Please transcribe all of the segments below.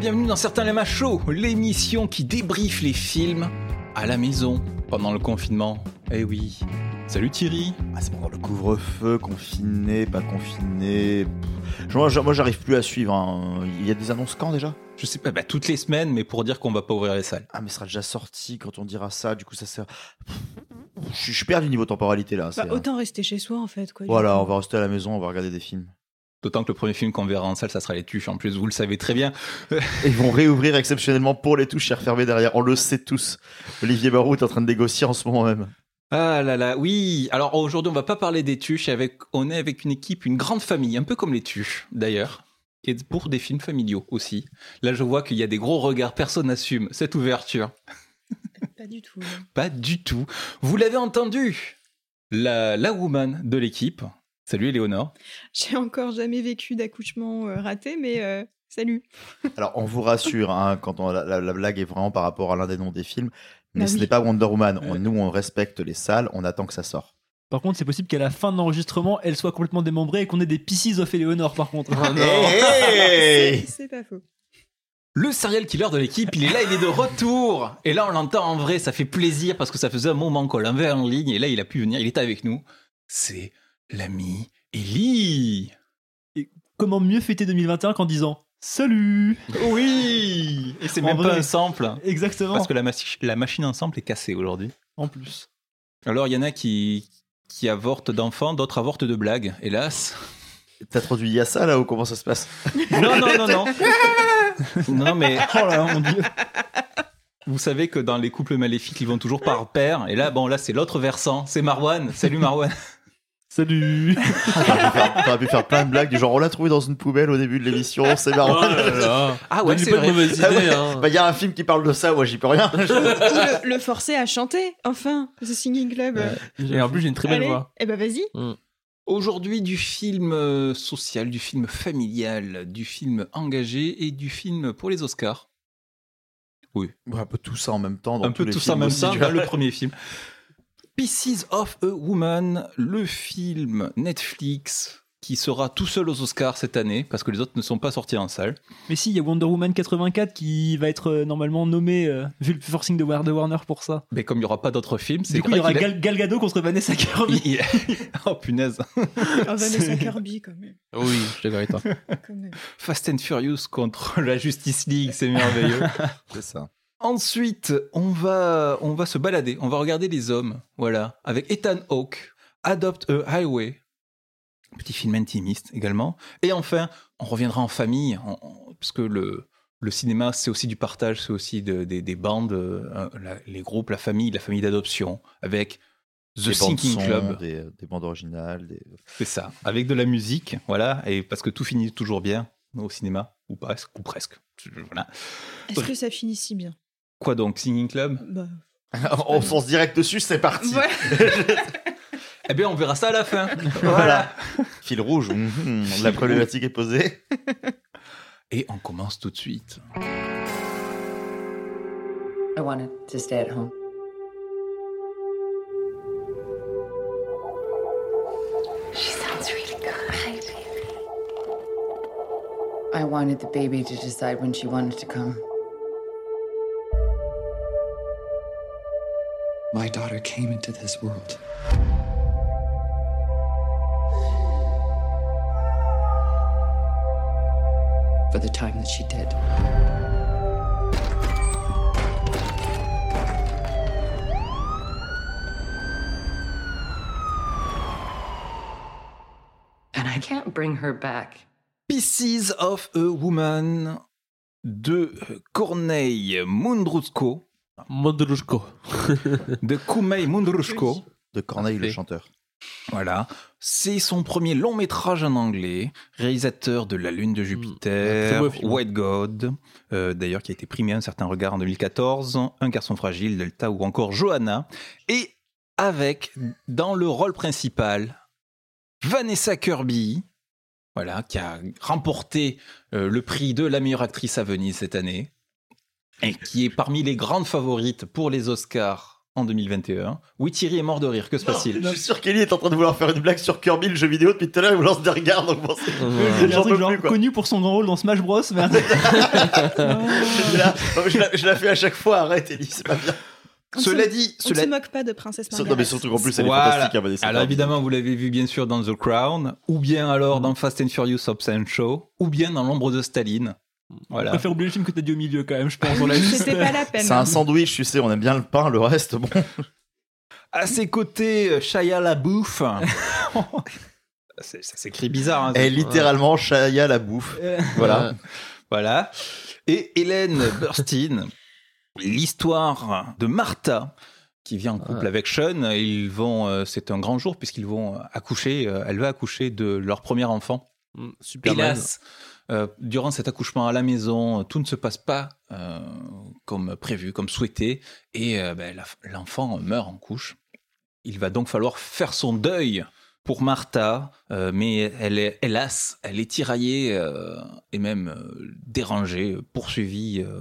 Bienvenue dans Certains Lema Show, l'émission qui débriefe les films à la maison pendant le confinement. Eh oui. Salut Thierry. Ah, c'est pendant le couvre-feu, confiné, pas confiné. Pff, Moi, j'a- moi, j'arrive plus à suivre. hein. Il y a des annonces quand déjà? Je sais pas, bah, toutes les semaines, mais pour dire qu'on va pas ouvrir les salles. Ah, mais ce sera déjà sorti quand on dira ça. Du coup, ça sert. Je suis- suis perdu niveau temporalité là. Bah, c'est- autant rester chez soi en fait. Quoi, du Voilà, coup. on va rester à la maison, on va regarder des films. D'autant que le premier film qu'on verra en salle, ça sera Les Tuches. En plus, vous le savez très bien. Et ils vont réouvrir exceptionnellement pour les touches et refermer derrière. On le sait tous. Olivier Barou est en train de négocier en ce moment même. Ah là là, oui. Alors aujourd'hui, on va pas parler des Tuches. Avec, on est avec une équipe, une grande famille, un peu comme les Tuches d'ailleurs. Et pour des films familiaux aussi. Là, je vois qu'il y a des gros regards. Personne n'assume cette ouverture. Pas du tout. Pas du tout. Vous l'avez entendu. La, la woman de l'équipe. Salut Éléonore. J'ai encore jamais vécu d'accouchement euh, raté, mais euh, salut. Alors, on vous rassure, hein, quand on- la, la- la blague est vraiment par rapport à l'un des noms des films. Mais Bah ce oui. n'est pas Wonder Woman. On- Ouais. nous, on respecte les salles, on attend que ça sorte. Par contre, c'est possible qu'à la fin de l'enregistrement, elle soit complètement démembrée et qu'on ait des Pieces of Eleanor par contre. Hey C'est- C'est pas faux. Le serial killer de l'équipe, il est là, il est de retour. Et là, on l'entend en vrai, ça fait plaisir parce que ça faisait un moment qu'on l'avait en ligne. Et là, il a pu venir, il est avec nous. C'est l'ami Ellie. Comment mieux fêter 2021 qu'en disant Salut Oui Et c'est même vrai. pas un sample. Exactement. Parce que la, machi- la machine en sample est cassée aujourd'hui. En plus. Alors, il y en a qui, qui avortent d'enfants, d'autres avortent de blagues, hélas. T'as traduit à ça là ou comment ça se passe? Non, non, non, non. non, mais Oh là, mon dieu. vous savez que dans les couples maléfiques, ils vont toujours par paire. Et là, bon, là, c'est l'autre versant. C'est Marwan. Salut Marwan. Salut T'aurais pu, faire, t'aurais pu faire plein de blagues du genre on l'a trouvé dans une poubelle au début de l'émission, c'est marrant. Ah ouais, Donne-lui c'est pas de vrai. mauvaise Ah idée, ouais. hein. Bah, il y a un film qui parle de ça, moi j'y peux rien. Le, le forcer à chanter, enfin, The Singing Club. Ouais. Et en plus, j'ai une très belle Allez, voix. eh ben vas-y. Aujourd'hui, du film euh, social, du film familial, du film engagé et du film pour les Oscars. Ouais, un peu tout ça en même temps. Dans Un tous peu les tout ça en même temps le premier film. Pieces of a Woman, le film Netflix qui sera tout seul aux Oscars cette année parce que les autres ne sont pas sortis en salle. Mais si, il y a Wonder Woman 84 qui va être euh, normalement nommé, euh, vu le forcing de, War- de Warner pour ça. Mais comme il n'y aura pas d'autres films, c'est Du coup, il y aura Gal, Gal Gadot contre Vanessa Kirby. il- il- Oh punaise. Oh, Vanessa Kirby, quand même. Oui, je toi. quand même. Fast and Furious contre la Justice League, c'est merveilleux. C'est ça. Ensuite, on va, on va se balader, on va regarder les hommes, voilà, avec Ethan Hawke, Adopt a Highway, petit film intimiste également. Et enfin, on reviendra en famille, on- on- parce que le, le cinéma, c'est aussi du partage, c'est aussi de- des- des bandes, euh, la- les groupes, la famille, la famille d'adoption, avec The des bandes Sinking son, Club, Des, des bandes originales. Des... c'est ça, avec de la musique, voilà, et parce que tout finit toujours bien au cinéma, ou presque, ou presque, voilà. Est-ce que ça finit si bien? Quoi donc, Singing Club bah, on fonce direct dessus, c'est parti. ouais. Eh bien, on verra ça à la fin. Voilà. Fil rouge, mhm, la problématique est posée. Et on commence tout de suite. I wanted to stay at home. She sounds really good. Hi, baby. I wanted the baby to decide when she wanted to come. My daughter came into this world. For the time that she did. And I can't bring her back. Pieces of a Woman de Corneille Mundrusko, Mondrushko. de Kumei Mundrushko. De Corneille le chanteur. Voilà. C'est son premier long métrage en anglais, réalisateur de La Lune de un Jupiter, film. White God, euh, d'ailleurs qui a été primé à un certain regard en 2014, Un garçon fragile, Delta ou encore Johanna, et avec dans le rôle principal Vanessa Kirby, voilà, qui a remporté euh, le prix de la meilleure actrice à Venise cette année, et qui est parmi les grandes favorites pour les Oscars en 2021. Oui, Thierry est mort de rire. Que se passe-t-il Je suis sûr qu'Ellie est en train de vouloir faire une blague sur Kirby, le jeu vidéo, depuis tout à l'heure, il vous lance des regards, donc bon, c'est- truc peux genre plus, connu pour son grand rôle dans Smash Bros. mais- je, la, je la- je la fais à chaque fois, arrête Ellie, c'est pas bien. On Cela se- dit, On cela se moque pas de Princesse Margaret. non, mais surtout qu'en plus, elle est Voilà. fantastique, hein, Vanessa Alors évidemment, vous l'avez vu bien sûr dans The Crown, ou bien alors dans Fast and Furious Hobbs and Show, ou bien dans L'ombre de Staline. Je Voilà. préfère oublier le film que t'as dit au milieu quand même, je pense. Ah. C'était pas la peine. C'est un sandwich, tu sais, on aime bien le pain, le reste, bon. À ses côtés, Shia LaBeouf. Ça s'écrit bizarre. Hein, c'est- littéralement Shia la bouffe. Euh, Voilà. Voilà. Et Hélène Burstyn, l'histoire de Martha qui vient en couple Ouais. avec Sean. Ils vont, euh, c'est un grand jour puisqu'ils vont accoucher. euh, elle va accoucher de leur premier enfant. Mm, Superman. Hélas, euh, durant cet accouchement à la maison, tout ne se passe pas euh, comme prévu, comme souhaité, et euh, ben, l'enfant meurt en couche. Il va donc falloir faire son deuil pour Martha, euh, mais elle est, hélas, elle est tiraillée euh, et même euh, dérangée, poursuivie. euh,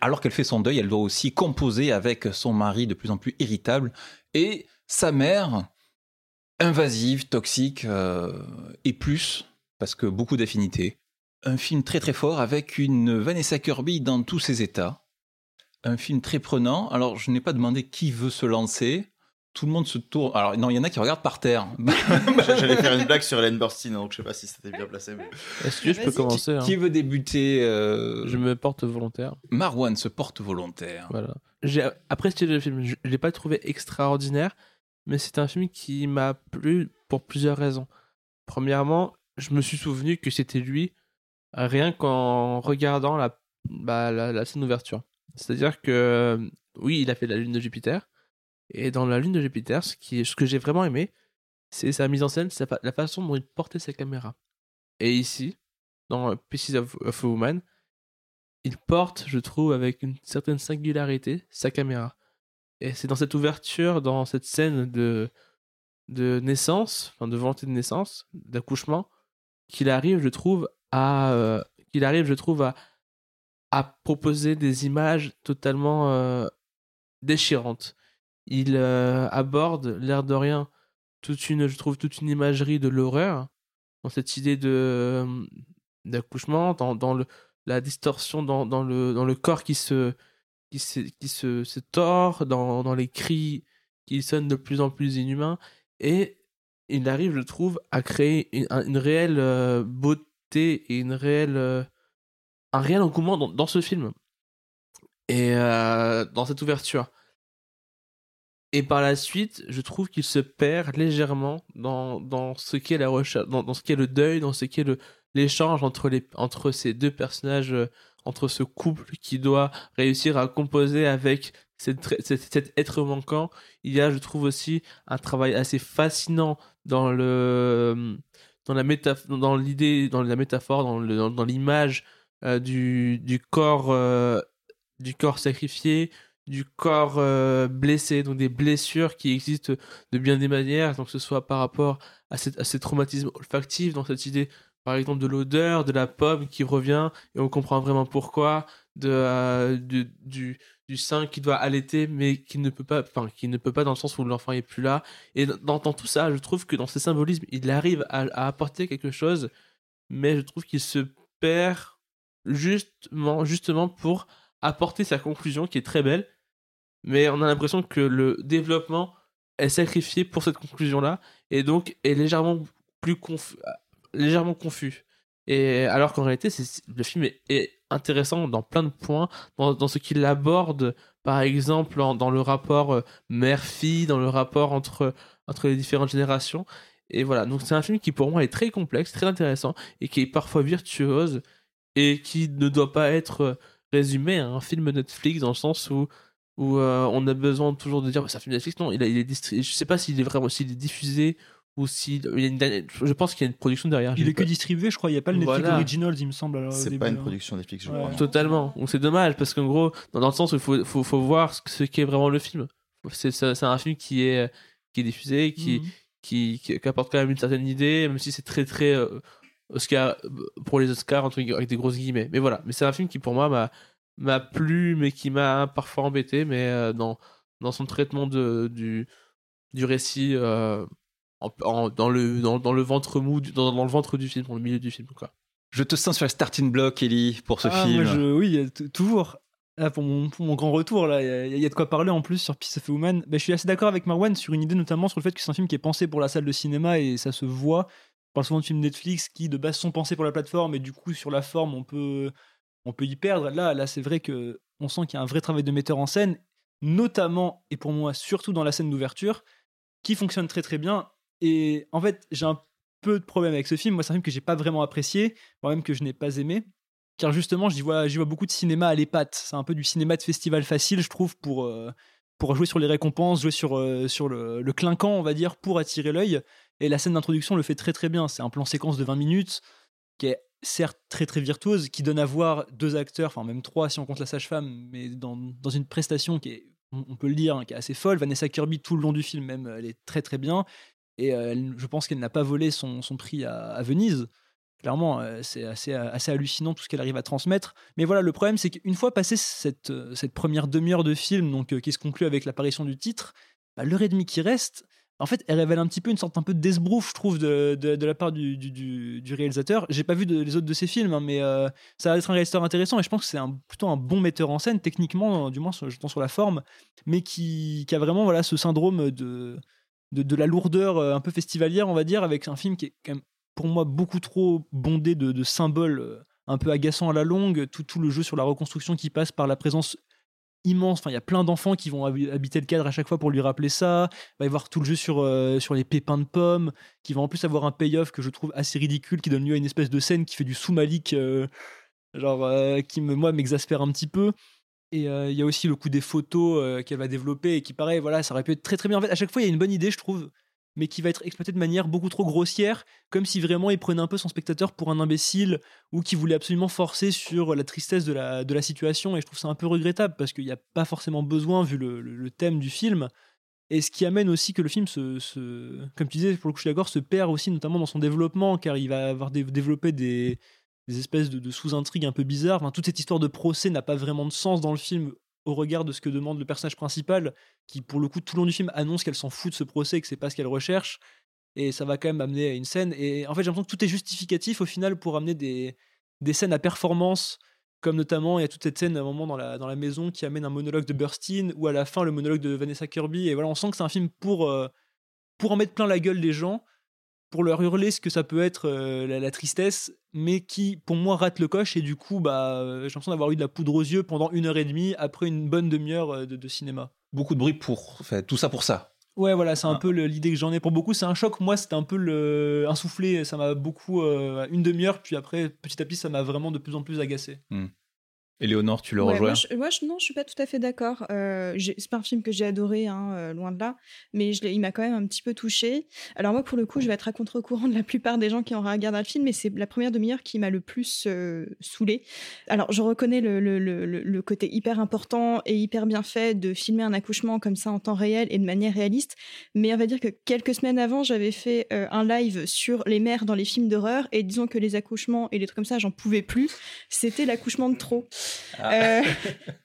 alors qu'elle fait son deuil, elle doit aussi composer avec son mari de plus en plus irritable et sa mère invasive, toxique euh, et plus, parce que beaucoup d'affinités. Un film très très fort avec une Vanessa Kirby dans tous ses états. Un film très prenant. Alors je n'ai pas demandé qui veut se lancer. Tout le monde se tourne. Alors non, il y en a qui regardent par terre. J'allais faire une blague sur Hélène Burstyn, donc je sais pas si c'était bien placé. Mais... Est-ce que je peux commencer hein qui veut débuter euh, Je me porte volontaire. Marwan se porte volontaire. Voilà. J'ai apprécié le film. Je ne l'ai pas trouvé extraordinaire, mais c'est un film qui m'a plu pour plusieurs raisons. Premièrement, je me suis souvenu que c'était lui rien qu'en regardant la, bah, la, scène d'ouverture. C'est-à-dire que, oui, il a fait la lune de Jupiter. Et dans la lune de Jupiter, ce, qui, ce que j'ai vraiment aimé, c'est sa mise en scène, la façon dont il portait sa caméra. Et ici, dans Pieces of, of a Woman, il porte, je trouve, avec une certaine singularité, sa caméra. Et c'est dans cette ouverture, dans cette scène de, de naissance, enfin de volonté de naissance, d'accouchement, qu'il arrive, je trouve, à euh, qu'il arrive, je trouve, à, proposer des images totalement euh, déchirantes. Il euh, aborde, l'air de rien, toute une, je trouve, toute une imagerie de l'horreur, dans cette idée de d'accouchement, dans, dans le, la distorsion dans, dans, le, dans le corps qui se, qui se, qui se, se tord, dans, dans les cris qui sonnent de plus en plus inhumains. Et il arrive, je trouve, à créer une, un- une réelle euh, beauté et une réelle, euh, un réel engouement dans, ce film. Et euh, dans cette ouverture. Et par la suite, je trouve qu'il se perd légèrement dans, dans ce qu'est la recherche, dans, le deuil, dans ce qu'est l'échange entre, entre ces deux personnages, entre ce couple qui doit réussir à composer avec cet, être manquant. Il y a, je trouve aussi, un travail assez fascinant dans le dans la dans l'idée dans la métaphore dans dans, l'image euh, du du corps euh, du corps sacrifié du corps euh, blessé donc des blessures qui existent de bien des manières donc que ce soit par rapport à, cette, à ces traumatismes olfactifs dans cette idée par exemple de l'odeur de la pomme qui revient et on comprend vraiment pourquoi de euh, du du qui doit allaiter mais qui ne peut pas enfin qui ne peut pas dans le sens où l'enfant est plus là. Et dans, tout ça je trouve que dans ces symbolismes il arrive à, à apporter quelque chose mais je trouve qu'il se perd justement justement pour apporter sa conclusion qui est très belle. Mais on a l'impression que le développement est sacrifié pour cette conclusion là et donc est légèrement plus confus légèrement confus et alors qu'en réalité le film est, intéressant dans plein de points dans, ce qu'il aborde par exemple dans le rapport euh, mère-fille dans le rapport entre entre les différentes générations. Et voilà. Donc c'est un film qui pour moi est très complexe très intéressant et qui est parfois virtuose et qui ne doit pas être euh, résumé à un film Netflix dans le sens où où euh, on a besoin toujours de dire bah, c'est un film Netflix. Non il, a- il est je sais pas s'il est vraiment s'il est diffusé ou s'il il y a une je pense qu'il y a une production derrière Il est que distribué, je crois. Il n'y a pas le Netflix Voilà. Originals, il me semble. C'est pas une hein. production Netflix, je Ouais. crois. Totalement. Donc c'est dommage parce qu'en gros, dans, dans le sens où il faut, faut, faut voir ce, qu'est vraiment le film. C'est un film qui est, qui est diffusé, qui, Mhm. qui, qui, qui apporte quand même une certaine idée, même si c'est très très euh, Oscar pour les Oscars entre avec des grosses guillemets. Mais voilà, mais c'est un film qui pour moi m'a m'a plu, mais qui m'a parfois embêté, mais euh, dans dans son traitement de, du, du récit euh, en- en- dans, le, dans, dans le ventre mou, du- dans, dans le ventre du film, dans le milieu du film. Quoi. Je te sens sur le starting block, Ellie, pour ce Ah, film. moi, je- oui, toujours. Là, pour, mon, pour mon grand retour, là, il y a- il y, a de quoi parler en plus sur Piece of a Woman. Ben, je suis assez d'accord avec Marwan sur une idée, notamment sur le fait que c'est un film qui est pensé pour la salle de cinéma et ça se voit. On parle souvent de films Netflix qui de base sont pensés pour la plateforme et du coup sur la forme on peut on peut y perdre. Là, là, c'est vrai que on sent qu'il y a un vrai travail de metteur en scène, notamment et pour moi surtout dans la scène d'ouverture, qui fonctionne très très bien. Et en fait, j'ai un peu de problème avec ce film. Moi, c'est un film que j'ai pas vraiment apprécié, voire même que je n'ai pas aimé. Car justement, j'y vois, beaucoup de cinéma à l'épate. C'est un peu du cinéma de festival facile, je trouve, pour, euh, jouer sur les récompenses, jouer sur, euh, sur le, le clinquant, on va dire, pour attirer l'œil. Et la scène d'introduction le fait très très bien. C'est un plan séquence de 20 minutes qui est certes très très virtuose, qui donne à voir deux acteurs, enfin même trois si on compte la sage-femme, mais dans, une prestation qui est, on on peut le dire, hein, qui est assez folle. Vanessa Kirby, tout le long du film même, elle est très très bien. Et je pense qu'elle n'a pas volé son, son prix à, Venise. Clairement, euh, c'est assez, assez hallucinant tout ce qu'elle arrive à transmettre. Mais voilà, le problème, c'est qu'une fois passé cette, euh, cette première demi-heure de film, donc, euh, qui se conclut avec l'apparition du titre, bah, l'heure et demie qui reste, en fait, elle révèle un petit peu une sorte un peu d'esbrouf, je trouve, de, de, de la part du, du, du, réalisateur. J'ai pas vu de- les autres de ses films, hein, mais ça va être un réalisateur intéressant et je pense que c'est plutôt un bon metteur en scène, techniquement, du moins, je pense sur la forme, mais qui, qui a vraiment voilà, ce syndrome de, de, la lourdeur euh, un peu festivalière, on va dire, avec un film qui est quand même, pour moi, beaucoup trop bondé de, de symboles euh, un peu agaçants à la longue, tout, tout le jeu sur la reconstruction qui passe par la présence immense. Enfin, il y a plein d'enfants qui vont habi- habiter le cadre à chaque fois pour lui rappeler ça. Il va y avoir tout le jeu sur, euh, sur les pépins de pommes, qui va en plus avoir un payoff que je trouve assez ridicule, qui donne lieu à une espèce de scène qui fait du sous-malik, euh, genre, qui, me, moi, m'exaspère un petit peu. Et euh, il y a aussi le coup des photos euh, qu'elle va développer et qui paraît, voilà, ça aurait pu être très très bien. En fait, à chaque fois, il y a une bonne idée, je trouve, mais qui va être exploitée de manière beaucoup trop grossière, comme si vraiment il prenait un peu son spectateur pour un imbécile ou qui voulait absolument forcer sur la tristesse de la, situation. Et je trouve ça un peu regrettable parce qu'il n'y a pas forcément besoin, vu le, thème du film. Et ce qui amène aussi que le film, se, comme tu disais, pour le coup, je suis d'accord, se perd aussi, notamment dans son développement, car il va avoir dé- développé des, des espèces de, sous-intrigues un peu bizarres. Toute cette histoire de procès n'a pas vraiment de sens dans le film au regard de ce que demande le personnage principal, qui pour le coup tout le long du film annonce qu'elle s'en fout de ce procès que c'est pas ce qu'elle recherche. Et ça va quand même amener à une scène. Et en fait, j'ai l'impression que tout est justificatif au final pour amener des, des scènes à performance, comme notamment il y a toute cette scène à un moment dans la, dans la maison qui amène un monologue de Burstyn, ou à la fin le monologue de Vanessa Kirby. Et voilà, on sent que c'est un film pour, euh, pour en mettre plein la gueule des gens, pour leur hurler ce que ça peut être euh, la, la tristesse, mais qui, pour moi, rate le coche. Et du coup, bah, euh, j'ai l'impression d'avoir eu de la poudre aux yeux pendant une heure et demie après une bonne demi-heure euh, de, de cinéma. Beaucoup de bruit pour. Enfin, tout ça pour ça. Ouais, voilà, c'est un Ah. peu l'idée que j'en ai. Pour beaucoup, c'est un choc. Moi, c'était un peu le... un soufflé. Ça m'a beaucoup. euh, une demi-heure, puis après, petit à petit, ça m'a vraiment de plus en plus agacé. Éléonore, tu le Ouais, rejoins moi, je, moi, je- non, je suis pas tout à fait d'accord. Euh, c'est pas un film que j'ai adoré, hein, euh, loin de là, mais je il m'a quand même un petit peu touché. Alors moi, pour le coup, je vais être à contre-courant de la plupart des gens qui ont regardé le film, mais c'est la première demi-heure qui m'a le plus euh, saoulé. Alors, je reconnais le, le, le, le- le côté hyper important et hyper bien fait de filmer un accouchement comme ça en temps réel et de manière réaliste, mais on va dire que quelques semaines avant, j'avais fait euh, un live sur les mères dans les films d'horreur, et disons que les accouchements et les trucs comme ça, j'en pouvais plus. C'était l'accouchement de trop. Euh,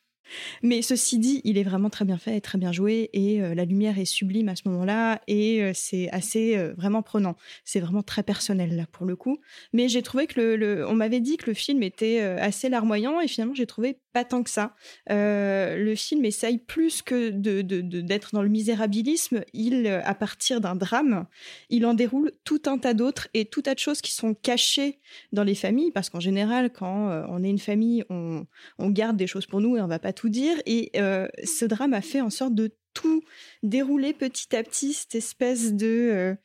mais ceci dit, il est vraiment très bien fait et très bien joué et euh, la lumière est sublime à ce moment-là et euh, c'est assez euh, vraiment prenant. C'est vraiment très personnel là pour le coup. Mais j'ai trouvé que le, on m'avait dit que le film était assez larmoyant et finalement j'ai trouvé pas tant que ça. Le film essaye plus que de, d'être dans le misérabilisme. Il, à partir d'un drame, il en déroule tout un tas d'autres et tout tas de choses qui sont cachées dans les familles parce qu'en général, quand on est une famille, on, on garde des choses pour nous et on va pas tout dire. Et euh, ce drame a fait en sorte de tout dérouler petit à petit, cette espèce de, euh,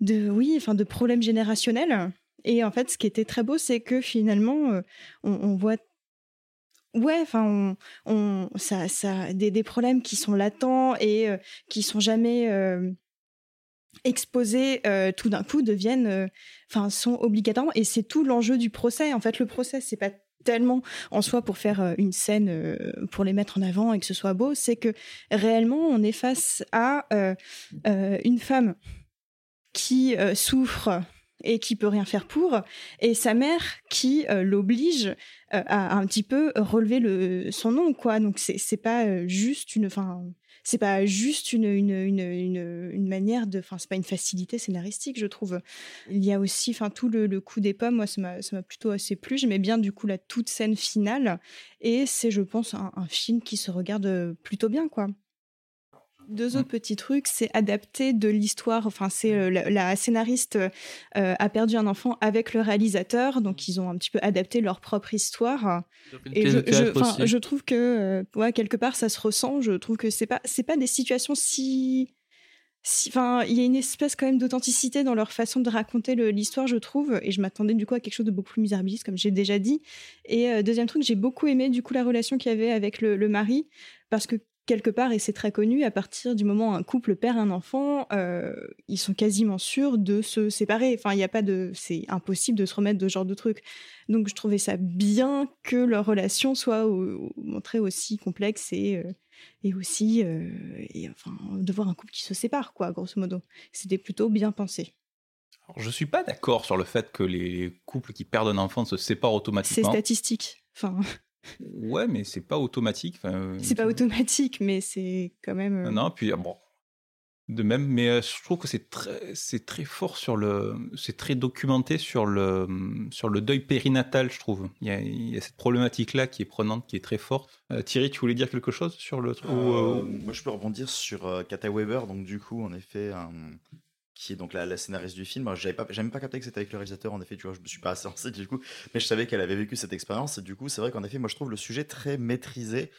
de oui, enfin de problème générationnel. Et en fait, ce qui était très beau, c'est que finalement, euh, on, voit Ouais, enfin, on, on, ça, ça, des, des problèmes qui sont latents et qui sont jamais exposés, tout d'un coup deviennent, enfin, sont obligatoirement. Et c'est tout l'enjeu du procès. En fait, le procès, c'est pas tellement en soi pour faire euh, une scène euh, pour les mettre en avant et que ce soit beau, c'est que réellement on est face à euh, une femme qui souffre et qui peut rien faire pour, et sa mère qui l'oblige à un petit peu relever le, son nom, quoi. Donc c'est pas juste une, enfin, c'est pas juste une, une, une, une, manière de. Enfin, c'est pas une facilité scénaristique, je trouve. Il y a aussi, enfin, tout le, le coup des pommes, moi, ça m'a ça m'a plutôt assez plu. J'aimais bien, du coup, la toute scène finale. Et c'est, je pense, un, un film qui se regarde euh, plutôt bien, quoi. Deux autres petits trucs, c'est adapté de l'histoire. Enfin, c'est euh, la, la scénariste euh, a perdu un enfant avec le réalisateur, donc ils ont un petit peu adapté leur propre histoire. Et je, trouve que, euh, ouais, quelque part, ça se ressent. Je trouve que c'est pas, c'est pas des situations si. Enfin, il y a une espèce quand même d'authenticité dans leur façon de raconter l'histoire, je trouve. Et je m'attendais du coup à quelque chose de beaucoup plus misérabiliste, comme j'ai déjà dit. Et euh, deuxième truc, j'ai beaucoup aimé du coup la relation qu'il y avait avec le, le mari, parce que quelque part, et c'est très connu, à partir du moment où un couple perd un enfant, euh, ils sont quasiment sûrs de se séparer. Enfin, il n'y a pas de, c'est impossible de se remettre de ce genre de truc. Donc, je trouvais ça bien que leur relation soit au- au- montrée aussi complexe et euh, et aussi, euh, et, enfin, de voir un couple qui se sépare, quoi, grosso modo. C'était plutôt bien pensé. Alors, je suis pas d'accord sur le fait que les couples qui perdent un enfant se séparent C'est automatiquement. statistique. Enfin, Ouais, mais c'est pas automatique. Enfin, euh, c'est pas automatique, mais c'est quand même. euh, Non, puis euh, bon, de même, mais euh, je trouve que c'est très, c'est très fort sur le, c'est très documenté sur le, sur le deuil périnatal, je trouve. Il y a, il y a cette problématique-là qui est prenante, qui est très forte. Euh, Thierry, tu voulais dire quelque chose sur le truc ou, Euh, euh, moi, je peux rebondir sur euh, Kata Weber, donc du coup, en effet, qui est donc la, scénariste du film. J'avais pas, même pas capté que c'était avec le réalisateur. En effet, tu vois, je me suis pas assez lancé du coup, mais je savais qu'elle avait vécu cette expérience. Et du coup, c'est vrai qu'en effet, moi, je trouve le sujet très maîtrisé.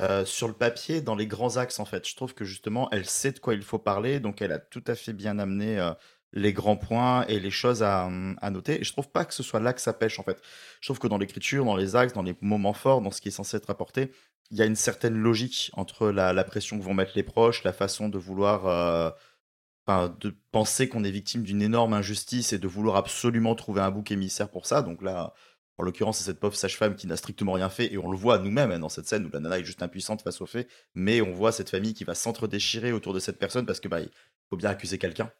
euh, sur le papier, dans les grands axes, en fait. Je trouve que justement, elle sait de quoi il faut parler, donc elle a tout à fait bien amené euh, les grands points et les choses à, noter. Et je trouve pas que ce soit là que ça pêche, en fait. Je trouve que dans l'écriture, dans les axes, dans les moments forts, dans ce qui est censé être apporté, il y a une certaine logique entre la, la pression que vont mettre les proches, la façon de vouloir, euh, de penser qu'on est victime d'une énorme injustice et de vouloir absolument trouver un bouc émissaire pour ça. Donc là, en l'occurrence, c'est cette pauvre sage-femme qui n'a strictement rien fait et on le voit nous-mêmes hein, dans cette scène où la nana est juste impuissante face aux faits, mais on voit cette famille qui va s'entre-déchirer autour de cette personne parce que bah, il faut bien accuser quelqu'un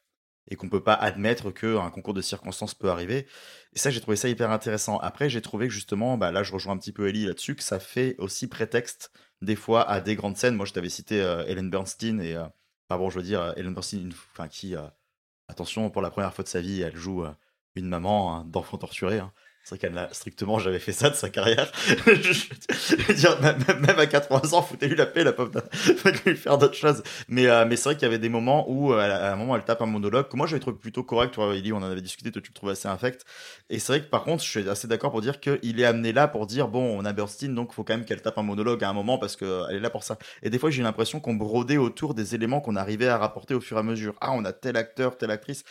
et qu'on peut pas admettre qu'un concours de circonstances peut arriver. Et ça, j'ai trouvé ça hyper intéressant. Après, j'ai trouvé que justement, bah, là, je rejoins un petit peu Ellie là-dessus, que ça fait aussi prétexte des fois à des grandes scènes. Moi, je t'avais cité euh, Ellen Bernstein et, euh, bon, je veux dire, euh, Ellen une- enfin, qui, euh, attention, pour la première fois de sa vie, elle joue euh, une maman hein, d'enfant torturé. hein. C'est vrai qu'elle n'a strictement jamais fait ça de sa carrière. je veux dire, même, à 80 ans, foutez-lui la paix, la pauvre. Lui faire d'autres choses. Mais, euh, mais c'est vrai qu'il y avait des moments où, euh, à un moment, elle tape un monologue que moi, j'avais trouvé plutôt correct. Toi, Ellie, on en avait discuté, toi, tu le trouvais assez infect. Et c'est vrai que par contre, je suis assez d'accord pour dire qu'il est amené là pour dire bon, on a Bernstein, donc faut quand même qu'elle tape un monologue à un moment parce qu'elle est là pour ça. Et des fois, j'ai l'impression qu'on brodait autour des éléments qu'on arrivait à rapporter au fur et à mesure. Ah, on a tel acteur, telle actrice.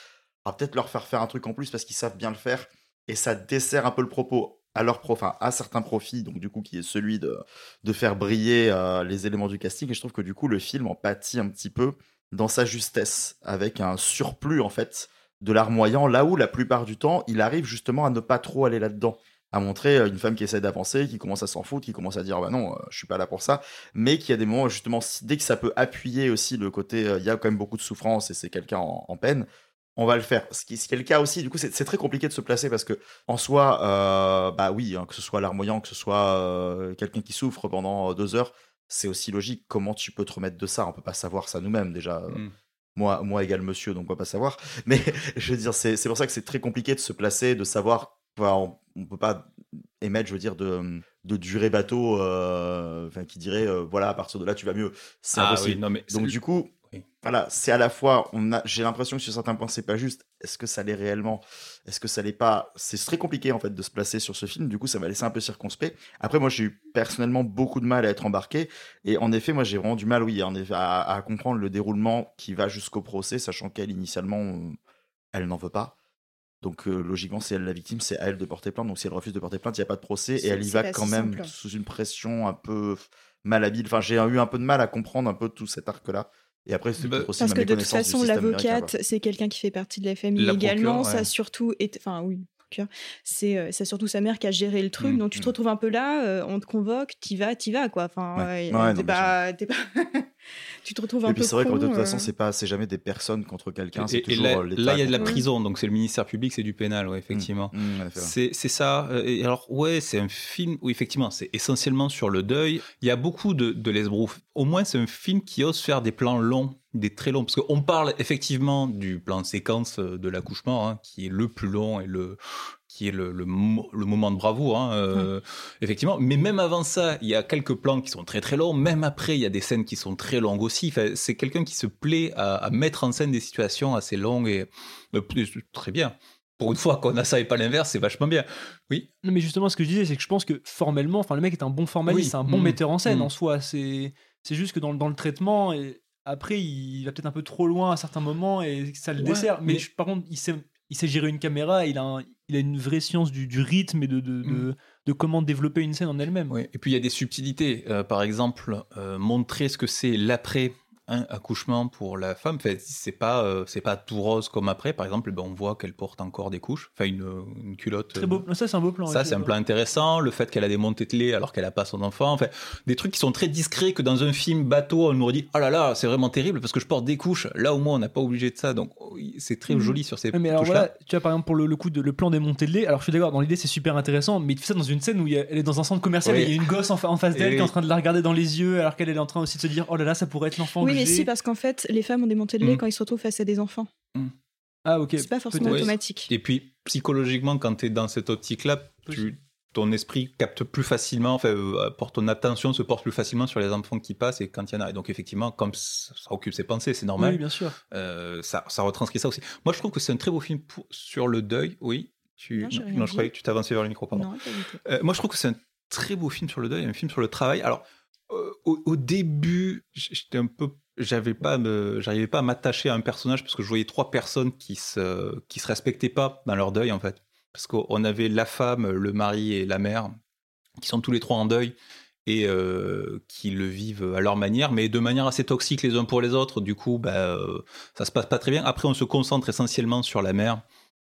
On va peut-être leur faire faire un truc en plus parce qu'ils savent bien le faire. Et ça dessert un peu le propos à leur à certains profits, donc du coup, qui est celui de, de faire briller euh, les éléments du casting. Et je trouve que du coup, le film en pâtit un petit peu dans sa justesse, avec un surplus en fait de larmoyant, là où la plupart du temps, il arrive justement à ne pas trop aller là-dedans à montrer euh, une femme qui essaie d'avancer, qui commence à s'en foutre, qui commence à dire bah non, euh, je suis pas là pour ça, mais qui a des moments justement dès que ça peut appuyer aussi le côté il y a quand même beaucoup de souffrance et c'est quelqu'un en peine, on va le faire. Ce qui, ce qui est le cas aussi, du coup c'est très compliqué de se placer parce que en soi, euh, bah oui, hein, que ce soit larmoyant, que ce soit euh, quelqu'un qui souffre pendant euh, deux heures, c'est aussi logique. Comment tu peux te remettre de ça? On peut pas savoir ça nous-mêmes déjà. Mm. Moi, moi égal monsieur, donc on va pas savoir. Mais je veux dire, c'est pour ça que c'est très compliqué de se placer, de savoir. On, on peut pas émettre, je veux dire, de, de durée bateau, euh, qui dirait, voilà, à partir de là, tu vas mieux. C'est ah impossible. oui, non mais Donc du coup. Voilà, c'est à la fois, on a, j'ai l'impression que sur certains points c'est pas juste. Est-ce que ça l'est réellement? Est-ce que ça l'est pas? C'est très compliqué en fait de se placer sur ce film. Du coup, ça m'a laissé un peu circonspect. Après, moi, j'ai eu personnellement beaucoup de mal à être embarqué. Et en effet, moi, j'ai vraiment du mal, oui, en effet, à, à comprendre le déroulement qui va jusqu'au procès, sachant qu'elle initialement, elle n'en veut pas. Donc euh, logiquement, c'est elle la victime, c'est à elle de porter plainte. Donc si elle refuse de porter plainte, il n'y a pas de procès et elle y va quand même simple. sous une pression un peu malhabile. Enfin, j'ai eu un peu de mal à comprendre un peu tout cet arc-là. Et après, c'est Bah, Parce que de toute façon, l'avocate, c'est quelqu'un qui fait partie de la famille La également. Ça ouais. surtout, est... enfin oui, c'est euh, c'est surtout sa mère qui a géré le truc. Mm, donc tu te mm. retrouves un peu là, euh, on te convoque, t'y vas, t'y vas quoi. Enfin, Ouais. ouais, Ouais, t'es non, bien pas, t'es pas, tu te retrouves un Et peu puis c'est vrai que de toute euh. façon, c'est pas, c'est jamais des personnes contre quelqu'un, c'est Et, et là, euh, l'État. là, il y a de la quoi. prison, donc c'est le ministère public, c'est du pénal, ouais, effectivement. Mmh, mmh, en effet, ouais. C'est c'est ça. Euh, Et alors, ouais, c'est un film où effectivement, c'est essentiellement sur le deuil. Il y a beaucoup de, de l'esbrouf. Au moins, c'est un film qui ose faire des plans longs, des très longs. Parce qu'on parle effectivement du plan de séquence euh, de l'accouchement, hein, qui est le plus long et le qui est le, le, mo- le moment de bravoure, hein, euh, effectivement. Mais même avant ça, il y a quelques plans qui sont très très longs. Même après, il y a des scènes qui sont très longues aussi. Enfin, c'est quelqu'un qui se plaît à, à mettre en scène des situations assez longues et euh, très bien. Pour une fois qu'on a ça et pas l'inverse, c'est vachement bien. Oui. Non, mais justement, ce que je disais, c'est que je pense que formellement, enfin, le mec est un bon formaliste, Oui. c'est un bon Mm. metteur en scène Mm. en soi. C'est, c'est juste que dans, le- dans le traitement, et après, il va peut-être un peu trop loin à certains moments et ça le Ouais, dessert. Mais, mais- je- par contre, il sait, il sait gérer une caméra, il a, un- il a une vraie science du, du rythme et de, de, de, de comment développer une scène en elle-même. Oui. Et puis il y a des subtilités. Euh, par exemple, euh, montrer ce que c'est l'après un accouchement pour la femme. Enfin, c'est pas euh, c'est pas tout rose comme après. Par exemple, ben, on voit qu'elle porte encore des couches, enfin une, une culotte. Très euh, beau. Ça, c'est un beau plan. Ça, c'est un plan intéressant. Le fait qu'elle a des montées de lait alors qu'elle a pas son enfant. Enfin, des trucs qui sont très discrets que dans un film bateau, on nous aurait dit Oh là là, c'est vraiment terrible parce que je porte des couches. Là, au moins, on n'a pas obligé de ça. Donc, c'est très Mhm. joli sur ces mais alors voilà, tu vois par exemple pour le, le coup de le plan des montées de lait, alors je suis d'accord, dans l'idée c'est super intéressant, mais il fait ça dans une scène où il y a- elle est dans un centre commercial Oui. et il y a une gosse en, fa- en face d'elle qui est en train de la regarder dans les yeux alors qu'elle elle est en train aussi de se dire oh là là ça pourrait être l'enfant Oui, mais si, parce qu'en fait, les femmes ont des montées de lait Mm. quand ils se retrouvent face à des enfants. Ah ok. C'est pas forcément automatique. Et puis, psychologiquement, quand tu es dans cette optique-là, tu, ton esprit capte plus facilement, enfin, euh, porte ton attention se porte plus facilement sur les enfants qui passent et quand il y en a. Et donc, effectivement, comme ça, ça occupe ses pensées, c'est normal, Oui, bien sûr. euh, ça, ça retranscrit ça aussi. Moi, je trouve que c'est un très beau film pour- sur le deuil. Oui, tu, Non, je croyais que tu t'avançais vers le micro, pardon. Non. Euh, moi, je trouve que c'est un très beau film sur le deuil, un film sur le travail. Alors, euh, au, au début, j'étais un peu, j'avais pas, j'arrivais pas à m'attacher à un personnage parce que je voyais trois personnes qui se, qui se respectaient pas dans leur deuil en fait. Parce qu'on avait la femme, le mari et la mère qui sont tous les trois en deuil et euh, qui le vivent à leur manière, mais de manière assez toxique les uns pour les autres. Du coup, bah, euh, ça se passe pas très bien. Après, on se concentre essentiellement sur la mère,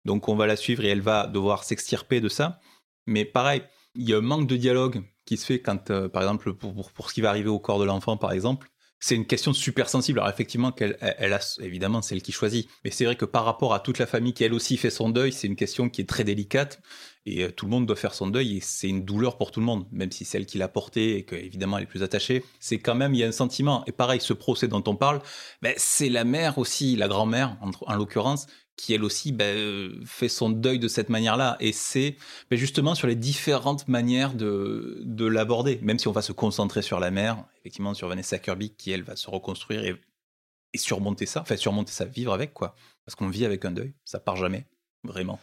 donc on va la suivre et elle va devoir s'extirper de ça. Mais pareil, il y a un manque de dialogue qui se fait quand, euh, par exemple, pour, pour ce qui va arriver au corps de l'enfant, par exemple, c'est une question super sensible. Alors effectivement, qu'elle, elle, a évidemment c'est elle qui choisit, mais c'est vrai que par rapport à toute la famille qui elle aussi fait son deuil, c'est une question qui est très délicate et euh, tout le monde doit faire son deuil et c'est une douleur pour tout le monde, même si c'est elle qui l'a porté et qu'évidemment elle est plus attachée. C'est quand même il y a un sentiment. Et pareil, ce procès dont on parle, ben, c'est la mère aussi, la grand-mère en l'occurrence, qui elle aussi ben, euh, fait son deuil de cette manière-là. Et c'est ben, justement sur les différentes manières de, de l'aborder, même si on va se concentrer sur la mère, effectivement sur Vanessa Kirby, qui elle va se reconstruire et, surmonter ça, enfin surmonter ça, vivre avec quoi. Parce qu'on vit avec un deuil, ça part jamais, vraiment.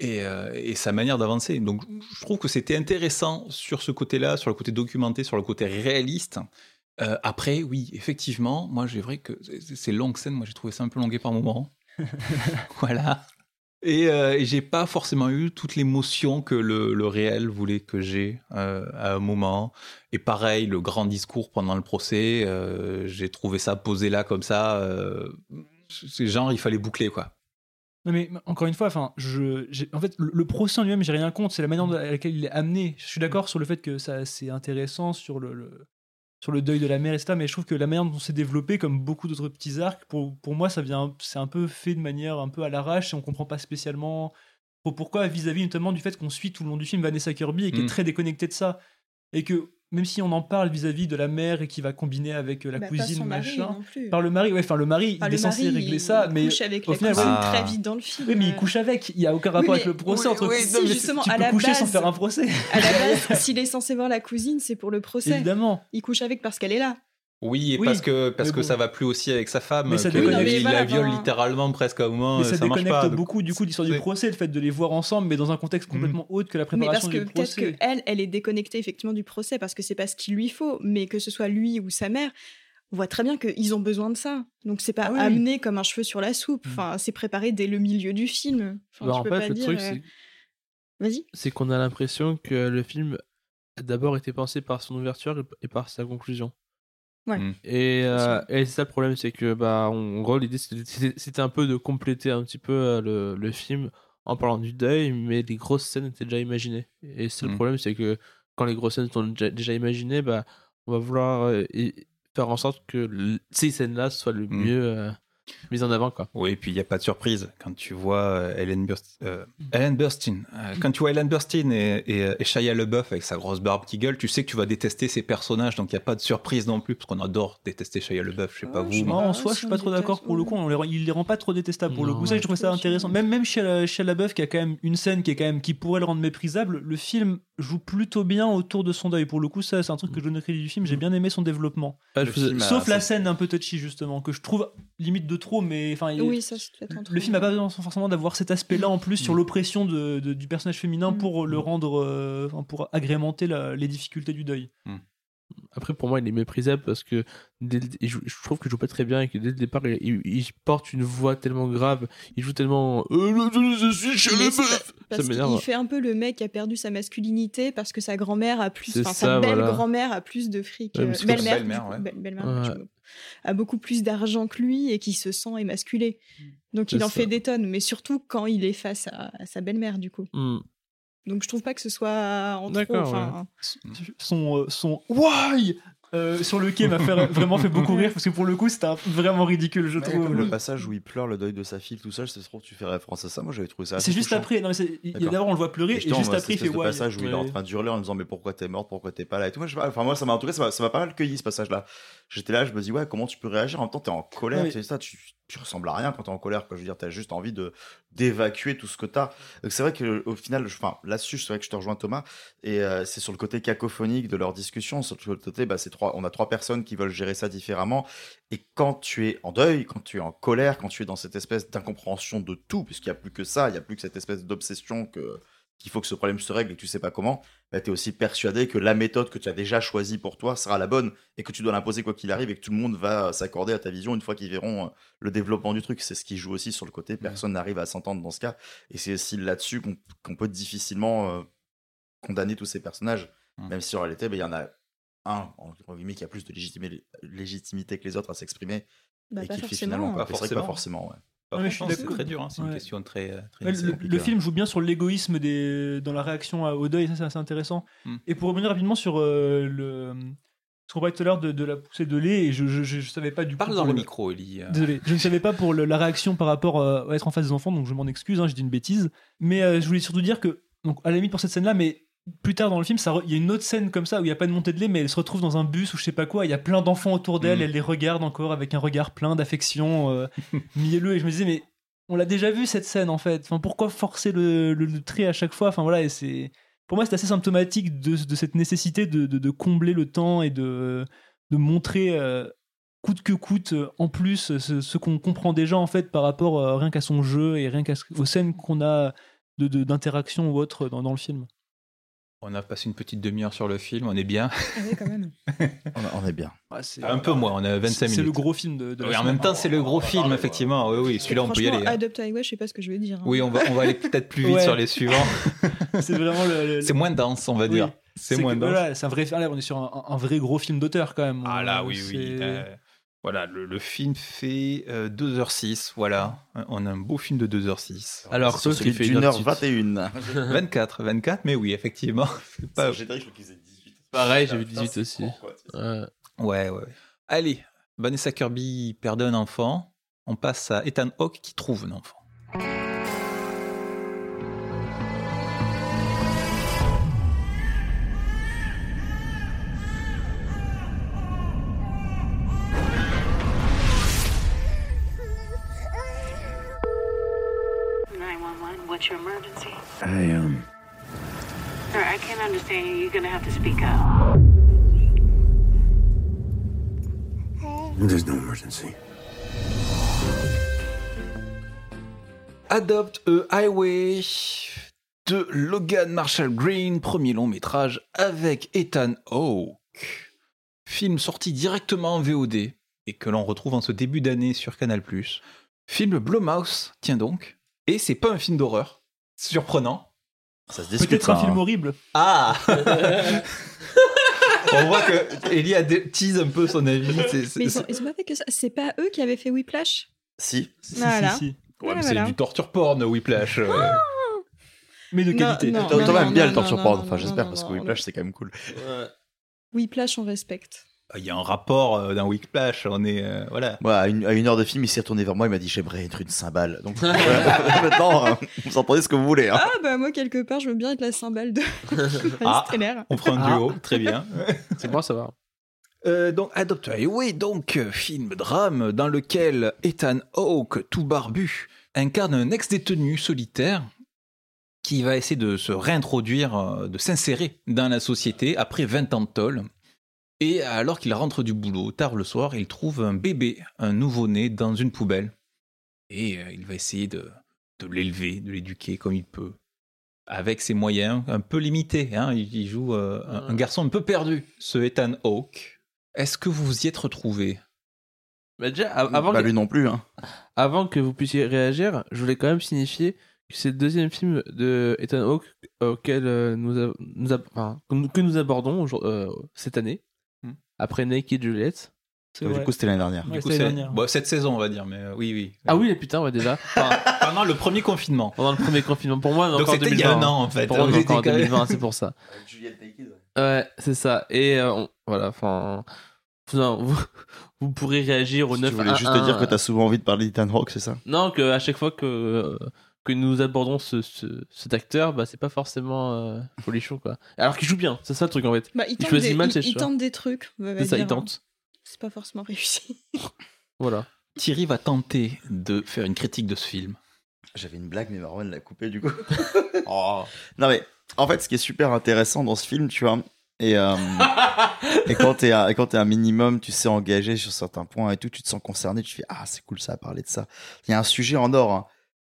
Et, euh, et sa manière d'avancer. Donc je trouve que c'était intéressant sur ce côté-là, sur le côté documenté, sur le côté réaliste. Euh, après, oui, effectivement, moi j'ai vrai que ces longues scènes, moi j'ai trouvé ça un peu longué par moments. voilà. Et, euh, et j'ai pas forcément eu toute l'émotion que le, réel voulait que j'ai euh, à un moment. Et pareil, le grand discours pendant le procès, euh, j'ai trouvé ça posé là comme ça. C'est genre, il fallait boucler quoi. Non mais encore une fois, enfin, je, en fait, le, procès en lui-même, j'ai rien contre. C'est la manière à laquelle il est amené. Je suis d'accord sur le fait que ça, c'est intéressant sur le- sur le deuil de la mère, etc. Mais je trouve que la manière dont c'est développé, comme beaucoup d'autres petits arcs, pour, pour moi, ça vient, c'est un peu fait de manière un peu à l'arrache et on comprend pas spécialement pour- pourquoi vis-à-vis notamment du fait qu'on suit tout le long du film Vanessa Kirby et qui Mm. est très déconnectée de ça et que même si on en parle vis-à-vis de la mère et qui va combiner avec euh, la Bah, cousine machin, non plus. par le mari, ouais, enfin le mari, il le est censé régler il ça, mais couche avec au la final, très vite dans le film. oui, mais il couche avec. Il y a aucun rapport Oui, avec le procès oui, entre. oui, non, mais justement, tu à peux la coucher sans faire un procès. À la base, s'il est censé voir la cousine, c'est pour le procès. Évidemment. Il couche avec parce qu'elle est là. Oui, et Oui, parce que, parce mais que bon. ça va plus aussi avec sa femme. Mais ça que déconnecte. il- mais la viole littéralement presque à un moment. Mais ça, déconnecte pas. donc- beaucoup du coup d'histoire du procès, le fait de les voir ensemble, mais dans un contexte complètement autre que la Mais préparation parce que du peut-être procès. que elle, elle est déconnectée effectivement du procès parce que c'est pas ce qu'il lui faut. Mais que ce soit lui ou sa mère, on voit très bien qu'ils ont besoin de ça. Donc c'est pas Ah oui, amené comme un cheveu sur la soupe. Enfin, c'est préparé dès le milieu du film. Enfin, Bah, tu en peux fait, pas le dire, truc, euh, c'est Vas-y. c'est qu'on a l'impression que le film a d'abord été pensé par son ouverture et par sa conclusion. Ouais. Mm. Et, euh, et c'est ça le problème, c'est que bah, en gros l'idée c'était- un peu de compléter un petit peu euh, le, le film en parlant du deuil, mais les grosses scènes étaient déjà imaginées. Et c'est le Mm. problème, c'est que quand les grosses scènes sont déjà, déjà imaginées, bah, on va vouloir euh, faire en sorte que ces scènes-là soient le Mm. mieux mises en avant. Quoi. Oui, et puis il n'y a pas de surprise quand tu vois euh, Ellen, Burst- euh, Ellen Burstyn. Euh, quand tu vois Ellen Burstyn et, et, et Shia avec sa grosse barbe qui gueule, tu sais que tu vas détester ces personnages, donc il n'y a pas de surprise non plus, parce qu'on adore détester Shia LaBeouf, je sais pas Oh, vous. je sais pas en si soi, je suis pas trop d'accord pour le coup. On les rend- il les rend pas trop détestables pour le coup. Ça, je trouve ça intéressant. Même, même chez LaBeouf, qui a quand même une scène qui est quand même qui pourrait le rendre méprisable, le film joue plutôt bien autour de son deuil. Pour le coup, ça, c'est un truc que je donne au crédit du film. J'ai bien aimé son développement. Ah, faisais- Sauf la scène un peu touchy justement, que je trouve limite de trop, mais enfin, il- Oui, ça, le film n'a pas besoin forcément d'avoir cet aspect-là en plus sur l'oppression de- de- du personnage féminin Mm. pour le rendre, euh, pour agrémenter la- les difficultés du deuil. Après, pour moi, il est méprisable parce que dès le- je trouve qu'il joue pas très bien et que dès le départ, il, il- il porte une voix tellement grave. Il joue tellement. Euh, je suis chez Mais les c'est meufs pas- Ça Parce m'énerve. qu'il fait un peu le mec qui a perdu sa masculinité parce que sa grand-mère a plus, enfin sa belle voilà. grand-mère a plus de fric, Ouais, euh, belle-mère, belle-mère, du coup, ouais. belle- belle-mère, Ouais. je a beaucoup plus d'argent que lui et qui se sent émasculé. Donc il en ça. fait des tonnes, mais surtout quand il est face à, à sa belle-mère du coup. Hmm. Donc je trouve pas que ce soit en trop. D'accord, Enfin, Son, euh, son why? Euh, sur le quai m'a vraiment fait beaucoup rire parce que pour le coup c'était vraiment ridicule je Ouais, trouve. comme le passage où il pleure le deuil de sa fille tout seul, c'est trop tu fais référence à ça. Moi j'avais trouvé ça. C'est juste touchant. après, non, mais d'abord on le voit pleurer Et juste après il fait de why. passage où il est en Ouais. train d'hurler en disant mais pourquoi t'es morte, pourquoi t'es pas là et tout. Moi, je enfin moi ça m'a en tout cas ça m'a- pas mal cueilli ce passage là. J'étais là, je me dis ouais comment tu peux réagir en même temps t'es en colère, Ouais. ça, tu, tu ressembles à rien quand t'es en colère. Quoi. Je veux dire t'as juste envie de d'évacuer tout ce que t'as. Donc c'est vrai que au final, je- enfin là-dessus c'est vrai que je te rejoins Thomas et euh, c'est sur le côté cacophonique de leur discussion, sur le côté bah c'est trois, on a trois personnes qui veulent gérer ça différemment. Et quand tu es en deuil, quand tu es en colère, quand tu es dans cette espèce d'incompréhension de tout, puisqu'il n'y a plus que ça, il n'y a plus que cette espèce d'obsession que qu'il faut que ce problème se règle et que tu sais pas comment, bah, tu es aussi persuadé que la méthode que tu as déjà choisie pour toi sera la bonne et que tu dois l'imposer quoi qu'il arrive et que tout le monde va s'accorder à ta vision une fois qu'ils verront euh, le développement du truc. C'est ce qui joue aussi sur le côté. Personne n'arrive à s'entendre dans ce cas. Et c'est aussi là-dessus qu'on peut difficilement euh, condamner tous ces personnages, même si en réalité, bah, il y en a un, entre guillemets, qui a plus de légitimité, légitimité que les autres à s'exprimer bah, et qui fait forcément. finalement. hein. Pas pas forcément. ouais. Pas c'est très dur, hein, c'est une Ouais. question très, euh, très le, le film joue bien sur l'égoïsme des dans la réaction à- au deuil, ça c'est assez intéressant. Hmm. Et pour revenir rapidement sur euh, le ce qu'on parlait tout à l'heure de, de la poussée de lait, et je, je, je, je savais pas du coup. Parle pour dans le micro, Ellie. Désolé, je ne savais pas pour le- la réaction par rapport euh, à être en face des enfants, donc je m'en excuse, hein, j'ai dit une bêtise. Mais euh, je voulais surtout dire que, donc à la limite pour cette scène-là, mais plus tard dans le film, ça re- il y a une autre scène comme ça où il n'y a pas de montée de lait, mais elle se retrouve dans un bus ou je sais pas quoi, il y a plein d'enfants autour d'elle, Mhm. elle les regarde encore avec un regard plein d'affection, euh, mielleux, et je me disais, mais on l'a déjà vu cette scène en fait, enfin, pourquoi forcer le, le- le trait à chaque fois? Enfin voilà, et c'est. Pour moi, c'est assez symptomatique de, de cette nécessité de, de- de combler le temps et de, de montrer euh, coûte que coûte euh, en plus ce, ce qu'on comprend déjà en fait par rapport euh, rien qu'à son jeu et rien qu'à ce- aux scènes qu'on a d'interaction ou autre dans, dans le film. On a passé une petite demi-heure sur le film, on est bien. Ah ouais, quand même. On, on est bien. Un peu moins, on a 25 C'est minutes. le gros film de, de la Oui, en même temps, c'est le gros film, effectivement. Oui, oui, celui-là, on peut y aller. hein. Adopt Highway, je sais pas ce que je vais dire. hein. Oui, on va, on va aller peut-être plus vite Ouais. sur les suivants. C'est vraiment le. le- C'est moins dense, on va Oui. dire. C'est moins que, dense. voilà, c'est un vrai. là, on est sur un, un vrai gros film d'auteur quand même. Ah là, oui, oui. c'est- euh, voilà, le, le film fait euh, 2h06. Voilà, on a un beau film de 2h06. Alors, celui qui fait d'une une heure heure 21. 24, 24, mais oui, effectivement. C'est pas- J'ai dit que je faisais 18. Pareil, j'ai vu Putain, 18 c'est aussi. court, quoi. Ouais. Ouais, ouais. ouais. Allez, Vanessa Kirby perd un enfant. On passe à Ethan Hawke qui trouve un enfant. I, um, Sir, I can't understand you. You're gonna have to speak up. there's no emergency. Adopt a Highway de Logan Marshall Green, premier long métrage avec Ethan Hawke. Film sorti directement en VOD et que l'on retrouve en ce début d'année sur Canal+. Film Blumhouse, tiens donc. Et c'est pas un film d'horreur. Surprenant. Ça se discute. Peut-être un ça, film hein. horrible. Ah On voit que Ellie a tease un peu son avis. c'est- c'est- Mais ils ont, ils ont pas fait que ça. C'est pas eux qui avaient fait Whiplash? Si. Si, Voilà. si, si. Ouais, Voilà, mais c'est voilà. du torture porn, Whiplash. euh. Mais de Non, qualité. non. Thomas aime bien non, le torture non, porn. non, Enfin, non, j'espère non, parce que non, Whiplash c'est quand même cool. Whiplash, on respecte. Il y a un rapport euh, d'un Whiplash, on est. euh, voilà. Ouais, à, une, à une heure de film, il s'est retourné vers moi, il m'a dit J'aimerais être une cymbale. Donc euh, maintenant, euh, vous entendez ce que vous voulez. hein. Ah bah moi quelque part je veux bien être la cymbale de Ah. On fera un duo, très bien. C'est bon à savoir. Euh, donc, Adopt a Highway, donc, film drame dans lequel Ethan Hawke, tout barbu, incarne un ex-détenu solitaire qui va essayer de se réintroduire, de s'insérer dans la société après 20 ans de tôle. Et alors qu'il rentre du boulot, tard le soir, il trouve un bébé, un nouveau-né, dans une poubelle. Et euh, il va essayer de, de l'élever, de l'éduquer comme il peut. Avec ses moyens un peu limités. hein. Il, il joue euh, un, un garçon un peu perdu, ce Ethan Hawke. Est-ce que vous vous y êtes retrouvé? Bah, déjà, av- avant, Pas que, lui non plus. Hein. avant que vous puissiez réagir, je voulais quand même signifier que c'est le deuxième film de Ethan Hawke auquel euh, nous, a- nous a- enfin, que nous- abordons euh, cette année. Après Naked Juliet. C'est Du vrai. coup, c'était l'année dernière. Ouais, Du coup, c'est c'est- l'année dernière. bon, cette saison, on va dire, mais euh, oui, oui. Ah oui, putain, ouais, déjà. Enfin, Pendant le premier confinement. pendant le premier confinement. Pour moi, Donc encore en c'était il y a 2020. un an, en fait. Pour moi, encore en quand même- 2020, c'est pour ça. Ouais, c'est ça. Et euh, on- voilà, enfin. non, vous, vous pourrez réagir au Tu 9 voulais juste te dire que t'as souvent envie de parler d'Ethan Hawke, c'est ça? Non, que à chaque fois que, euh, que nous abordons ce, ce- cet acteur, bah, c'est pas forcément euh, folichon, quoi. Alors qu'il joue bien, c'est ça le truc en fait. Bah, il Il tente, choisit des, mal il- ses il tente des trucs. C'est ça, il hein. tente. C'est pas forcément réussi. Voilà. Thierry va tenter de faire une critique de ce film. J'avais une blague, mais Marwan l'a coupée du coup. Non, mais en fait, ce qui est super intéressant dans ce film, tu vois, et, euh, et quand t'es un, et quand t'es un minimum, tu sais, engagé sur certains points et tout, tu te sens concerné, tu fais Ah, c'est cool ça, à parler de ça. Il y a un sujet en or. hein.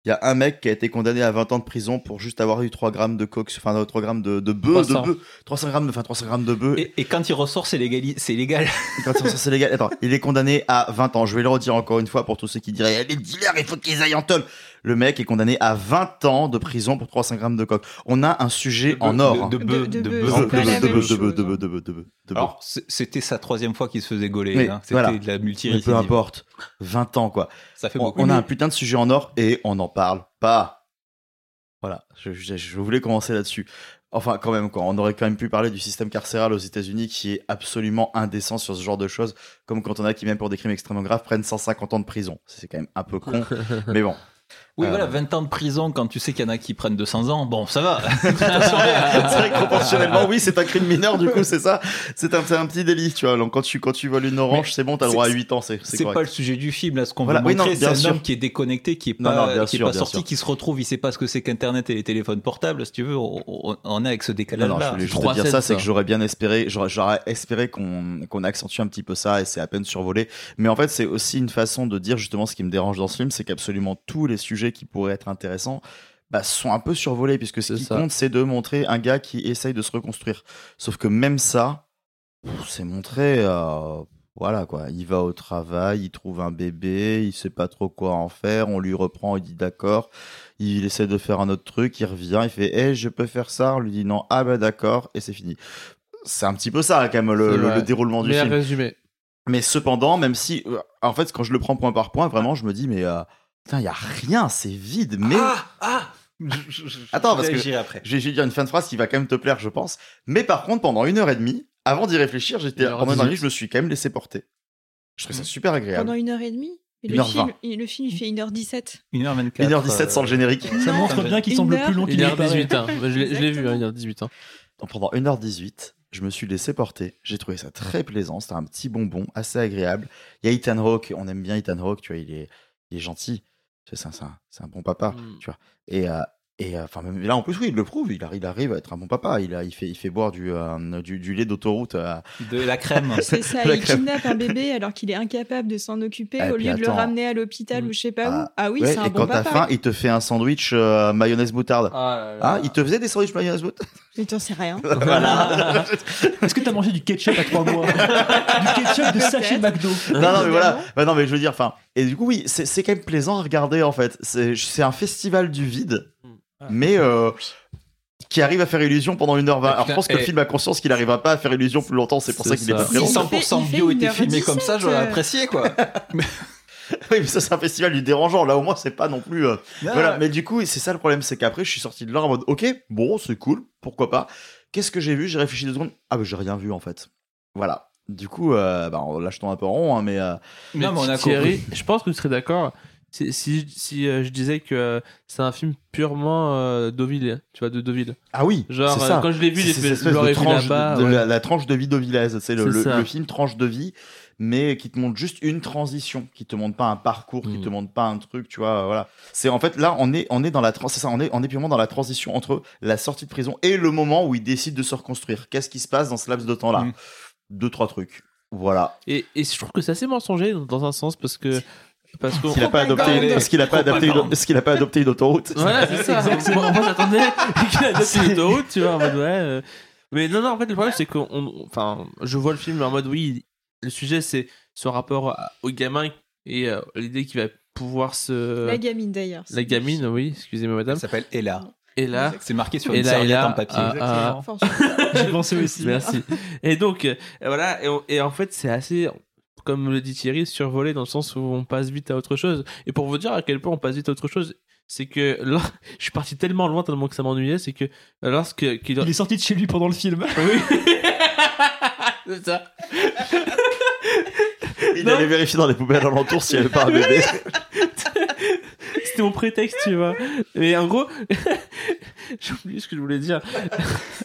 Il y a un mec qui a été condamné à 20 ans de prison pour juste avoir eu 3 grammes de coke, enfin 3 grammes de, de bœuf, de 300. bœuf, 300 grammes, enfin 300 grammes de bœuf. Et, et quand il ressort, c'est légali- c'est légal. Quand il ressort, c'est légal. Attends, il est condamné à 20 ans. Je vais le redire encore une fois pour tous ceux qui diraient les dealers, il faut qu'ils aillent en tôle. Le mec est condamné à 20 ans de prison pour 300 grammes de coke. On a un sujet en or. De, bœuf, De- bœuf. Alors, c'était sa troisième fois qu'il se faisait gauler. Hein. C'était voilà. de la Mais multi peu importe. 20 ans, quoi. Ça fait On, beaucoup. on a un putain de sujet en or et on n'en parle pas. Voilà. Je, je- je voulais commencer là-dessus. Enfin, quand même, quoi. On aurait quand même pu parler du système carcéral aux États-Unis qui est absolument indécent sur ce genre de choses. Comme quand on a qui, même pour des crimes extrêmement graves, prennent 150 ans de prison. C'est quand même un peu con. mais bon. Oui, Euh, voilà, 20 ans de prison quand tu sais qu'il y en a qui prennent 200 ans. Bon, ça va. c'est vrai que proportionnellement, oui, c'est un crime mineur, du coup, c'est ça. C'est un, un petit délit, tu vois. Donc, quand tu, quand tu voles une orange, c'est bon, t'as le droit à c'est- 8 ans, c'est c'est C'est pas le sujet du film. Là, ce qu'on Voilà, veut oui, montrer, c'est un sûr. homme qui est déconnecté, qui est pas, non, qui est pas sorti, sûr. qui se retrouve. Il sait pas ce que c'est qu'Internet et les téléphones portables. Si tu veux, on, on- est avec ce décalage-là. non, je voulais juste te dire ça, c'est que j'aurais bien espéré, j'aurais, espéré qu'on, qu'on accentue un petit peu ça et c'est à peine survolé. Mais en fait, c'est aussi une façon de dire justement ce qui me dérange dans ce film, c'est qu'absolument tous les sujets qui pourraient être intéressants, bah, sont un peu survolés puisque ce qui ça. compte, c'est de montrer un gars qui essaye de se reconstruire. Sauf que même ça, c'est montré, euh, voilà quoi. Il va au travail, il trouve un bébé, il sait pas trop quoi en faire, on lui reprend, il dit d'accord. Il essaie de faire un autre truc, il revient, il fait, eh, je peux faire ça? On lui dit non, ah bah d'accord, et c'est fini. C'est un petit peu ça quand même le, déroulement du Mais film. résumé. Mais cependant, même si, euh, en fait, quand je le prends point par point, vraiment, je me dis, mais euh, putain, il y a rien, c'est vide. Mais Ah, ah Je- je- je- Attends, parce que- après. je vais dire une fin de phrase qui va quand même te plaire, je pense. Mais par contre, pendant une heure et demie, avant d'y réfléchir, j'étais pendant une heure et demie, 18. je me suis quand même laissé porter. Je trouve ça super agréable. Pendant une heure et demie et le, 1h20. film, et le film, il fait 1h17. 1h24. 1h17 sans le générique. Ça montre bien qu'il semble plus long qu'il Il est est paraît. 18 hein. Je l'ai je l'ai vu, hein, il est 18 ans. Donc pendant 1h18, je me suis laissé porter. J'ai trouvé ça très plaisant. C'était un petit bonbon, assez agréable. Il y a Ethan Hawke, on aime bien Ethan Hawke, tu vois, il est, il est gentil. C'est un, c'est un- un bon papa, Mm. tu vois? Et, euh, et euh, enfin, là, en plus, oui, il le prouve. Il arrive, il arrive à être un bon papa. Il, a, il, fait, il fait boire du, euh, du, du lait d'autoroute. euh, De la crème. C'est ça, La il crème. kidnappe un bébé alors qu'il est incapable de s'en occuper Ah, et au lieu de le ramener à l'hôpital Mm. ou je sais pas Ah, où. Ah oui, ouais, c'est un et bon quand t'as papa. faim, il te fait un sandwich euh, mayonnaise moutarde. Ah, Ah, il te faisait des sandwichs mayonnaise moutarde? Mais t'en sais rien. Voilà. Est-ce que t'as mangé du ketchup à trois mois? Du ketchup de sachet. McDo non, non, mais voilà. Bah, non, mais je veux dire, enfin. Et du coup, oui, c'est c'est quand même plaisant à regarder, en fait. C'est c'est un festival du vide, Ah. mais euh, qui arrive à faire illusion pendant 1h20. Ah, Alors, je pense que le et- film a conscience qu'il n'arrivera pas à faire illusion plus longtemps, c'est pour ça qu'il est pas Si présent. Il 100% fait- il fait bio était 1h17, filmé comme ça, j'aurais euh. apprécié, quoi. Oui, mais ça, c'est un festival du dérangeant. Là, au moins, c'est pas non plus. euh, Voilà, mais du coup, c'est ça le problème, c'est qu'après, je suis sorti de là en mode, ok, bon, c'est cool, pourquoi pas. Qu'est-ce que j'ai vu? J'ai réfléchi deux secondes. Ah, bah, j'ai rien vu en fait. Voilà. Du coup, euh, bah, on lâche ton un peu rond, hein, mais euh, Non, mais on a Thierry, compris. je pense que tu serais d'accord. Si, si, si, euh, je disais que euh, c'est un film purement euh, Deauville, tu vois, de Deauville. ah oui, Genre, c'est ça. euh, quand je l'ai vu, C'est j'ai fait, je l'aurais vu tranche là-bas. ouais. la, la tranche de vie d'Auvillaise. C'est le, C'est le, film tranche de vie, mais qui te montre juste une transition, qui te montre pas un parcours, qui Mm. te montre pas un truc, tu vois. Voilà. C'est en fait là, on est, on est dans la c'est ça, on est, on est purement dans la transition entre la sortie de prison et le moment où il décide de se reconstruire. Qu'est-ce qui se passe dans ce laps de temps-là? Mm. Deux, trois trucs. Voilà. Et, et je trouve que c'est assez mensonger dans un sens parce que. Parce qu'il a pas adopté, est-ce qu'il a pas Propagande. est-ce qu'il a pas adopté une autoroute Voilà, c'est ça. Moi, moi, j'attendais qu'il adopte une autoroute, tu vois, en mode ouais. euh. Mais non, non, en fait, le problème, c'est que, enfin, je vois le film en mode oui, le sujet, c'est son rapport au gamin et euh, l'idée qu'il va pouvoir se. La gamine d'ailleurs. Euh, La gamine, oui, excusez-moi, madame. Elle s'appelle Ella. Et là. C'est marqué sur Et une là, et serviette là, en papier. ah, Enfin, J'ai pensé aussi. Merci. Et donc, euh, voilà, et en fait, c'est assez, comme le dit Thierry, survolé dans le sens où on passe vite à autre chose. Et pour vous dire à quel point on passe vite à autre chose, c'est que là, je suis parti tellement loin tellement que ça m'ennuyait, c'est que lorsque qu'il Il est sorti de chez lui pendant le film. oui. c'est ça. Il Non. allait vérifier dans les poubelles alentours s'il n'y avait pas un bébé. C'était mon prétexte, tu vois. Mais en gros, j'ai oublié ce que je voulais dire.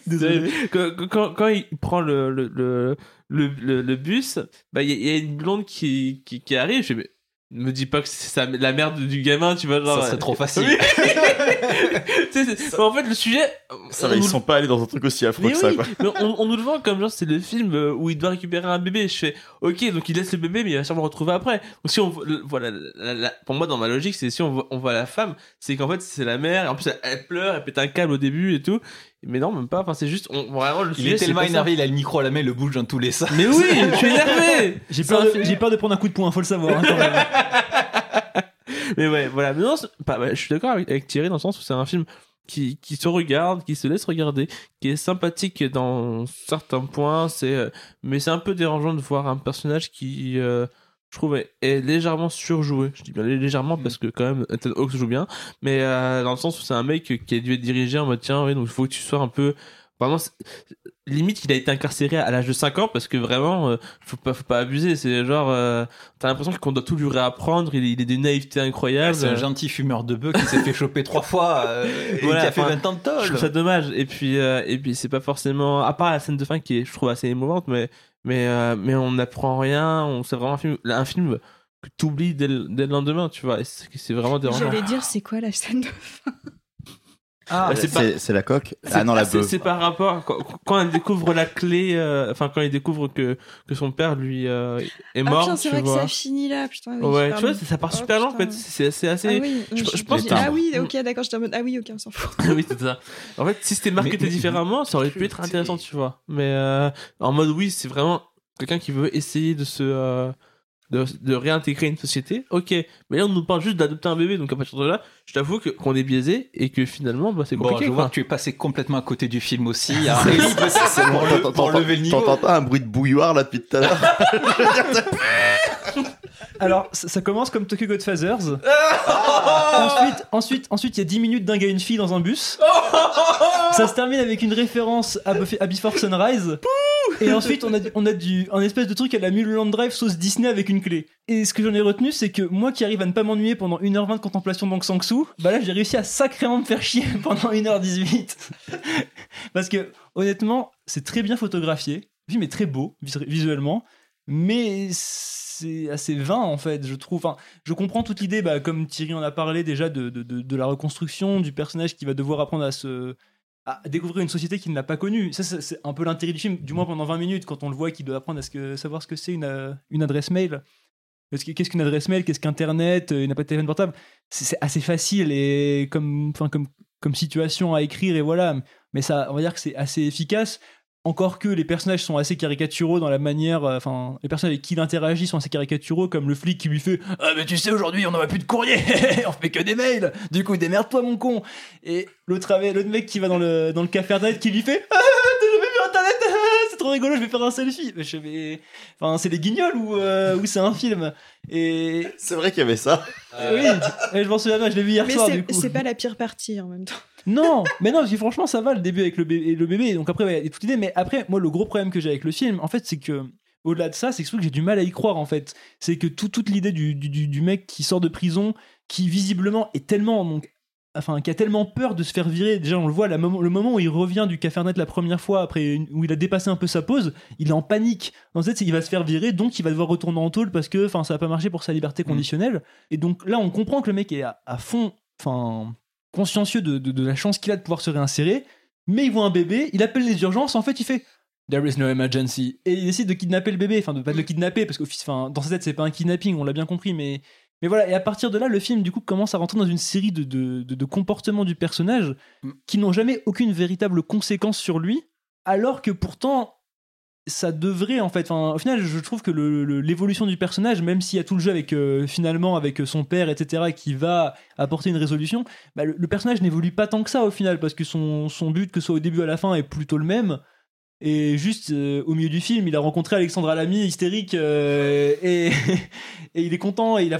Désolé. Quand, quand, quand il prend le, le, le, le, le- le bus, bah, il y, a- il y a une blonde qui, qui, qui arrive. Je mais me dis pas que c'est sa- la merde du gamin, tu vois. Genre, Ça serait trop facile. Sais, c'est- en fait, le sujet. Ça on va, ils nous- sont pas allés dans un truc aussi affreux mais que ça, quoi. mais on, on nous le vend comme genre c'est le film euh, où il doit récupérer un bébé. Je fais ok donc il laisse le bébé mais il va sûrement le retrouver après. Donc si on voilà la- la- pour moi dans ma logique c'est si on voit, on voit la femme c'est qu'en fait c'est la mère et en plus elle, elle pleure elle pète un câble au début et tout. Mais non même pas. Enfin c'est juste on, vraiment le Il sujet est c'est tellement énervé, il a le micro à la main, il le bouge dans tous les sens. Mais oui je suis énervé. J'ai peur, de- j'ai peur de prendre un coup de poing, faut le savoir. hein, quand même. Mais ouais, voilà. Mais non, pas- ouais, je suis d'accord avec, avec Thierry dans le sens où c'est un film qui, qui se regarde, qui se laisse regarder, qui est sympathique dans certains points. C'est, euh, mais c'est un peu dérangeant de voir un personnage qui, euh, je trouve, est, légèrement surjoué. Je dis bien légèrement Mm. parce que quand même, Ethan Hawke joue bien. Mais euh, dans le sens où c'est un mec qui a dû être dirigé en mode tiens, oui, donc il faut que tu sois un peu. Vraiment, limite, il a été incarcéré à l'âge de 5 ans parce que vraiment, euh, faut pas, faut pas abuser. C'est genre, euh, t'as l'impression qu'on doit tout lui réapprendre. Il, est- il est d'une naïveté incroyable. C'est un gentil fumeur de bœuf qui s'est fait choper trois fois euh, et Voilà, qui a fait enfin, 20 ans de Je tôle. trouve ça dommage. Et puis, euh, et puis c'est pas forcément. À part la scène de fin qui est, je trouve, assez émouvante, mais, mais, euh, mais on n'apprend rien. On, c'est vraiment un film, un film que t'oublies dès, dès le lendemain, tu vois. C'est vraiment dérangeant. J'allais dire, c'est quoi la scène de fin? Ah, c'est la coque Ah non, la c'est, bœuf. c'est par rapport quand, quand elle découvre la clé, euh, enfin quand il découvre que que son père lui euh, est Ah mort, putain, c'est tu vrai que vois. ça finit là, putain. oui, ouais, tu vois, ça part Oh, super lent en fait. C'est, assez. Ah oui, je- je, je pense dis- que- Ah oui, ok, d'accord, j'étais en mode. Ah oui, ok, on s'en fout. oui, c'est ça. En fait, si c'était marketé mais- différemment, ça aurait pu être intéressant, tu vois. Mais euh, en mode, oui, c'est vraiment quelqu'un qui veut essayer de se. De, de réintégrer une société, ok. Mais là, on nous parle juste d'adopter un bébé, donc à partir de là, je t'avoue que- qu'on est biaisé et que finalement, bah, c'est Bon, compliqué. je quoi. vois que tu es passé complètement à côté du film aussi. Pour, pour lever le niveau. T'entends pas un bruit de bouilloire là depuis tout à l'heure Alors, ça, ça commence comme Tokyo Godfathers. ensuite, ensuite, ensuite, il y a 10 minutes d'un gars et une fille dans un bus. ça se termine avec une référence à, Buffy- à Before Sunrise. Et ensuite, on a, on a du, un espèce de truc à la Mulholland Drive sauce Disney avec une clé. Et ce que j'en ai retenu, c'est que moi qui arrive à ne pas m'ennuyer pendant 1h20 de contemplation d'Aung San Suu, bah là, j'ai réussi à sacrément me faire chier pendant 1h18. Parce que, honnêtement, c'est très bien photographié. Le film est très beau vis- visuellement. Mais c'est assez vain en fait, je trouve. Enfin, je comprends toute l'idée, bah, comme Thierry en a parlé déjà, de, de, de- de la reconstruction du personnage qui va devoir apprendre à se découvrir une société qu'il n'a pas connue. Ça, c'est un peu l'intérêt du film, du moins pendant 20 minutes, quand on le voit qu'il doit apprendre à savoir ce que c'est une, euh, une adresse mail. Qu'est-ce qu'une adresse mail? Qu'est-ce qu'Internet? Euh, Il n'a pas de téléphone portable. C'est assez facile et comme, comme, comme situation à écrire et voilà. Mais ça, on va dire que c'est assez efficace. Encore que les personnages sont assez caricaturaux dans la manière, euh, enfin, les personnages avec qui il interagit sont assez caricaturaux, comme le flic qui lui fait Ah, mais tu sais, aujourd'hui, on n'en a plus de courrier, on fait que des mails, du coup, démerde-toi, mon con. Et l'autre mec qui va dans le, dans le café internet qui lui fait Ah, t'as jamais vu internet? Ah, trop rigolo, je vais faire un selfie. Mais je mais- Enfin, c'est les guignols ou, euh, ou c'est un film Et C'est vrai qu'il y avait ça. oui, et je m'en souviens bien, je l'ai vu hier Mais soir. coup. c'est pas la pire partie en même temps. Non, mais non, parce que franchement, ça va le début avec le bébé. Le bébé donc après, ouais, il y a toute l'idée. Mais après, moi, le gros problème que j'ai avec le film, en fait, c'est que au-delà de ça, c'est que j'ai du mal à y croire en fait. C'est que tout- toute l'idée du, du, du- du mec qui sort de prison, qui visiblement est tellement donc enfin qui a tellement peur de se faire virer. Déjà, on le voit la le moment où il revient du Cafernet la première fois après une- où il a dépassé un peu sa pause, il est en panique. Fait, c'est- il va se faire virer, donc il va devoir retourner en tôle parce que enfin ça va pas marcher pour sa liberté conditionnelle. Et donc là, on comprend que le mec est à, à fond, enfin consciencieux de, de- de la chance qu'il a de pouvoir se réinsérer. Mais il voit un bébé, il appelle les urgences. En fait, il fait There is no emergency. Et il décide de kidnapper le bébé, enfin de pas de le kidnapper, parce enfin, dans sa tête, c'est pas un kidnapping, on l'a bien compris, mais, mais voilà. Et à partir de là, le film, du coup, commence à rentrer dans une série de, de, de- de comportements du personnage qui n'ont jamais aucune véritable conséquence sur lui, alors que pourtant, ça devrait, en fait. Enfin, au final, je trouve que l'évolution du personnage, même s'il y a tout le jeu avec, euh, finalement, avec son père, etc., qui va apporter une résolution, bah, le, le personnage n'évolue pas tant que ça, au final, parce que son, son but, que ce soit au début ou à la fin, est plutôt le même. Et juste euh, au milieu du film, il a rencontré Alexandra Lamy, hystérique, euh, et, et il est content. Et il a,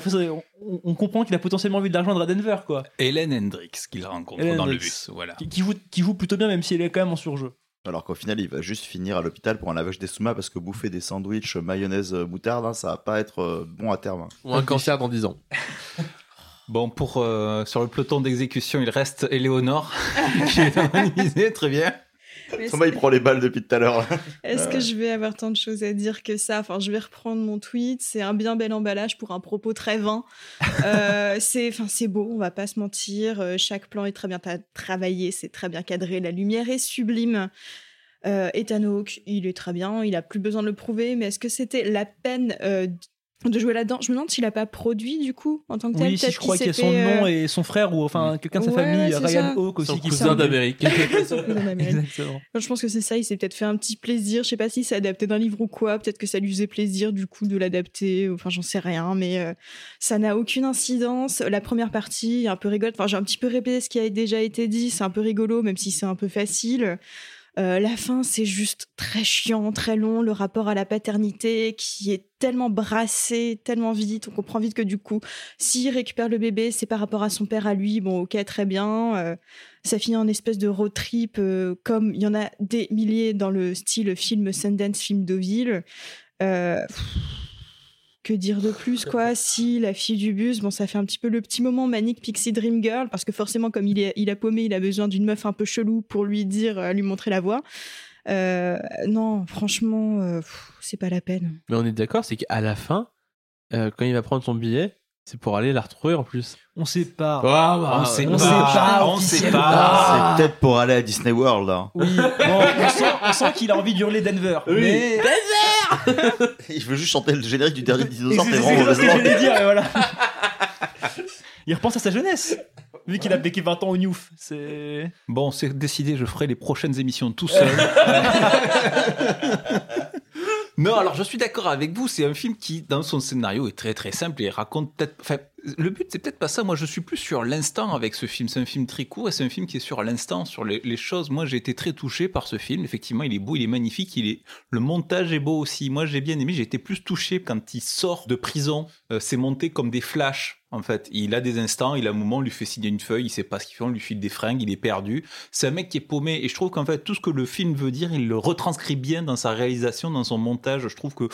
on, on comprend qu'il a potentiellement envie de la rejoindre à Denver, quoi. Hélène Hendrix qu'il rencontre Hélène dans le bus. Voilà. Qui, qui joue, qui joue plutôt bien, même si elle est quand même en surjeu. Alors qu'au final, il va juste finir à l'hôpital pour un lavage d'estomac parce que bouffer des sandwichs mayonnaise euh, moutarde, hein, ça va pas être bon à terme. hein. Ou un cancer dans 10 ans. Bon, pour euh, sur le peloton d'exécution, il reste Éléonore qui est très bien. Thomas, il prend les balles depuis tout à l'heure. Est-ce Euh, que je vais avoir tant de choses à dire que ça? Enfin, je vais reprendre mon tweet. C'est un bien bel emballage pour un propos très vain. Euh, c'est, enfin, c'est beau. On va pas se mentir. Euh, chaque plan est très bien travaillé. C'est très bien cadré. La lumière est sublime. Euh, Ethan Hawke, il est très bien. Il a plus besoin de le prouver. Mais est-ce que c'était la peine euh, de jouer là-dedans Je me demande s'il a pas produit du coup en tant que tel. Oui, si je crois qu'il y a son fait, nom euh, et son frère, ou enfin quelqu'un de sa Ouais, famille, Ryan. Hawke aussi, qui cousin d'Amérique. Exactement. Je pense que c'est ça, il s'est peut-être fait un petit plaisir. Je sais pas si c'est adapté d'un livre ou quoi. Peut-être que ça lui faisait plaisir du coup de l'adapter. Enfin, j'en sais rien, mais euh, ça n'a aucune incidence. La première partie est un peu rigolote. Enfin, j'ai un petit peu répété ce qui a déjà été dit. C'est un peu rigolo, même si c'est un peu facile. Euh, la fin, c'est juste très chiant, très long. Le rapport à la paternité qui est tellement brassé, tellement vite. On comprend vite que du coup, s'il récupère le bébé, c'est par rapport à son père à lui. Bon, ok, très bien. Euh, ça finit en espèce de road trip, euh, comme il y en a des milliers dans le style film Sundance, film Deauville. Que dire de plus, quoi Si la fille du bus, bon, ça fait un petit peu le petit moment manique Pixie Dream Girl, parce que forcément, comme il est, il a paumé, il a besoin d'une meuf un peu chelou pour lui dire, euh, lui montrer la voie. Euh, non, franchement, euh, c'est pas la peine. Mais on est d'accord, c'est qu'à la fin, euh, quand il va prendre son billet, c'est pour aller la retrouver en plus. On sait pas. Ah, bah, on sait on pas, sait pas, on sait pas. C'est peut-être pour aller à Disney World. là. Oui, bon, on, sent, qu'il a envie d'hurler Denver. Mais... Il veut juste chanter le générique du dernier dinosaure. c'est vraiment ce que mauvaise j'allais dire, et voilà. Il repense à sa jeunesse, vu qu'il a vécu 20 ans au Newf. C'est. Bon, c'est décidé, je ferai les prochaines émissions tout seul. non, alors je suis d'accord avec vous, c'est un film qui, dans son scénario, est très très simple et raconte peut-être. Enfin, le but, c'est peut-être pas ça. Moi, je suis plus sur l'instant avec ce film. C'est un film très court et c'est un film qui est sur l'instant, sur les, choses. Moi, j'ai été très touché par ce film. Effectivement, il est beau, il est magnifique, il est. Le montage est beau aussi. Moi, j'ai bien aimé. J'ai été plus touché quand il sort de prison. Euh, c'est monté comme des flashs. En fait, il a des instants, il a un moment, on lui fait signer une feuille, il sait pas ce qu'il fait, on lui file des fringues, il est perdu. C'est un mec qui est paumé et je trouve qu'en fait tout ce que le film veut dire, il le retranscrit bien dans sa réalisation, dans son montage. Je trouve que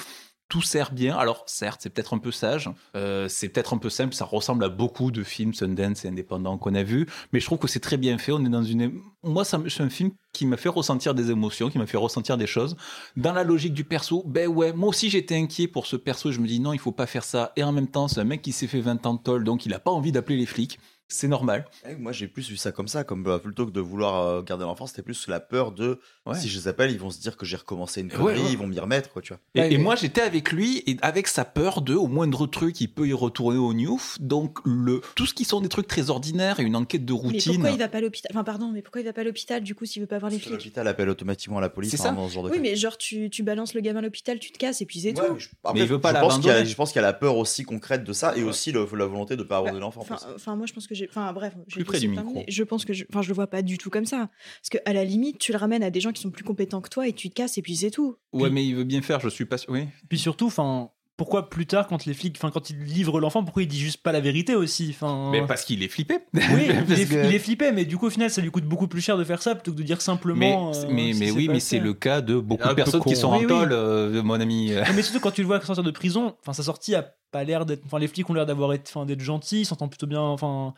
tout sert bien. Alors certes, c'est peut-être un peu sage, euh, c'est peut-être un peu simple, ça ressemble à beaucoup de films Sundance et indépendants qu'on a vus, mais je trouve que c'est très bien fait. On est dans une, moi, c'est un film qui m'a fait ressentir des émotions, qui m'a fait ressentir des choses. Dans la logique du perso, ben ouais, moi aussi j'étais inquiet pour ce perso. Je me dis non, il faut pas faire ça. Et en même temps, c'est un mec qui s'est fait 20 ans de toll, donc il a pas envie d'appeler les flics. C'est normal. Eh, Moi, j'ai plus vu ça comme ça, comme bah, plutôt que de vouloir euh, garder l'enfant, c'était plus la peur de Ouais. si je les appelle, ils vont se dire que j'ai recommencé une connerie, ouais. ils vont m'y remettre, quoi, tu vois. Et, mais- moi, j'étais avec lui et avec sa peur de, au moindre truc, il peut y retourner au Newf. Donc, le, tout ce qui sont des trucs très ordinaires et une enquête de Mais routine. pourquoi il va pas à l'hôpital? Enfin, pardon, mais pourquoi il va pas à l'hôpital du coup s'il veut pas voir les flics? L'hôpital appelle automatiquement la police C'est ça. hein, dans ce genre de Oui, cas. mais genre tu, tu balances le gamin à l'hôpital, tu te casses et puis c'est Ouais, tout. mais je, après, Mais il veut pas je pense qu'il y a- l'abandonner. Je pense qu'il y a la peur aussi concrète de ça et aussi le- la volonté de pas l'enfant. Enfin, parce que- enfin, moi je pense que j'ai. Enfin, bref, Plus près du micro. Je pense que je. Enfin, je le vois pas du tout comme ça. Parce que à la limite, tu le ramènes à des gens qui sont plus compétents que toi et tu te casses et puis c'est tout. Ouais, mais il veut bien faire, je suis pas sûr. Oui. Puis surtout, enfin, pourquoi plus tard, quand les flics, enfin quand il livre l'enfant, pourquoi il dit juste pas la vérité aussi Enfin, Mais parce qu'il est flippé. oui, il est, que- il est flippé, mais du coup au final, ça lui coûte beaucoup plus cher de faire ça plutôt que de dire Mais, simplement. euh, mais, si mais oui, mais c'est le cas de beaucoup Un de personnes qui sont Oui, en oui. tôle, euh, mon ami. Non, mais surtout quand tu le vois sortir de prison, enfin sa sortie a pas l'air d'être, enfin les flics ont l'air d'avoir été, enfin d'être gentils, il s'entend plutôt bien, enfin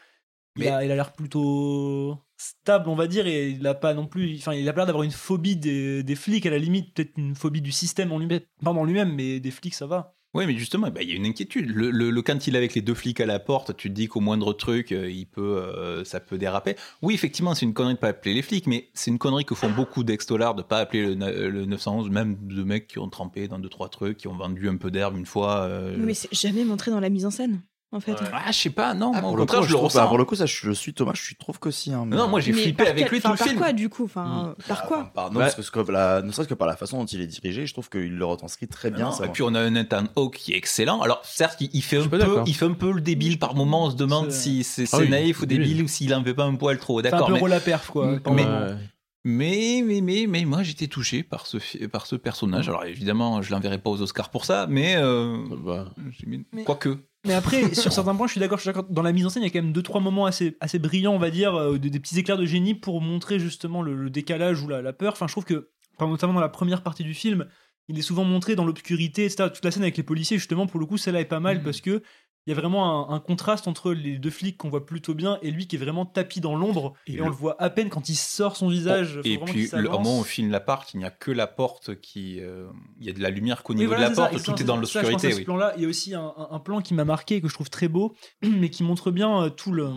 il Mais- a, il a l'air plutôt stable, on va dire, et il a pas non plus, enfin il a l'air d'avoir une phobie des, des flics à la limite, peut-être une phobie du système en lui-même, pardon en lui-même, mais des flics ça va. Oui, mais justement, bah, il y a une inquiétude. Le, le, quand il est avec les deux flics à la porte, tu te dis qu'au moindre truc, euh, il peut, euh, ça peut déraper. Oui, effectivement, c'est une connerie de pas appeler les flics, mais c'est une connerie que font beaucoup d'ex-dollars de pas appeler le, na- le 911, même de mecs qui ont trempé dans deux trois trucs, qui ont vendu un peu d'herbe une fois. euh, Mais c'est jamais montré dans la mise en scène, en fait. Ah, je sais pas, non, Ah, moi, au pour, le contraire, coup, je le trouve- bah, ressens. pour le coup, ça, je, je suis Thomas, je suis trouve qu'aussi. Hein, mais- Non, moi j'ai flippé par avec quel- lui tout enfin, le par film. quoi, du coup Enfin, par Ah, quoi par- ne Ouais. serait-ce que la- ne serait-ce que par la façon dont il est dirigé, je trouve qu'il le retranscrit très bien. Non, ça et puis on a un Nathan Hawke qui est excellent. Alors certes, il, il fait un peu, d'accord. il fait un peu le débile par moment. On se demande si c'est Ah oui, naïf ou débile. ou s'il en fait pas un poil trop. C'est un D'accord. peu Mais, à perf quoi. Mais- par mais- mais mais mais mais moi j'étais touché par ce par ce personnage. Alors évidemment, je l'enverrai pas aux Oscars pour ça, mais euh, Bah, mis- Mais- quoique. Mais après, sur certains points, je suis d'accord. je suis d'accord. Dans la mise en scène, il y a quand même deux trois moments assez assez brillants, on va dire, euh, des, des petits éclairs de génie pour montrer justement le, le décalage ou la, la peur. Enfin, je trouve que, enfin, notamment dans la première partie du film, il est souvent montré dans l'obscurité, etc. Toute la scène avec les policiers, justement, pour le coup, celle-là est pas mal Mhm. parce que il y a vraiment un, un contraste entre les deux flics qu'on voit plutôt bien et lui qui est vraiment tapis dans l'ombre et, Et on le- voit à peine quand il sort son visage. Et puis le, moment où on filme l'appart, il n'y a que la porte qui, euh, il y a de la lumière qu'au niveau voilà, de la porte, tout est dans l'obscurité. Oui. plan-là, il y a aussi un, plan qui m'a marqué et que je trouve très beau, mais qui montre bien euh, tout le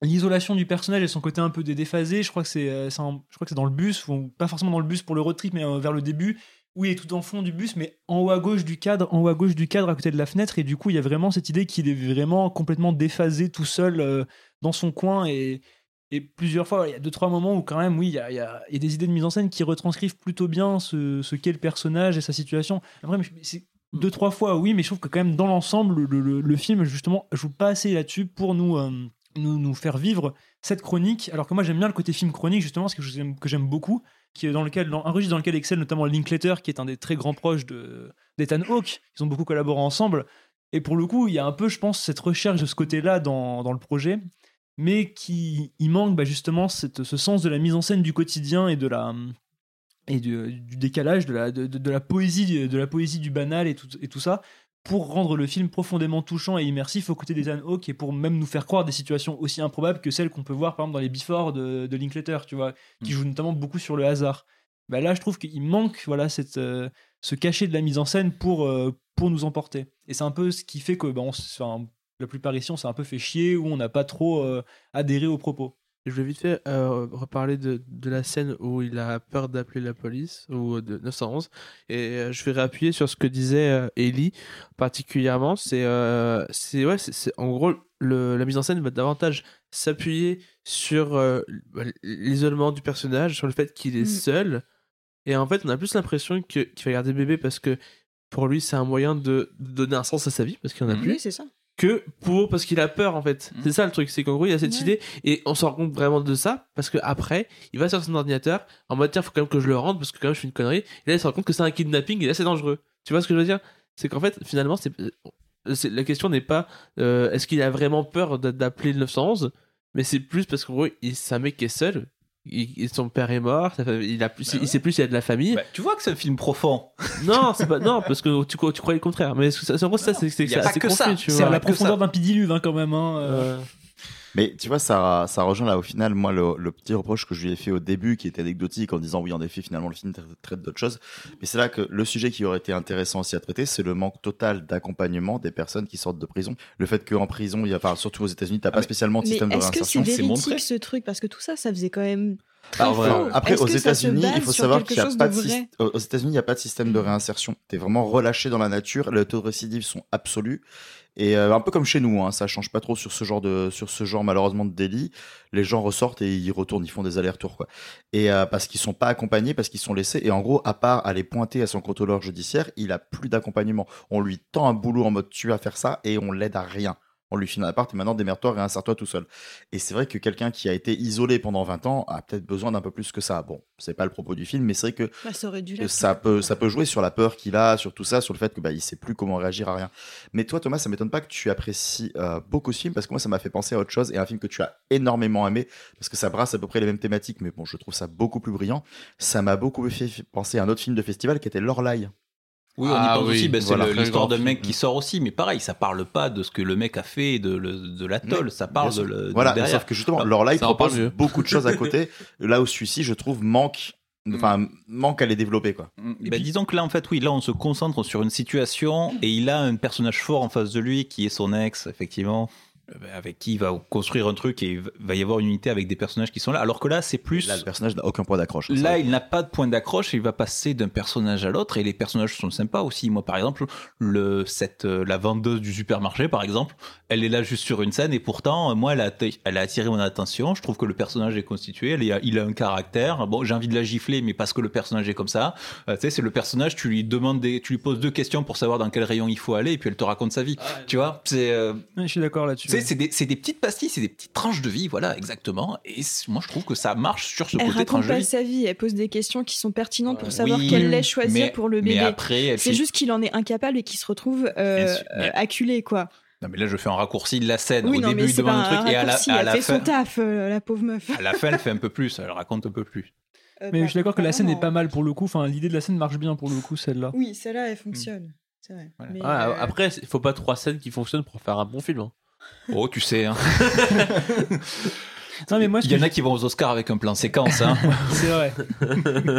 l'isolation du personnage et son côté un peu dé- déphasé. Je crois que c'est, euh, je crois que c'est dans le bus, ou pas forcément dans le bus pour le road trip, mais vers le début. Où il est tout en fond du bus, mais en haut à gauche du cadre, en haut à gauche du cadre, à côté de la fenêtre, et du coup, il y a vraiment cette idée qu'il est vraiment complètement déphasé tout seul euh, dans son coin, et, et plusieurs fois, il y a deux, trois moments où quand même, oui, il y a, il y a- il y a des idées de mise en scène qui retranscrivent plutôt bien ce, ce qu'est le personnage et sa situation. Après, c'est deux, trois fois, oui, mais je trouve que quand même, dans l'ensemble, le, le- le film, justement, joue pas assez là-dessus pour nous, euh, nous, nous faire vivre cette chronique. Alors que moi, j'aime bien le côté film chronique, justement, j'aime- que j'aime beaucoup, qui est dans lequel, un registre dans lequel excelle notamment Linklater, qui est un des très grands proches de- d'Ethan Hawke. Ils ont beaucoup collaboré ensemble. Et pour le coup, il y a un peu, je pense, cette recherche de ce côté-là dans, dans le projet, mais qui il manque bah, justement cette- ce sens de la mise en scène du quotidien et de la et du, décalage de la, de- de la poésie de la poésie du banal et tout, et tout ça pour rendre le film profondément touchant et immersif aux côtés d'Ethan Hawke et pour même nous faire croire des situations aussi improbables que celles qu'on peut voir par exemple dans les Before de, de Linklater tu vois qui Mm. joue notamment beaucoup sur le hasard. Bah là je trouve qu'il manque voilà cette euh, ce cachet de la mise en scène pour euh, pour nous emporter. Et c'est un peu ce qui fait que bah, on enfin, la plupart ici on s'est un peu fait chier ou on n'a pas trop euh, adhéré aux propos Je vais vite fait euh, reparler de, de la scène où il a peur d'appeler la police, ou de 911. Et euh, je vais réappuyer sur ce que disait euh, Ellie, particulièrement. C'est, euh, c'est, ouais, c'est, en gros, le, la mise en scène va davantage s'appuyer sur euh, l'isolement du personnage, sur le fait qu'il est Mm. seul. Et en fait, on a plus l'impression que, qu'il va garder bébé parce que pour lui, c'est un moyen de, de donner un sens à sa vie, parce qu'il en a Mhm. plus Oui, c'est ça. Que pour parce qu'il a peur en fait. Mhm. C'est ça le truc, c'est qu'en gros il a cette Ouais. idée et on se rend compte vraiment de ça parce que après il va sur son ordinateur en mode tiens faut quand même que je le rende parce que quand même je fais une connerie et là il se rend compte que c'est un kidnapping et là c'est dangereux. Tu vois ce que je veux dire? C'est qu'en fait finalement c'est c'est- la question n'est pas euh, est-ce qu'il a vraiment peur d'a- d'appeler le 911 mais c'est plus parce qu'en gros il- c'est un mec qui est seul. Il- son père est mort, sa famille- il, a plus, Bah il sait plus s'il y a de la famille. Bah, tu vois que c'est un film profond. Non, c'est pas non parce que tu, tu croyais le contraire. Mais c'est c'est- en gros ça c'est c'est y a c'est que ça. c'est la que ça. profondeur d'un pidiluve hein, quand même hein, euh. Mais tu vois, ça, ça rejoint là au final, moi, le, le petit reproche que je lui ai fait au début, qui était anecdotique, en disant oui, en effet, finalement, le film tra- traite d'autres choses. Mais c'est là que le sujet qui aurait été intéressant aussi à traiter, c'est le manque total d'accompagnement des personnes qui sortent de prison. Le fait qu'en prison, il y a, enfin, surtout aux États-Unis, t'as Ah, pas mais- spécialement de système de est-ce que c'est réinsertion. véridique ce truc? Parce que tout ça, ça faisait quand même très Alors, faux. Après, aux États-Unis, il faut savoir qu'il n'y a pas de de vrai? système. Aux États-Unis, il n'y a pas de système de réinsertion. T'es vraiment relâché dans la nature. Les taux de récidive sont absolus. Et euh, un peu comme chez nous, hein, ça change pas trop sur ce genre de, sur ce genre malheureusement de délit. Les gens ressortent et ils retournent, ils font des allers-retours. Et euh, parce qu'ils sont pas accompagnés, parce qu'ils sont laissés. Et en gros, à part aller pointer à son contrôleur judiciaire, il a plus d'accompagnement. On lui tend un boulot en mode tu vas faire ça et on l'aide à rien. On lui file un appart et maintenant démerde-toi, réinsère-toi tout seul. Et c'est vrai que quelqu'un qui a été isolé pendant 20 ans a peut-être besoin d'un peu plus que ça. Bon, c'est pas le propos du film, mais c'est vrai que Bah, ça l'être. ça peut, ça peut jouer sur la peur qu'il a, sur tout ça, sur le fait que bah, il sait plus comment réagir à rien. Mais toi, Thomas, ça m'étonne pas que tu apprécies euh, beaucoup ce film parce que moi, ça m'a fait penser à autre chose et un film que tu as énormément aimé parce que ça brasse à peu près les mêmes thématiques, mais bon, je trouve ça beaucoup plus brillant. Ça m'a beaucoup fait penser à un autre film de festival qui était L'Orlaï. Oui, on y Ah pense oui, aussi. ben, c'est voilà. l'histoire d'un mec qui sort aussi, mais pareil, ça parle pas de ce que le mec a fait de, de l'atoll. Oui, ça parle de de Voilà, derrière. sauf que justement, ça en parle propose beaucoup de choses à côté, là où celui-ci, je trouve, manque, enfin, manque à les développer, quoi. Mm, ben, disons que là, en fait, oui, là, on se concentre sur une situation et il a un personnage fort en face de lui qui est son ex, effectivement, avec qui il va construire un truc et il va y avoir une unité avec des personnages qui sont là. Alors que là, c'est plus. Là, le personnage n'a aucun point d'accroche. Là, il n'a pas de point d'accroche, il va passer d'un personnage à l'autre et les personnages sont sympas aussi. Moi, par exemple, le, cette, euh, la vendeuse du supermarché, par exemple, elle est là juste sur une scène et pourtant, euh, moi, elle a, elle a attiré mon attention. Je trouve que le personnage est constitué, elle est- il a un caractère. Bon, j'ai envie de la gifler, mais parce que le personnage est comme ça. Euh, tu sais, c'est le personnage, tu lui demandes des, tu lui poses deux questions pour savoir dans quel rayon il faut aller et puis elle te raconte sa vie. tu vois, c'est, euh, Je suis d'accord là-dessus. Sais, c'est des, petites pastilles, c'est des petites tranches de vie, voilà, exactement. Et moi, je trouve que ça marche sur ce Elle côté raconte tranche de pas vie. sa vie, elle pose des questions qui sont pertinentes pour savoir Oui, quel lait choisir mais- pour le mais bébé. après, elle C'est fait- juste qu'il en est incapable et qu'il se retrouve euh, mais- euh, acculé, quoi. Non, mais là, je fais un raccourci de la scène. Oui, Au non, début, il demande pas un un truc et à la, raccourci, à elle la fait fin, son taf, euh, la pauvre meuf. à la fin, elle fait un peu plus, elle raconte un peu plus. Euh, Mais pas- je suis d'accord que pas la scène est pas mal pour le coup. Enfin, l'idée de la scène marche bien pour le coup, celle-là. Oui, celle-là, elle fonctionne. C'est vrai. Voilà. Mais, Ah, euh, Après, il faut pas trois scènes qui fonctionnent pour faire un bon film. hein. Oh, tu sais, hein. Non, mais moi, il y en a qui vont aux Oscars avec un plan séquence. Hein. C'est vrai.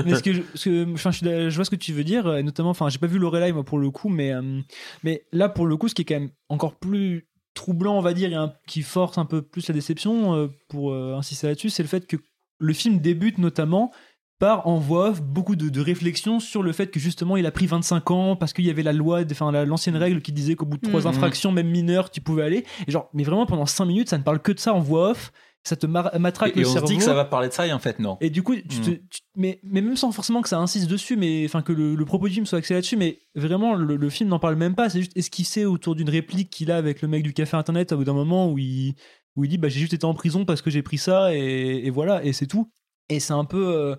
mais ce que je, ce que- enfin, je, vois ce que tu veux dire, et notamment, enfin, j'ai pas vu Lorelai moi pour le coup, mais euh, mais là pour le coup, ce qui est quand même encore plus troublant, on va dire, et un- qui force un peu plus la déception, euh, pour euh, insister là-dessus, c'est le fait que le film débute notamment par en voix off beaucoup de, de réflexions sur le fait que justement il a pris 25 ans parce qu'il y avait la loi, enfin la- l'ancienne règle qui disait qu'au bout de trois Mhm. infractions, même mineures, tu pouvais aller. Et genre, mais vraiment pendant 5 minutes, ça ne parle que de ça en voix off. Ça te matraque Et, et le on se dit que ça va parler de ça, et en fait, non. Et du coup, tu te- Mm. tu- mais, mais même sans forcément que ça insiste dessus, mais enfin que le, le propos du film soit axé là-dessus, mais vraiment le, le film n'en parle même pas. C'est juste esquissé autour d'une réplique qu'il a avec le mec du café internet au bout d'un moment où il, où il dit bah, j'ai juste été en prison parce que j'ai pris ça et, et voilà et c'est tout. Et c'est un peu, euh,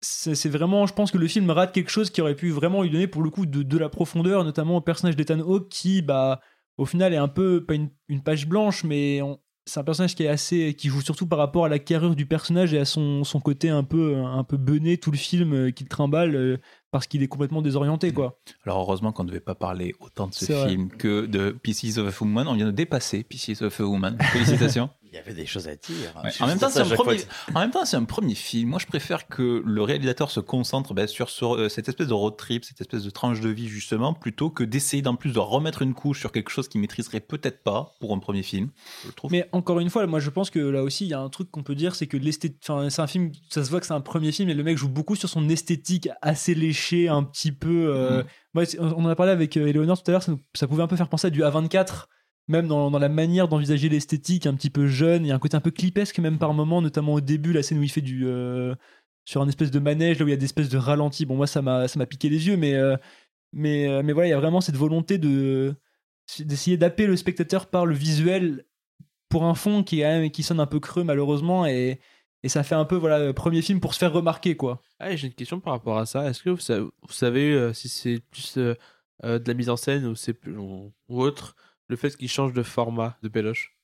c'est vraiment, je pense que le film rate quelque chose qui aurait pu vraiment lui donner pour le coup de, de la profondeur, notamment au personnage d'Ethan Hawke qui bah au final est un peu pas une, une page blanche, mais c'est un personnage qui est assez qui joue surtout par rapport à la carrure du personnage et à son, son côté un peu un peu bené tout le film euh, qu'il trimballe euh, parce qu'il est complètement désorienté quoi. Alors, heureusement qu'on ne devait pas parler autant de ce vrai. film que de Pieces of a Woman. On vient de dépasser Pieces of a Woman. Félicitations. Il y avait des choses à dire. Ouais. En, même temps, ça un premier... que- en même temps, c'est un premier film. Moi, je préfère que le réalisateur se concentre ben, sur, sur, euh, cette espèce de road trip, cette espèce de tranche de vie, justement, plutôt que d'essayer d'en plus de remettre une couche sur quelque chose qu'il maîtriserait peut-être pas pour un premier film. Je trouve. Mais encore une fois, moi je pense que là aussi il y a un truc qu'on peut dire, c'est que l'esthétique, enfin c'est un film, ça se voit que c'est un premier film et le mec joue beaucoup sur son esthétique assez léché, un petit peu. euh, moi, c'est- on en a parlé avec euh, Eleonore tout à l'heure, ça, nous- ça pouvait un peu faire penser à du A24, même dans, dans la manière d'envisager l'esthétique, un petit peu jeune, il y a un côté un peu clipesque même par moment, notamment au début, la scène où il fait du euh, sur un espèce de manège là où il y a des espèces de ralentis. Bon moi ça m'a piqué les yeux, mais euh, mais euh, mais voilà il y a vraiment cette volonté de d'essayer d'appeler le spectateur par le visuel pour un fond qui est qui sonne un peu creux malheureusement et et ça fait un peu voilà premier film pour se faire remarquer quoi. Ah, j'ai une question par rapport à ça. Est-ce que vous savez, si c'est plus de la mise en scène ou, c'est plus- ou autre, le fait qu'il change de format de Péloche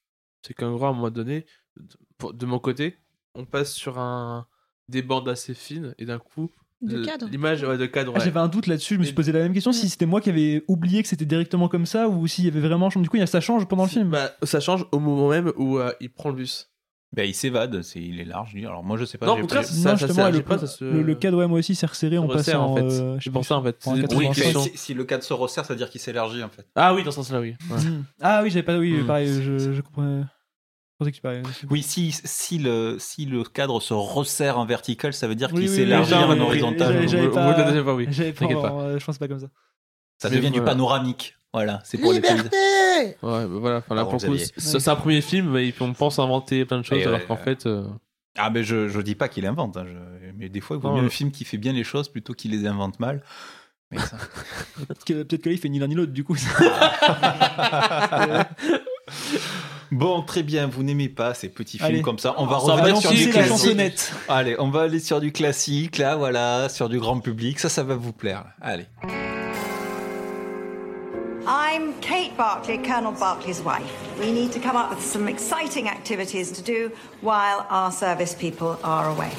C'est qu'en gros, à un moment donné, de, pour- de mon côté, on passe sur un, des bandes assez fines et d'un coup, De le- cadre. l'image ouais, de cadre. Ah, ouais. J'avais un doute là-dessus, je me suis posé la même question si c'était moi qui avais oublié que c'était directement comme ça ou s'il y avait vraiment du coup il y a- ça change pendant le film. Bah, ça change au moment même où euh, il prend le bus. Ben, il s'évade, c'est, il est large. lui. Alors, moi, je sais pas. Non, pas- ça- non, ça le, pas, ça se- le, le cadre ouais moi aussi s'est resserré se en resserre, passant en fait. euh, je en fait. en C'est- 80, oui, Oui, question. si, si le cadre se resserre, ça veut dire qu'il s'élargit, en fait. Ah oui, dans ce sens-là, oui. Ouais. Mm. Ah oui, j'avais pas oui, Mm. pareil, je, je comprenais. Je pensais que tu parlais. Oui, si, si, le, si le cadre se resserre en vertical, ça veut dire qu'il oui, s'élargit en horizontal. j'avais- pas- oui. Euh, je pense pas comme ça. Ça devient du panoramique. Voilà, c'est pour les pays. Ouais, bah voilà. Enfin, là, pour le coup, c'est un premier film, mais on pense inventer plein de choses, Et alors ouais, qu'en ouais. fait. euh, Ah, mais je, je dis pas qu'il invente. hein, je- Mais des fois, il vaut mieux un film qui fait bien les choses plutôt qu'il les invente mal. Mais ça- Peut-être que, peut-être que là, il fait ni l'un ni l'autre, du coup. Bon, très bien, vous n'aimez pas ces petits films Allez. comme ça. On va Ça va revenir sur du classique. Allez, on va aller sur du classique, là, voilà, sur du grand public. Ça, ça va vous plaire. Allez. I'm Kate Barclay, Colonel Barclay's wife. We need to come up with some exciting activities to do while our service people are away.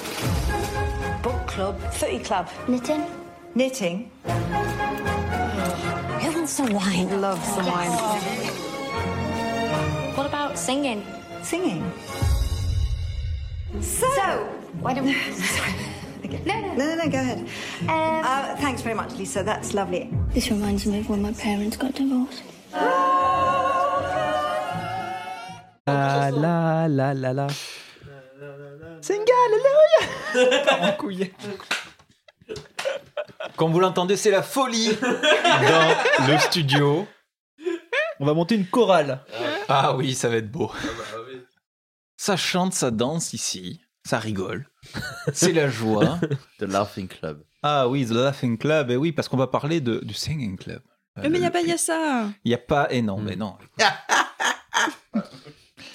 Book club, footy club, knitting. Knitting. Oh, who wants some wine? Love some wine. What about singing? Singing. So, Why don't we? No, no. no, no, no, go ahead. Um, Uh, thanks very much, Lisa. That's lovely. this reminds me of when my parents got divorced. La la la la la. En couille. Comme vous l'entendez, c'est la folie dans le studio. On va monter une chorale. Ah oui, ça va être beau. Ça chante, ça danse ici, ça rigole. C'est la joie. The Laughing Club. Ah oui, The Laughing Club, et oui, parce qu'on va parler de, du Singing Club. Euh, mais il n'y a le- pas Yassa Il n'y a pas, et non, mais non.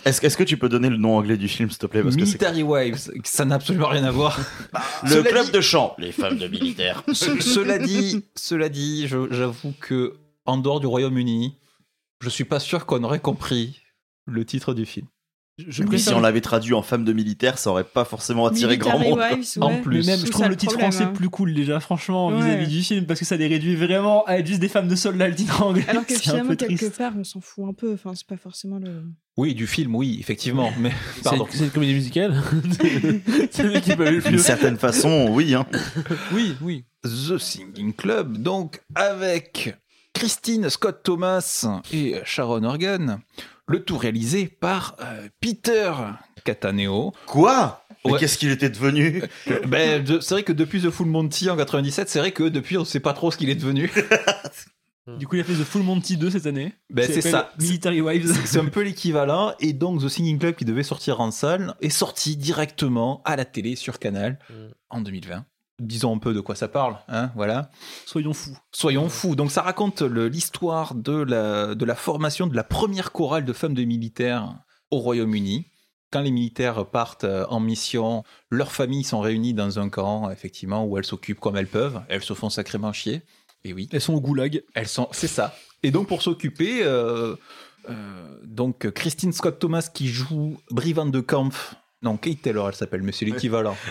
Est-ce est-ce que tu peux donner le nom anglais du film, s'il te plaît parce que c'est- Military Wives, ça n'a absolument rien à voir. Le Cela club dit- de chant. Les femmes de militaires. Ce- cela dit, cela dit, j'avoue que en dehors du Royaume-Uni, je suis pas sûr qu'on aurait compris le titre du film. Je Oui, si on l'avait traduit en femme de militaire, ça aurait pas forcément attiré grand Military monde. Wives, En ouais. plus. Mais même, C'est je ça trouve le le titre problème, français hein. plus cool déjà, franchement, Ouais. vis-à-vis du film, parce que ça les réduit vraiment à être juste des femmes de soldats le titre anglais. Alors que finalement, quelque triste. part, on s'en fout un peu. Enfin, c'est pas forcément le. Oui, du film, oui, effectivement, mais C'est pardon. c'est une comédie musicale C'est lui qui peut le D'une certaine façon, oui. Hein. Oui, oui. The Singing Club, donc avec Christine Scott Thomas et Sharon Organ, le tout réalisé par euh, Peter Cataneo. Quoi? Ouais. qu'est-ce qu'il était devenu? Euh, ben, de- c'est vrai que depuis The Full Monty en 97, c'est vrai que depuis on sait pas trop ce qu'il est devenu. Du coup, il a fait The Full Monty 2 cette année. Ben, c'est ça. Military Wives. C'est un peu l'équivalent. Et donc, The Singing Club, qui devait sortir en salle, est sorti directement à la télé sur Canal Mm. en 2020. Disons un peu de quoi ça parle, hein, voilà. Soyons fous. Soyons fous. Donc, ça raconte l'histoire de la, de la formation de la première chorale de femmes de militaires au Royaume-Uni. Quand les militaires partent euh, en mission, leurs familles sont réunies dans un camp, effectivement, où elles s'occupent comme elles peuvent. Elles se font sacrément chier. Et oui. Elles sont au goulag. Elles sont, c'est ça. Et donc pour s'occuper, euh, euh, donc Christine Scott Thomas qui joue Brivante de Kampf. Non, Kate Taylor, elle s'appelle, mais c'est l'équivalent.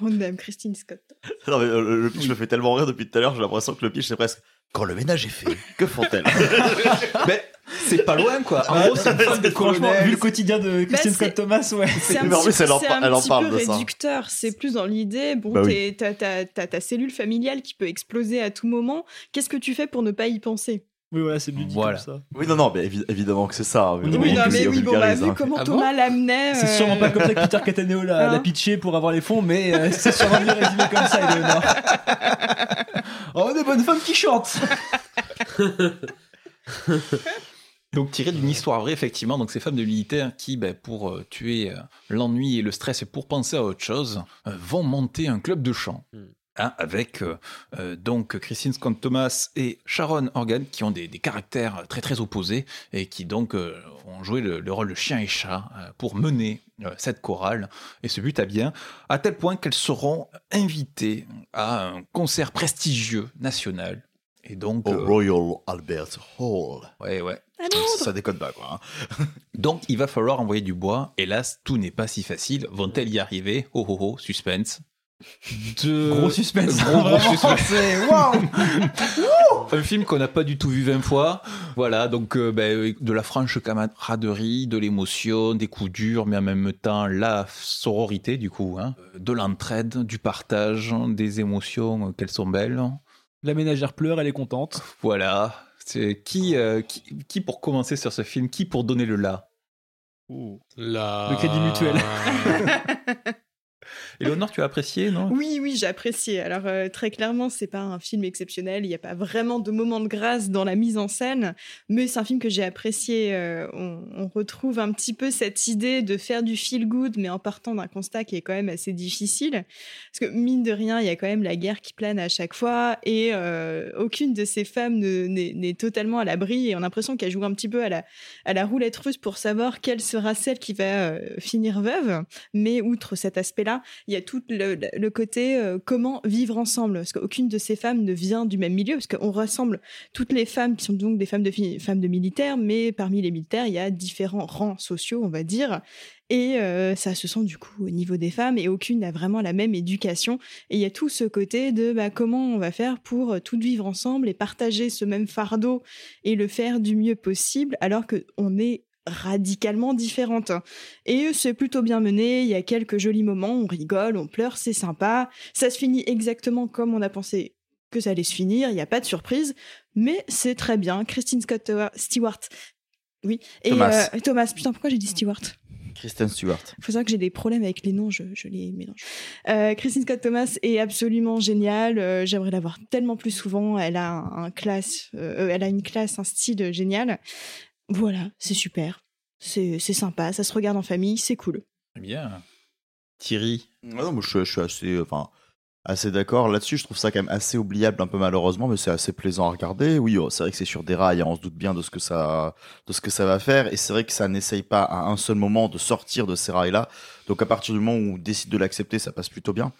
On aime Christine Scott. Non, mais euh, le, le pitch me fait tellement rire depuis tout à l'heure, j'ai l'impression que le pitch c'est presque. Quand le ménage est fait, que font-elles mais c'est pas loin, quoi. En gros, c'est une femme de Franchement, vu le quotidien de Christine c'est- Scott Thomas, ouais. C'est un, Mais en petit, plus, elle en c'est par- un elle en petit parle peu réducteur. C'est plus dans l'idée, bon, Bah oui. t'as ta cellule familiale qui peut exploser à tout moment. Qu'est-ce que tu fais pour ne pas y penser? Oui, voilà, c'est bien dit Voilà. comme ça. Oui, non, non, mais évi- évidemment que c'est ça. hein, Oui, non, que mais c'est oui, bon, bah, vu hein. comment Ah Thomas l'amenait. C'est euh, sûrement pas comme ça que Peter Cataneo l'a Hein pitché pour avoir les fonds, mais euh, c'est sûrement mieux résumé comme ça, Eleonore. oh, des bonnes femmes qui chantent Donc tiré d'une histoire vraie, effectivement. Donc ces femmes de militaires qui, ben, pour euh, tuer euh, l'ennui et le stress et pour penser à autre chose, euh, vont monter un club de chant. Hein, avec euh, euh, donc Christine Scott Thomas et Sharon Organ qui ont des, des caractères très très opposés et qui donc euh, ont joué le, le rôle de chien et chat euh, pour mener euh, cette chorale et ce but à bien à tel point qu'elles seront invitées à un concert prestigieux national et donc Au euh, Royal Albert Hall. ouais ouais Londres. Ça déconne pas, quoi. hein. donc, il va falloir envoyer du bois. Hélas, tout n'est pas si facile. Vont-elles y arriver? Oh oh oh, suspense. De... Gros suspense. Gros, gros Un film qu'on n'a pas du tout vu 20 fois. Voilà, donc euh, ben, de la franche camaraderie, de l'émotion, des coups durs, mais en même temps la sororité, du coup. Hein. De l'entraide, du partage, des émotions, euh, qu'elles sont belles. La ménagère pleure, elle est contente. Voilà. C'est qui, euh, qui, qui pour commencer sur ce film Qui pour donner le là La... Le crédit mutuel. Léonore, tu as apprécié, non? Oui, oui, j'ai apprécié. Alors euh, très clairement, c'est pas un film exceptionnel. Il n'y a pas vraiment de moment de grâce dans la mise en scène, mais c'est un film que j'ai apprécié. Euh, on, on retrouve un petit peu cette idée de faire du feel good, mais en partant d'un constat qui est quand même assez difficile, parce que mine de rien, il y a quand même la guerre qui plane à chaque fois, et euh, aucune de ces femmes ne- n'est n'est totalement à l'abri. Et on a l'impression qu'elle joue un petit peu à la à la roulette russe pour savoir quelle sera celle qui va euh, finir veuve. Mais outre cet aspect-là, il y a tout le, côté euh, comment vivre ensemble, parce qu'aucune de ces femmes ne vient du même milieu, parce qu'on rassemble toutes les femmes qui sont donc des femmes de, femmes de militaires, mais parmi les militaires, il y a différents rangs sociaux, on va dire. Et euh, ça se sent du coup au niveau des femmes, et aucune n'a vraiment la même éducation. Et il y a tout ce côté de bah, comment on va faire pour euh, toutes vivre ensemble et partager ce même fardeau et le faire du mieux possible, alors qu'on est radicalement différentes. Et c'est plutôt bien mené, il y a quelques jolis moments, on rigole, on pleure, c'est sympa. Ça se finit exactement comme on a pensé que ça allait se finir, il n'y a pas de surprise, mais c'est très bien. Christine Scott Towa- Stewart, oui. Et Thomas. euh, Thomas, putain, pourquoi j'ai dit Stewart? Kristen Stewart. il faut savoir que j'ai des problèmes avec les noms, je, je les mélange. Euh, Christine Scott Thomas est absolument géniale. euh, J'aimerais la voir tellement plus souvent. Elle a un, un classe, euh, elle a une classe, un style génial. Voilà, c'est super. C'est c'est sympa, ça se regarde en famille, c'est cool. Très bien. Thierry. Ouais, non, moi, je, je suis assez, enfin, assez d'accord là-dessus. Je trouve ça quand même assez oubliable, un peu malheureusement, mais c'est assez plaisant à regarder. Oui, oh, c'est vrai que c'est sur des rails, hein, on se doute bien de ce que ça, de ce que ça va faire, et c'est vrai que ça n'essaye pas à un seul moment de sortir de ces rails-là. Donc à partir du moment où on décide de l'accepter, ça passe plutôt bien.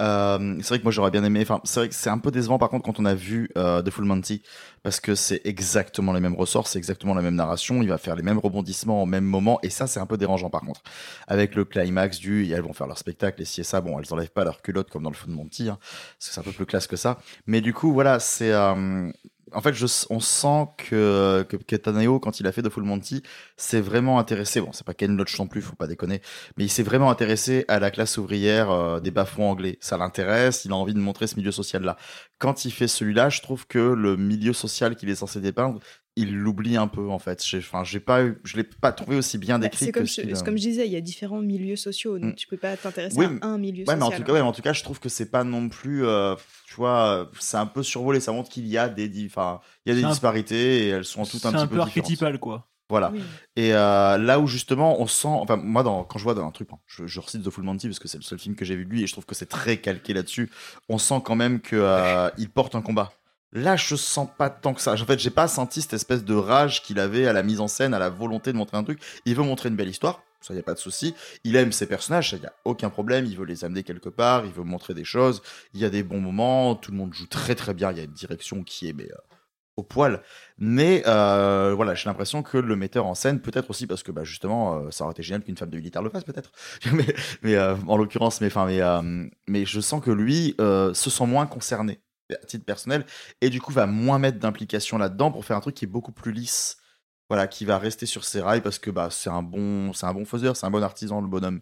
Euh, c'est vrai que moi j'aurais bien aimé. Enfin, c'est vrai que c'est un peu décevant par contre quand on a vu euh, The Full Monty parce que c'est exactement les mêmes ressorts, c'est exactement la même narration. Il va faire les mêmes rebondissements au même moment et ça c'est un peu dérangeant par contre. Avec le climax du, elles vont faire leur spectacle et si et ça, bon, elles enlèvent pas leur culotte comme dans le Full Monty, hein, parce que c'est un peu plus classe que ça. Mais du coup, voilà, c'est euh, en fait, je, on sent que, que Ketaneo, quand il a fait The Full Monty, s'est vraiment intéressé. Bon, c'est pas Ken Loach non plus, faut pas déconner, mais il s'est vraiment intéressé à la classe ouvrière euh, des bas-fonds anglais. Ça l'intéresse, il a envie de montrer ce milieu social-là. Quand il fait celui-là, je trouve que le milieu social qu'il est censé dépeindre, il l'oublie un peu en fait. J'ai, enfin, j'ai pas, eu- je l'ai pas trouvé aussi bien Bah, décrit c'est que comme, ce je, c'est comme je disais, il y a différents milieux sociaux, donc Mm. tu peux pas t'intéresser Oui, à un milieu Ouais, social. mais en tout cas, ouais, mais en tout cas, je trouve que c'est pas non plus, euh, tu vois, c'est un peu survolé. Ça montre qu'il y a des, enfin, il y a des C'est un- disparités et elles sont toutes C'est un petit un peu peu différentes. archétypal, quoi. Voilà. Oui. Et euh, là où justement on sent, enfin moi dans, quand je vois dans un truc, je, je recite The Full Monty parce que c'est le seul film que j'ai vu de lui et je trouve que c'est très calqué là-dessus. On sent quand même que euh, il porte un combat. Là, je sens pas tant que ça. En fait, j'ai pas senti cette espèce de rage qu'il avait à la mise en scène, à la volonté de montrer un truc. Il veut montrer une belle histoire, ça y a pas de souci. Il aime ses personnages, ça y a aucun problème. Il veut les amener quelque part, il veut montrer des choses. Il y a des bons moments, tout le monde joue très très bien. Il y a une direction qui est mais euh, au poil. Mais euh, voilà, j'ai l'impression que le metteur en scène, peut-être aussi parce que bah, justement, euh, ça aurait été génial qu'une femme de militaire le fasse, peut-être. mais en l'occurrence, mais, mais, je sens que lui se sent moins concerné à titre personnel et du coup va moins mettre d'implication là-dedans pour faire un truc qui est beaucoup plus lisse. Voilà, qui va rester sur ses rails parce que bah, c'est un bon, c'est un bon faiseur, c'est un bon artisan, le bonhomme.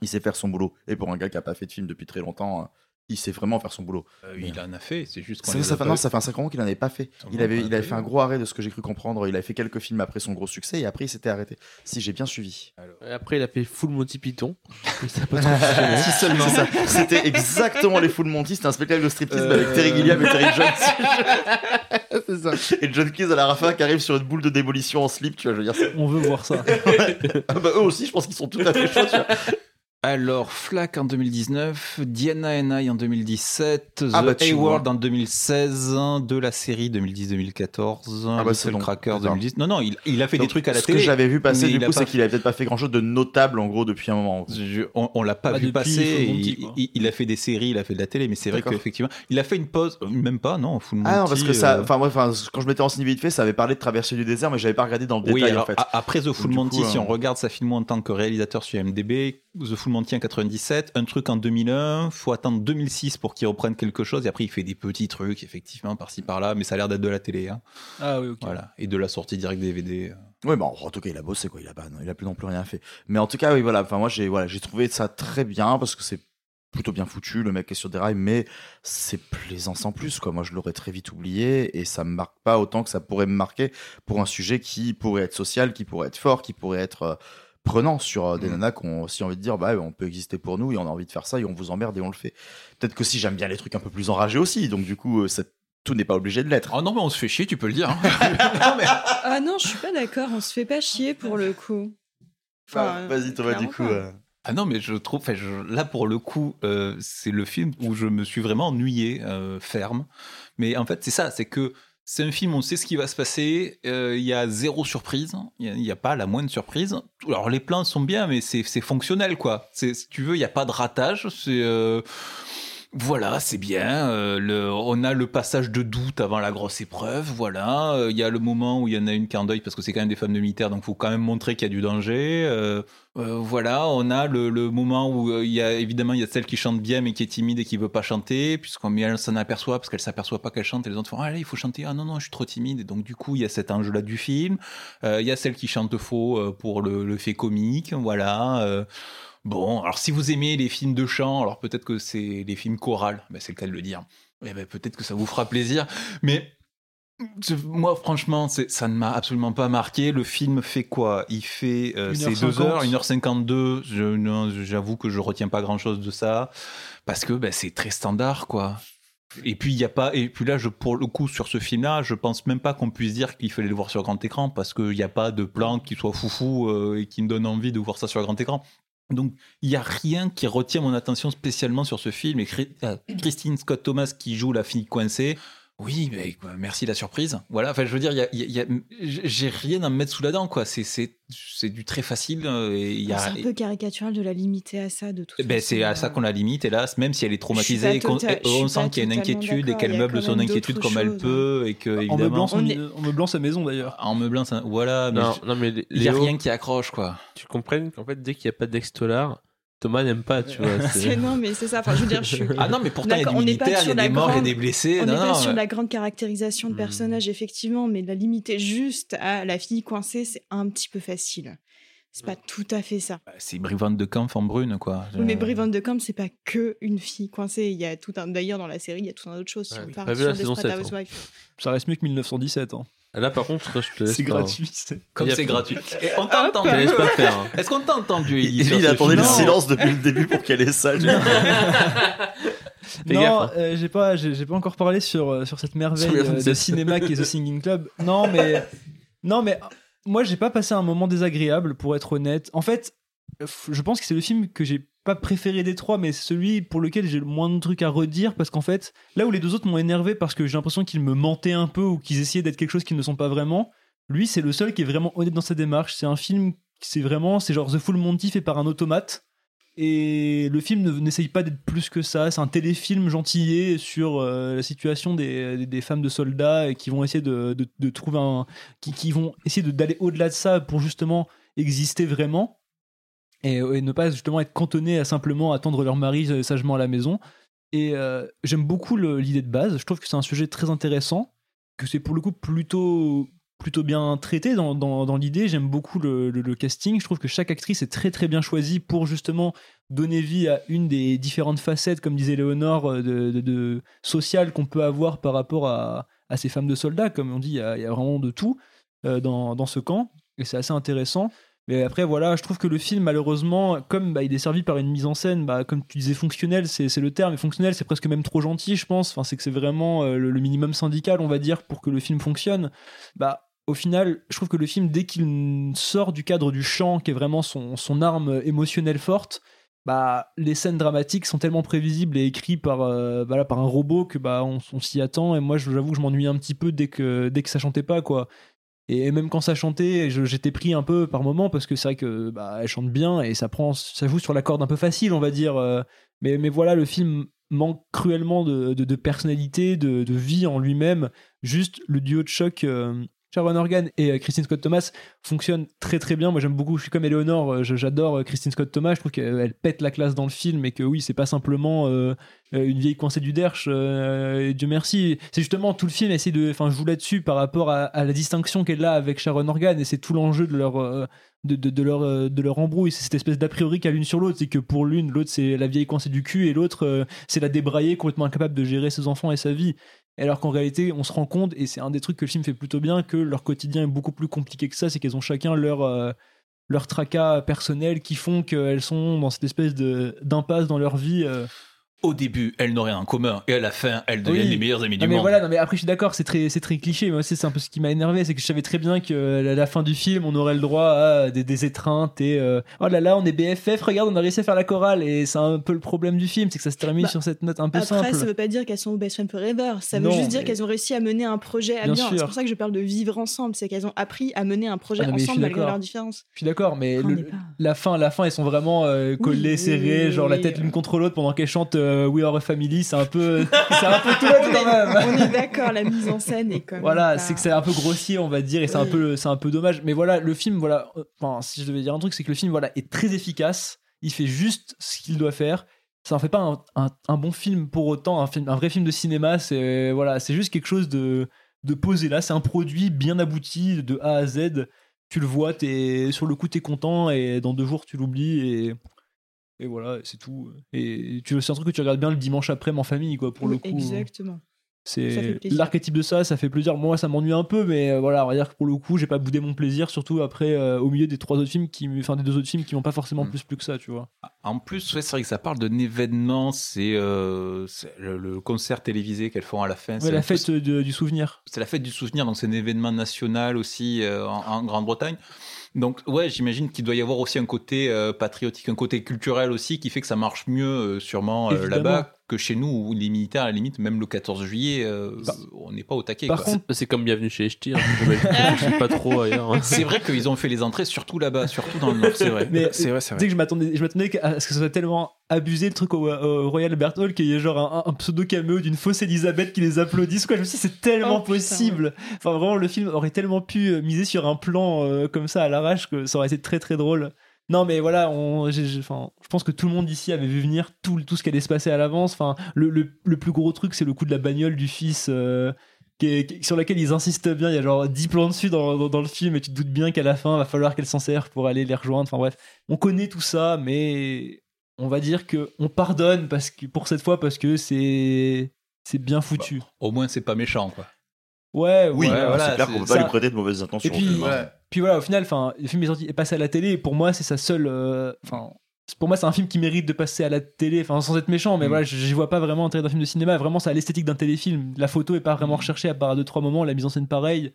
Il sait faire son boulot. Et pour un gars qui a pas fait de film depuis très longtemps, euh, il sait vraiment faire son boulot. Euh, il en a fait, c'est juste qu'on Ça, ça a fait, non, ça fait un 5 ans qu'il n'en avait pas fait. Il avait, il avait fait un gros arrêt de ce que j'ai cru comprendre. Il avait fait quelques films après son gros succès et après il s'était arrêté. Si j'ai bien suivi. Et Après, il a fait Full Monty Python. Ça a pas si seulement ça. C'était exactement les Full Monty. C'était un spectacle de striptease mais avec Euh. Terry Gilliam et Terry Jones. c'est ça. Et John Cleese à la Rafa qui arrive sur une boule de démolition en slip. Tu vois, je veux dire. On veut voir ça. Ah bah, eux aussi, je pense qu'ils sont tout à fait chauds. Alors, Flack en 2019, Diana and I en 2017, The Ah bah, Hayward vois. en 2016, de la série 2010-2014, Ah bah, Little. Cracker D'accord. 2010. Non, non, il, il a fait Donc, des trucs à la ce télé. que j'avais vu passer, du coup, pas c'est qu'il avait peut-être pas fait grand chose de notable en gros depuis un moment. Je- on, on l'a pas Pas vu passer. Monty, il, quoi. il- il a fait des séries, il a fait de la télé, mais c'est vrai qu'effectivement, il a fait une pause, euh, même pas, non, Full Ah non, parce que ça, euh, enfin, quand je m'étais renseigné vite fait, ça avait parlé de traverser du désert, mais j'avais pas regardé dans le Oui, détail alors, en fait. après The Full Monty, coup, si euh, on regarde sa filmo en tant que réalisateur sur IMDb, The Full Monty en 97, un truc en 2001, faut attendre 2006 pour qu'il reprenne quelque chose, et après il fait des petits trucs, effectivement, par-ci par-là, mais ça a l'air d'être de la télé. hein. Ah oui, ok. Voilà. Et de la sortie directe DVD. Oui, bah, en tout cas, il a bossé, quoi. Il a, pas, il a plus non plus rien fait. Mais en tout cas, oui, voilà. Enfin, moi, j'ai voilà, j'ai trouvé ça très bien parce que c'est plutôt bien foutu. Le mec est sur des rails, mais c'est plaisant sans plus, quoi. Moi, je l'aurais très vite oublié et ça me marque pas autant que ça pourrait me marquer pour un sujet qui pourrait être social, qui pourrait être fort, qui pourrait être. Prenant sur euh, des Mm. nanas qui ont aussi envie de dire bah on peut exister pour nous et on a envie de faire ça et on vous emmerde et on le fait. Peut-être que si j'aime bien les trucs un peu plus enragés aussi, donc du coup euh, ça- tout n'est pas obligé de l'être. Oh non, mais on se fait chier, tu peux le dire. hein. Ah non, je suis pas d'accord, on se fait pas chier pour le coup. Enfin, Vas-y Thomas du coup. euh, Ah non, mais je trouve, je- là pour le coup, euh, c'est le film où je me suis vraiment ennuyé, euh, ferme. Mais en fait, c'est ça, c'est que c'est un film, on sait ce qui va se passer, euh, il y a zéro surprise, il n'y a, pas la moindre surprise. Alors les plans sont bien, mais c'est fonctionnel, quoi. Si tu veux, il n'y a pas de ratage, c'est... euh, voilà, c'est bien. euh, on a le passage de doute avant la grosse épreuve. Voilà, Euh, il y a le moment où il y en a une qui en deuil parce que c'est quand même des femmes de militaires, donc faut quand même montrer qu'il y a du danger. Euh, voilà, on a le, moment où il y a évidemment il y a celle qui chante bien mais qui est timide et qui veut pas chanter, puisqu'on elle s'en aperçoit parce qu'elle s'aperçoit pas qu'elle chante et les autres font ah là il faut chanter ah non non je suis trop timide et donc du coup il y a cet enjeu là du film. Il y a celle qui chante faux pour le, le fait comique, voilà. Bon, alors si vous aimez les films de chant, alors peut-être que c'est les films chorales, ben, c'est le cas de le dire. Eh ben, peut-être que ça vous fera plaisir, mais moi franchement, ça ne m'a absolument pas marqué. Le film fait quoi? Il fait euh, c'est 1h50. 2 heures, 1h52. Je, non, j'avoue que je retiens pas grand-chose de ça parce que ben, c'est très standard, quoi. Et puis il y a pas et puis là je pour le coup sur ce film-là, je pense même pas qu'on puisse dire qu'il fallait le voir sur grand écran parce qu'il n'y a pas de plan qui soit foufou euh, et qui me donne envie de voir ça sur grand écran. Donc il y a rien qui retient mon attention spécialement sur ce film et euh, Christine Scott Thomas qui joue la fille coincée. Oui, mais quoi, merci la surprise. Voilà, enfin je veux dire, y a- y a- j'ai rien à me mettre sous la dent quoi. C'est c'est c'est du très facile euh, et il y a C'est un peu caricatural de la limiter à ça, de toute ben, façon. c'est à ça qu'on la limite, hélas, même si elle est traumatisée, tota- on sent qu'il y a une inquiétude et qu'elle meuble son inquiétude comme elle peut et que En meublant, son- On est- en meublant sa maison d'ailleurs. en meublant ça- voilà, mais Non, je- non, mais il y a rien qui accroche quoi. tu comprennes qu'en fait, dès qu'il n'y a pas d'Extolar, Thomas n'aime pas, tu vois. c'est- non, mais c'est ça. Enfin, je veux dire, je suis. Ah non, mais pourtant il y a des D'accord, on n'est pas militaires, il y a sur des la morts, il y a grande- des blessés. On non, n'est pas non, sur la grande caractérisation de Hmm. personnage, effectivement, mais la limiter juste à la fille coincée, c'est un petit peu facile. C'est pas tout à fait ça. Bah, C'est Brivante de Kampf en brune quoi. Oui, mais Euh, Brie Van de Kamp, c'est pas que une fille coincée. Il y a tout un. D'ailleurs, dans la série, il y a tout un autre chose. Si Ouais, on vu sur la saison Desperate 7, hein. Ça reste mieux que 1917. hein. Là, par contre, je te laisse C'est gratuit. Comme Il c'est gratuit. Et on t'a entendu laisse pas faire. hein. Est-ce qu'on t'a entendu il ce attendait le silence depuis le début pour qu'elle ait ça. non, hein. euh, j'ai pas, j'ai pas encore parlé sur euh, sur cette merveille euh, de 27. cinéma qui est The Singing Club. Non, mais non, mais moi j'ai pas passé un moment désagréable pour être honnête. En fait, je pense que c'est le film que j'ai pas préféré des trois, mais celui pour lequel j'ai le moins de trucs à redire parce qu'en fait, là où les deux autres m'ont énervé parce que j'ai l'impression qu'ils me mentaient un peu ou qu'ils essayaient d'être quelque chose qu'ils ne sont pas vraiment, lui c'est le seul qui est vraiment honnête dans sa démarche. C'est un film, c'est vraiment, c'est genre The Full Monty fait par un automate. Et le film ne- n'essaye pas d'être plus que ça. C'est un téléfilm gentillé sur euh, la situation des, des- femmes de soldats qui vont essayer de, de- trouver un. qui, vont essayer d'aller au-delà de ça pour justement exister vraiment. Et, et ne pas justement être cantonné à simplement attendre leur mari euh, sagement à la maison. Et euh, j'aime beaucoup l'idée de base. Je trouve que c'est un sujet très intéressant, que c'est pour le coup plutôt plutôt bien traité dans, dans, l'idée. J'aime beaucoup le, casting. Je trouve que chaque actrice est très très bien choisie pour justement donner vie à une des différentes facettes, comme disait Léonore, euh, de, sociales qu'on peut avoir par rapport à, à ces femmes de soldats. Comme on dit, il y a, vraiment de tout euh, dans, dans ce camp. Et c'est assez intéressant. Mais après, voilà, je trouve que le film, malheureusement, comme bah, il est servi par une mise en scène, bah, comme tu disais, fonctionnelle, c'est le terme, et fonctionnel, c'est presque même trop gentil, je pense. Enfin, c'est que c'est vraiment euh, le, minimum syndical, on va dire, pour que le film fonctionne. Bah, au final, je trouve que le film, dès qu'il sort du cadre du chant, qui est vraiment son, arme émotionnelle forte, bah, les scènes dramatiques sont tellement prévisibles et écrites par, euh, voilà, par un robot que bah, on, s'y attend. Et moi, j'avoue que je m'ennuie un petit peu dès que, dès que ça chantait pas, quoi. Et même quand ça chantait, j'étais pris un peu par moment parce que c'est vrai que bah, elle chante bien et ça prend, ça joue sur la corde un peu facile, on va dire. euh, Mais, mais voilà, le film manque cruellement de, de, de personnalité, de, de vie en lui-même. Juste le duo de choc. euh, Sharon Organ et euh, Christine Scott Thomas fonctionne très très bien. Moi j'aime beaucoup, je suis comme Eleonore, euh, j'adore euh, Christine Scott Thomas. Je trouve qu'elle elle pète la classe dans le film et que oui, c'est pas simplement une vieille coincée du derche. et Dieu merci. C'est justement tout le film essaie de, enfin, joue là-dessus par rapport à, la distinction qu'elle a avec Sharon Organ et c'est tout l'enjeu de leur de, de, leur de leur embrouille. C'est cette espèce d'a priori qu'a l'une sur l'autre, c'est que pour l'une, l'autre c'est la vieille coincée du cul et l'autre c'est la débraillée complètement incapable de gérer ses enfants et sa vie. Alors qu'en réalité, on se rend compte, et c'est un des trucs que le film fait plutôt bien, que leur quotidien est beaucoup plus compliqué que ça, c'est qu'elles ont chacun leur, euh, leurs tracas personnels qui font qu'elles sont dans cette espèce d'impasse dans leur vie. euh. Au début, elles n'ont rien en commun, et à la fin, elles deviennent Oui. les meilleures amies Non, du mais monde. voilà, non, mais après je suis d'accord, c'est très, c'est très cliché, mais moi aussi c'est un peu ce qui m'a énervé, c'est que je savais très bien que à la fin du film, on aurait le droit à des, des étreintes et euh, oh là là, on est BFF, regarde, on a réussi à faire la chorale, et c'est un peu le problème du film, c'est que ça se termine Bah, sur cette note un peu Après, simple. ça veut pas dire qu'elles sont best friends forever. Ça veut Non, juste dire mais- qu'elles ont réussi à mener un projet à Bien bien. sûr. C'est pour ça que je parle de vivre ensemble. C'est qu'elles ont appris à mener un projet Ah non, ensemble malgré leurs différences. Je suis d'accord, mais le- la fin, la fin, elles sont vraiment euh, collées, oui, serrées, oui, genre la tête euh. l'une contre l'autre pendant qu'elles chantent euh, We Are a Family, c'est un peu, c'est un peu tout quand même. On est d'accord, la mise en scène est comme. Voilà, c'est que c'est un peu grossier, on va dire, et c'est un peu, c'est un peu dommage. Mais voilà, le film, voilà, euh, enfin, si je devais dire un truc, c'est que le film, voilà, est très efficace. Il fait juste ce qu'il doit faire. Ça en fait pas un, un- un bon film pour autant, un, film, un vrai film de cinéma. C'est voilà, c'est juste quelque chose de, de posé là. C'est un produit bien abouti de A à Z. Tu le vois, t'es sur le coup, t'es content, et dans deux jours, tu l'oublies et et voilà, c'est tout. Et tu c'est un truc que tu regardes bien le dimanche après en famille, quoi, pour le coup. Exactement. Ça fait C'est l'archétype de ça, ça fait plaisir. Moi, ça m'ennuie un peu, mais euh, voilà, on va dire que pour le coup, j'ai pas boudé mon plaisir, surtout après, euh, au milieu des trois autres films qui, enfin des deux autres films qui m'ont pas forcément Mm. plus plu que ça, tu vois. En plus, ouais, c'est vrai que ça parle d'un événement, c'est euh, le, le concert télévisé qu'elles font à la fin. Ouais, c'est la fête de- du souvenir. C'est la fête du souvenir, donc c'est un événement national aussi euh, en, en Grande-Bretagne. Donc ouais, j'imagine qu'il doit y avoir aussi un côté euh, patriotique, un côté culturel aussi, qui fait que ça marche mieux euh, sûrement euh, là-bas que chez nous, où les militaires, à la limite, même le 14 juillet, euh, Bah, on n'est pas au taquet. par quoi. contre- C'est comme Bienvenue chez les Ch'tis. hein. Pas trop ailleurs. hein. c'est vrai qu'ils ont fait les entrées surtout là-bas, surtout dans le nord, c'est vrai. Mais c'est vrai, c'est Tu sais vrai. que je m'attendais, je m'attendais à ce que ça soit tellement abusé le truc au, au Royal Albert Hall qu'il y ait genre un, un pseudo caméo d'une fausse Elisabeth qui les applaudisse. Quoi. Je me suis dit, c'est tellement Oh, putain. possible. Enfin, vraiment, le film aurait tellement pu miser sur un plan euh, comme ça à l'arrache que ça aurait été très très drôle. Non, mais voilà, je pense que tout le monde ici avait vu venir tout, tout ce qui allait se passer à l'avance. Le, le, plus gros truc, c'est le coup de la bagnole du fils. euh, sur laquelle ils insistent bien, il y a genre 10 plans dessus dans, dans, le film et tu te doutes bien qu'à la fin va falloir qu'elle s'en serve pour aller les rejoindre. Enfin bref, on connaît tout ça, mais on va dire que on pardonne parce que pour cette fois parce que c'est c'est bien foutu. Au moins, c'est pas méchant, quoi. Ouais, Oui, ouais, Ouais, voilà, c'est clair qu'on peut pas ça- lui prêter de mauvaises intentions. Et puis, au film, ouais. Puis voilà, au final, enfin, le film est sorti est passé à la télé. Et pour moi, c'est sa seule. euh, Enfin, pour moi, c'est un film qui mérite de passer à la télé. Enfin, sans être méchant, mais Mm. voilà, j'y vois pas vraiment l'intérêt d'un film de cinéma. Vraiment, c'est à l'esthétique d'un téléfilm. La photo est pas vraiment recherchée à part à deux trois moments. La mise en scène pareil.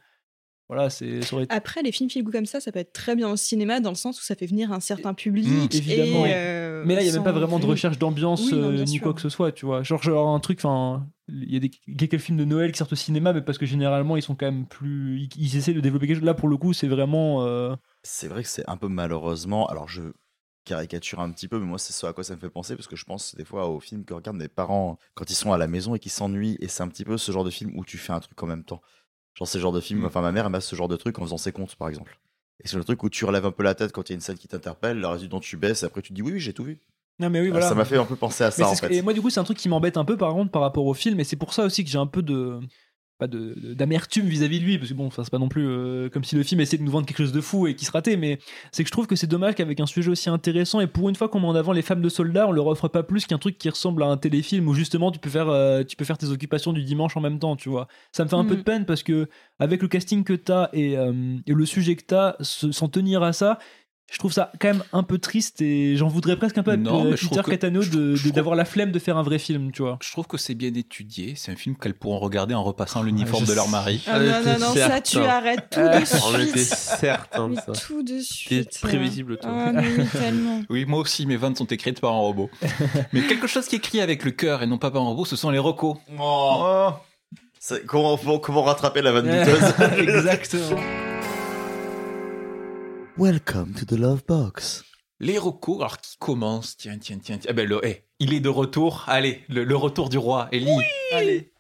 Voilà, c'est ça aurait Après, les films feel good comme ça, ça peut être très bien au cinéma dans le sens où ça fait venir un certain public. Mmh, évidemment. et, euh, Mais là, il y a même pas vraiment de recherche d'ambiance Oui, euh, ni sûr. quoi que ce soit, tu vois. Genre, genre un truc, enfin, il y a des quelques films de Noël qui sortent au cinéma, mais parce que généralement, ils sont quand même plus. Ils, ils essaient de développer quelque chose. Là, pour le coup, c'est vraiment. euh, C'est vrai que c'est un peu malheureusement. Alors je caricature un petit peu, mais moi c'est ce à quoi ça me fait penser parce que je pense des fois aux films que regardent mes parents quand ils sont à la maison et qui s'ennuient. Et c'est un petit peu ce genre de film où tu fais un truc en même temps. Genre c'est le genre de film. Mm. Enfin ma mère elle m'a ce genre de truc en faisant ses comptes par exemple. Et c'est le truc où tu relèves un peu la tête quand il y a une scène qui t'interpelle, le reste du temps tu baisses et après tu te dis oui oui j'ai tout vu. Non, mais oui, Ah, voilà. Ça m'a fait un peu penser à ça en fait. Et moi, du coup, c'est un truc qui m'embête un peu, par contre, par rapport au film. Et c'est pour ça aussi que j'ai un peu de. Pas d'amertume vis-à-vis de lui, parce que bon, enfin, c'est pas non plus euh, comme si le film essayait de nous vendre quelque chose de fou et qui se ratait, mais c'est que je trouve que c'est dommage qu'avec un sujet aussi intéressant, et pour une fois qu'on met en avant les femmes de soldats, on leur offre pas plus qu'un truc qui ressemble à un téléfilm où justement tu peux faire, euh, tu peux faire tes occupations du dimanche en même temps, tu vois. Ça me fait un peu de peine parce que avec le casting que t'as et, euh, et le sujet que t'as, se- s'en tenir à ça, je trouve ça quand même un peu triste et j'en voudrais presque un peu à Non, mais je Peter Catano de- de- d'avoir la flemme de faire un vrai film, tu vois. Je trouve que c'est bien étudié. C'est un film qu'elles pourront regarder en repassant l'uniforme je de leur mari. Ah non, non, non, ça, tu arrêtes tout de On était suite. certain de Mais ça. tout de suite. prévisible, toi. Ah, mais tellement. Oui, moi aussi, mes vannes sont écrites par un robot. Mais quelque chose qui est écrit avec le cœur et non pas par un robot, ce sont les recos. Oh. C'est- Comment, comment rattraper la vanne douteuse? Exactement. Welcome to the Love Box. Les recos, alors qui commence Tiens, tiens, tiens, tiens. Ah ben, le, eh, il est de retour. Allez, le, le retour du roi. Ellie. Allez.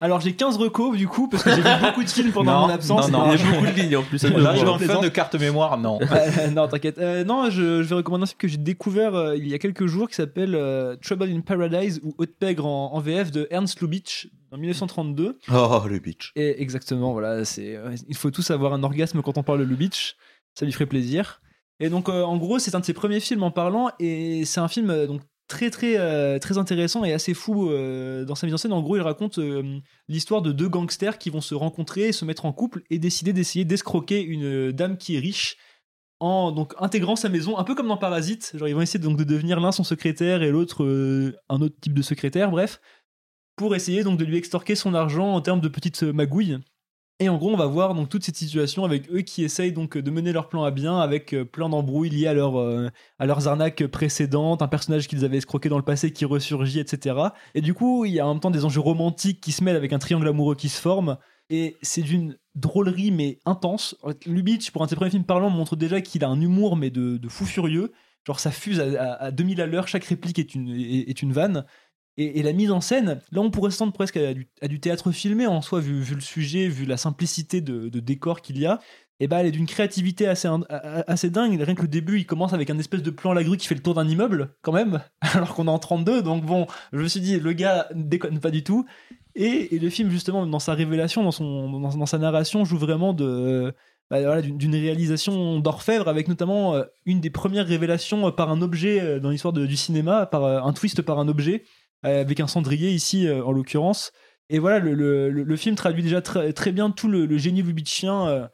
Alors j'ai 15 recos du coup parce que j'ai vu beaucoup de films pendant Non, mon absence. non, non. Il y a beaucoup de lignes en plus. ça On me arrive voit. en fin de carte mémoire, non. Euh, non, t'inquiète. Euh, non, je, je vais recommander un film que j'ai découvert euh, il y a quelques jours qui s'appelle euh, Trouble in Paradise ou Haute Pègre en, en VF de Ernst Lubitsch en 1932. Oh le bitch. Et exactement, voilà, c'est euh, il faut tous avoir un orgasme quand on parle de Lubitsch, ça lui ferait plaisir. Et donc euh, en gros, c'est un de ses premiers films en parlant et c'est un film euh, donc très très euh, très intéressant et assez fou dans sa mise en scène. En gros, il raconte l'histoire de deux gangsters qui vont se rencontrer, se mettre en couple et décider d'essayer d'escroquer une dame qui est riche en donc intégrant sa maison, un peu comme dans Parasite. Genre ils vont essayer donc de devenir l'un son secrétaire et l'autre un autre type de secrétaire, bref, pour essayer donc de lui extorquer son argent en termes de petites magouilles. Et en gros, on va voir donc toute cette situation avec eux qui essayent donc de mener leur plan à bien avec euh, plein d'embrouilles liées à, leur, euh, à leurs arnaques précédentes, un personnage qu'ils avaient escroqué dans le passé qui ressurgit, etc. Et du coup, il y a en même temps des enjeux romantiques qui se mêlent avec un triangle amoureux qui se forme. Et c'est d'une drôlerie mais intense. Lubitsch, pour un de ses premiers films parlants, montre déjà qu'il a un humour mais de, fou furieux. Genre ça fuse à, à- à 2000 à l'heure, chaque réplique est une, est une vanne. Et, la mise en scène, là on pourrait s'attendre presque à du, théâtre filmé en soi, vu, le sujet, vu la simplicité de, décor qu'il y a. Et bah elle est d'une créativité assez, assez dingue. Rien que le début, il commence avec un espèce de plan à la grue qui fait le tour d'un immeuble, quand même, alors qu'on est en 32. Donc bon, je me suis dit, le gars ne déconne pas du tout. Et, le film, justement, dans sa révélation, dans, son, dans, sa narration, joue vraiment de, bah, voilà, d'une réalisation d'orfèvre, avec notamment euh, une des premières révélations par un objet euh, dans l'histoire du cinéma, par euh, un twist par un objet, avec un cendrier ici, euh, en l'occurrence. Et voilà, le, le- film traduit déjà très, très bien tout le, génie lubitschien euh,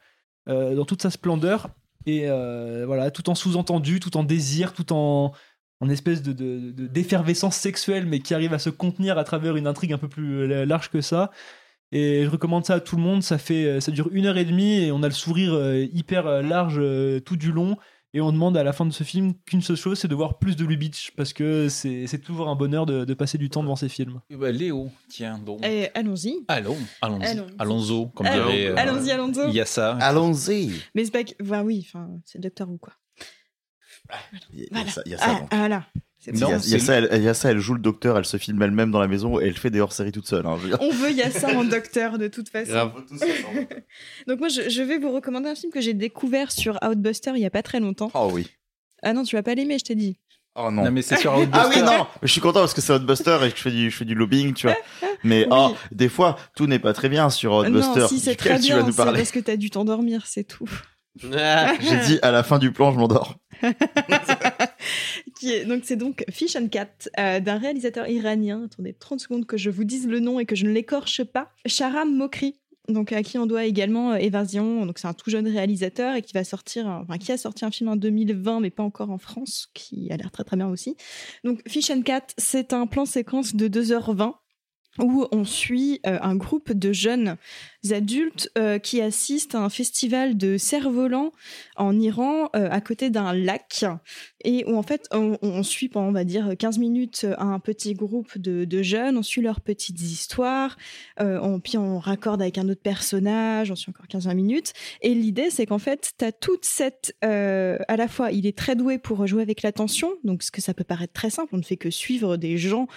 euh, dans toute sa splendeur. Et euh, voilà, tout en sous-entendu, tout en désir, tout en, en espèce de, de- de- d'effervescence sexuelle, mais qui arrive à se contenir à travers une intrigue un peu plus euh, large que ça. Et je recommande ça à tout le monde. Ça fait, euh, ça dure une heure et demie et on a le sourire euh, hyper euh, large euh, tout du long. Et on demande à la fin de ce film qu'une seule chose, c'est de voir plus de Lubitsch parce que c'est toujours un bonheur de, de passer du temps devant ces films. Eh ben, Léo, tiens donc. Et allons-y. Allons, allons-y, Allons-y. allons-y, comme Allons- dirait. euh, allons-y, allons-y. Il y a ça. Allons-y. Mais c'est pas que. Bah oui, enfin, c'est Docteur Who, quoi. Il y a- il y a Voilà. ça- il y a ça, Ah, donc. ah. C'est Il y, a, bon. il y a ça, elle, joue le docteur, elle se filme elle-même dans la maison et elle fait des hors-séries toute seule. hein, je veux dire. On veut, il y a ça en docteur de toute façon. Grave. Donc moi, je, je vais vous recommander un film que j'ai découvert sur Outbuster il y a pas très longtemps. Oh oui. Ah non, tu vas pas l'aimer, je t'ai dit. Oh non. Non, mais c'est sur Ah Outbuster. oui, non, je suis content parce que c'est Hotbuster et que je fais du, je fais du lobbying, tu vois. Mais oh, des fois, tout n'est pas très bien sur Hotbuster. non, si c'est très tu vas bien, nous c'est parler. parce que t'as dû t'endormir, c'est tout. J'ai dit à la fin du plan, je m'endors. Donc c'est donc Fish and Cat euh, d'un réalisateur iranien. Attendez 30 secondes que je vous dise le nom et que je ne l'écorche pas. Sharam Mokri. Donc à qui on doit également euh, Évasion. Donc c'est un tout jeune réalisateur et qui va sortir, qui a sorti un film en 2020 mais pas encore en France, qui a l'air très très bien aussi. Donc Fish and Cat, c'est un plan séquence de 2h20 où on suit euh, un groupe de jeunes adultes euh, qui assistent à un festival de cerfs-volants en Iran euh, à côté d'un lac. Et où en fait on, suit pendant on va dire 15 minutes un petit groupe de, jeunes, on suit leurs petites histoires, euh, on, puis on raccorde avec un autre personnage, on suit encore 15-20 minutes. Et l'idée c'est qu'en fait tu as toute cette... à la fois il est très doué pour jouer avec l'attention, donc ce que ça peut paraître très simple, on ne fait que suivre des gens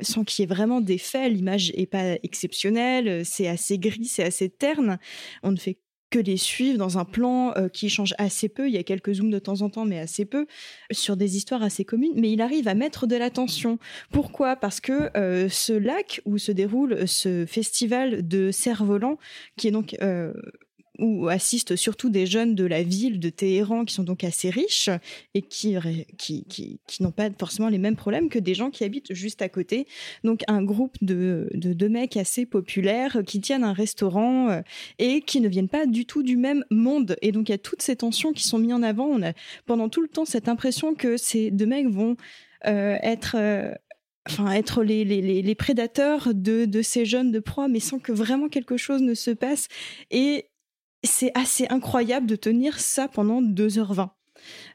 sans qu'il y ait vraiment des faits, l'image est pas exceptionnelle, c'est assez gris, c'est assez terne, on ne fait que les suivre dans un plan euh, qui change assez peu, il y a quelques zooms de temps en temps, mais assez peu, sur des histoires assez communes, mais il arrive à mettre de l'attention. Pourquoi? Parce que euh, ce lac où se déroule ce festival de cerfs-volants, qui est donc... euh, où assistent surtout des jeunes de la ville de Téhéran qui sont donc assez riches et qui, qui, qui, qui n'ont pas forcément les mêmes problèmes que des gens qui habitent juste à côté. Donc un groupe de, de, mecs assez populaires qui tiennent un restaurant euh, et qui ne viennent pas du tout du même monde. Et donc il y a toutes ces tensions qui sont mises en avant. On a pendant tout le temps cette impression que ces deux mecs vont euh, être... euh, Enfin, être les, les, les, les prédateurs de, de ces jeunes de proie, mais sans que vraiment quelque chose ne se passe. Et c'est assez incroyable de tenir ça pendant 2h20.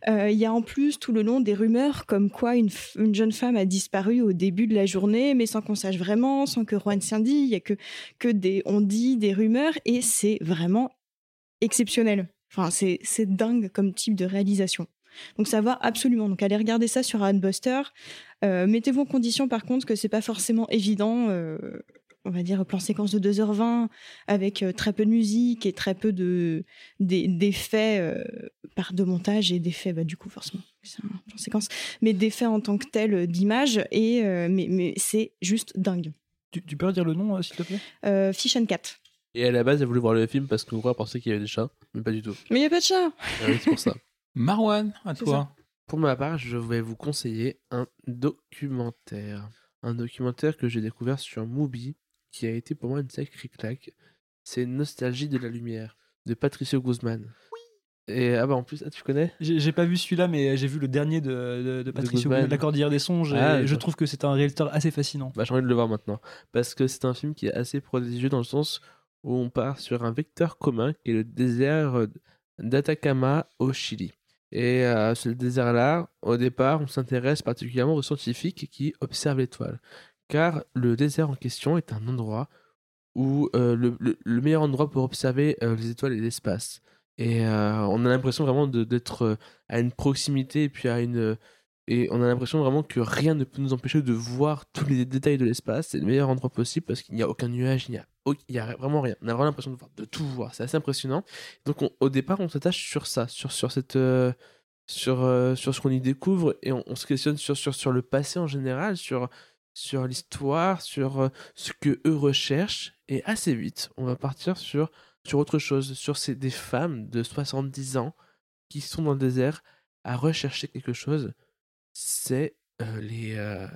Euh, Il y a en plus tout le long des rumeurs comme quoi une, jeune femme a disparu au début de la journée, mais sans qu'on sache vraiment, sans que Juan s'y indique. Il y a que, que des on dit, des rumeurs, et c'est vraiment exceptionnel. Enfin, c'est c'est dingue comme type de réalisation. Donc ça va absolument. Donc allez regarder ça sur Adbuster. Euh, Mettez-vous en condition par contre que c'est pas forcément évident. euh, on va dire plan séquence de 2h20 avec euh, très peu de musique et très peu de des- d'effets euh, par de montage et d'effets bah, du coup forcément c'est un plan séquence mais d'effets en tant que tel euh, d'image et euh, mais, mais c'est juste dingue Tu, tu peux redire le nom, s'il te plaît? Euh, Fish and Cat Et à la base, elle voulait voir le film parce qu'on croit penser qu'il y avait des chats, mais pas du tout. mais il y a pas de chat Ah oui, c'est pour ça. Marwan, à toi. Pour ma part, je vais vous conseiller un documentaire. Un documentaire que j'ai découvert sur Mubi, qui a été pour moi une sacrée claque. C'est Nostalgie de la lumière, de Patricio Guzman. Et ah bah en plus, ah, tu connais? J'ai pas vu celui-là, mais j'ai vu le dernier de, de, de La Cordillère des Songes, et Ah, je trouve que c'est un réalisateur assez fascinant. Bah, j'ai envie de le voir maintenant. Parce que c'est un film qui est assez prodigieux dans le sens où on part sur un vecteur commun qui est le désert d'Atacama au Chili. Et euh, ce désert-là, au départ, on s'intéresse particulièrement aux scientifiques qui observent l'étoile. Car le désert en question est un endroit où euh, le, le- le meilleur endroit pour observer euh, les étoiles et l'espace. Et euh, on a l'impression vraiment d'être à une proximité et puis à une, et on a l'impression vraiment que rien ne peut nous empêcher de voir tous les détails de l'espace. C'est le meilleur endroit possible parce qu'il n'y a aucun nuage, il n'y a, il y a vraiment rien. On a vraiment l'impression de, voir, de tout voir. C'est assez impressionnant. Donc on- au départ, on s'attache sur ça, sur, sur, cette, sur, sur ce qu'on y découvre et on, on se questionne sur, sur, sur le passé en général, sur, sur l'histoire, sur euh, ce que eux recherchent. Et assez vite, on va partir sur, sur autre chose, sur ces, des femmes de 70 ans qui sont dans le désert à rechercher quelque chose c'est euh, les, euh,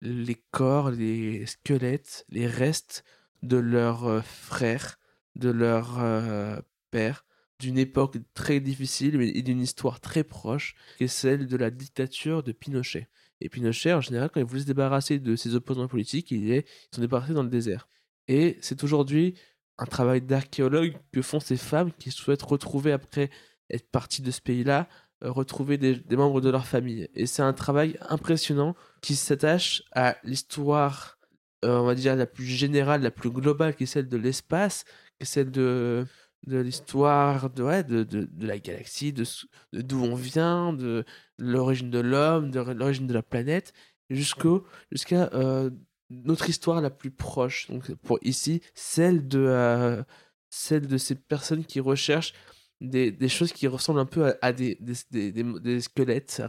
les corps, les squelettes, les restes de leurs frères, de leurs pères, d'une époque très difficile et d'une histoire très proche, qui est celle de la dictature de Pinochet. Et Pinochet, en général, quand il voulait se débarrasser de ses opposants politiques, il est, ils sont débarrassés dans le désert. Et c'est aujourd'hui un travail d'archéologue que font ces femmes qui souhaitent retrouver, après être parties de ce pays-là, euh, retrouver des, des membres de leur famille. Et c'est un travail impressionnant qui s'attache à l'histoire, euh, on va dire, la plus générale, la plus globale, qui est celle de l'espace, qui est celle de, de l'histoire de, ouais, de, de, de la galaxie, de d'où on vient, de l'origine de l'homme, de l'origine de la planète, jusqu'au, jusqu'à euh, notre histoire la plus proche. Donc pour ici, celle de, euh, celle de ces personnes qui recherchent des, des choses qui ressemblent un peu à, à des, des, des, squelettes,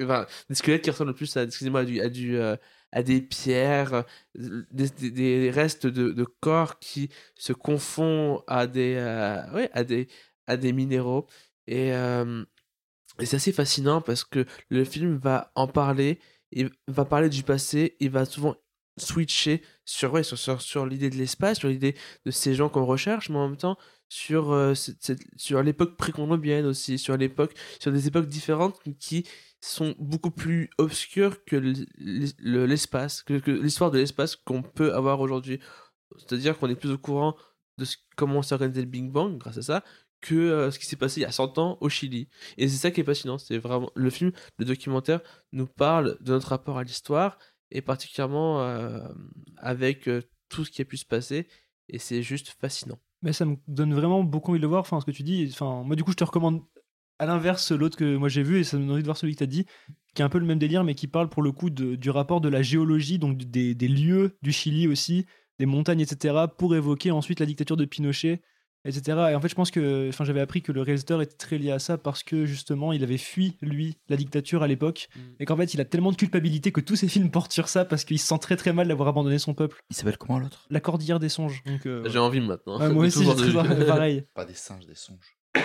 enfin, des squelettes qui ressemblent plus à, excusez-moi, à, du, à, du, euh, à des pierres, des, restes de, de corps qui se confondent à des, euh, à des, à des minéraux. Et, euh, et c'est assez fascinant parce que le film va en parler, il va parler du passé, il va souvent switcher sur, ouais, sur, sur, sur l'idée de l'espace, sur l'idée de ces gens qu'on recherche, mais en même temps sur, euh, sur l'époque précolombienne aussi, sur l'époque, sur des époques différentes qui sont beaucoup plus obscures que l'espace, que, que l'histoire de l'espace qu'on peut avoir aujourd'hui. C'est-à-dire qu'on est plus au courant de ce- comment s'est organisé le Big Bang grâce à ça que euh, ce qui s'est passé il y a 100 ans au Chili. Et c'est ça qui est passionnant, c'est vraiment le film, le documentaire nous parle de notre rapport à l'histoire et particulièrement euh, avec euh, tout ce qui a pu se passer et c'est juste fascinant. Mais ça me donne vraiment beaucoup envie de le voir, enfin, ce que tu dis. Enfin, moi, du coup, je te recommande à l'inverse l'autre que moi j'ai vu, et ça me donne envie de voir celui que tu as dit, qui est un peu le même délire, mais qui parle pour le coup du rapport de la géologie, donc des lieux du Chili aussi, des montagnes, etc., pour évoquer ensuite la dictature de Pinochet, etc. Et en fait, je pense que, enfin, j'avais appris que le réalisateur était très lié à ça parce que justement, il avait fui, lui, la dictature à l'époque, et qu'en fait, il a tellement de culpabilité que tous ses films portent sur ça parce qu'il se sent très très mal d'avoir abandonné son peuple. Il s'appelle comment l'autre? La Cordillère des Songes. Donc, euh, J'ai envie maintenant. Ouais, moi aussi, j'ai de très envie, pareil. Pas des singes, des songes.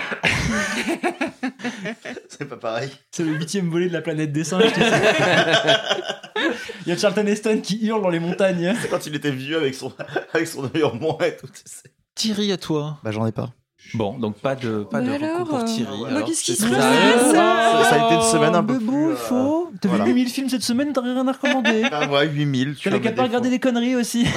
c'est pas pareil. C'est le huitième volet de la planète des singes. tu sais. Il y a Charlton Heston qui hurle dans les montagnes. C'est quand il était vieux avec son, avec son œil en moins et tout. tu sais. Thierry, à toi. Bah, j'en ai pas. Bon, donc pas de, pas de Bah recours alors, pour euh, Thierry. bah, alors. qu'est-ce qui se passe. Ça, ça a été une semaine un peu plus. il faut. T'as voilà. vu 8000 films cette semaine, t'as rien à recommander. Ah ouais, 8000. tu T'avais qu'à pas regarder des conneries aussi.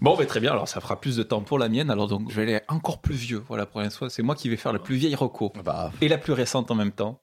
Bon, bah, très bien. Alors, ça fera plus de temps pour la mienne. Alors, donc, je vais aller encore plus vieux. Voilà, pour une fois, c'est moi qui vais faire la plus vieille reco Bah, et la plus récente en même temps.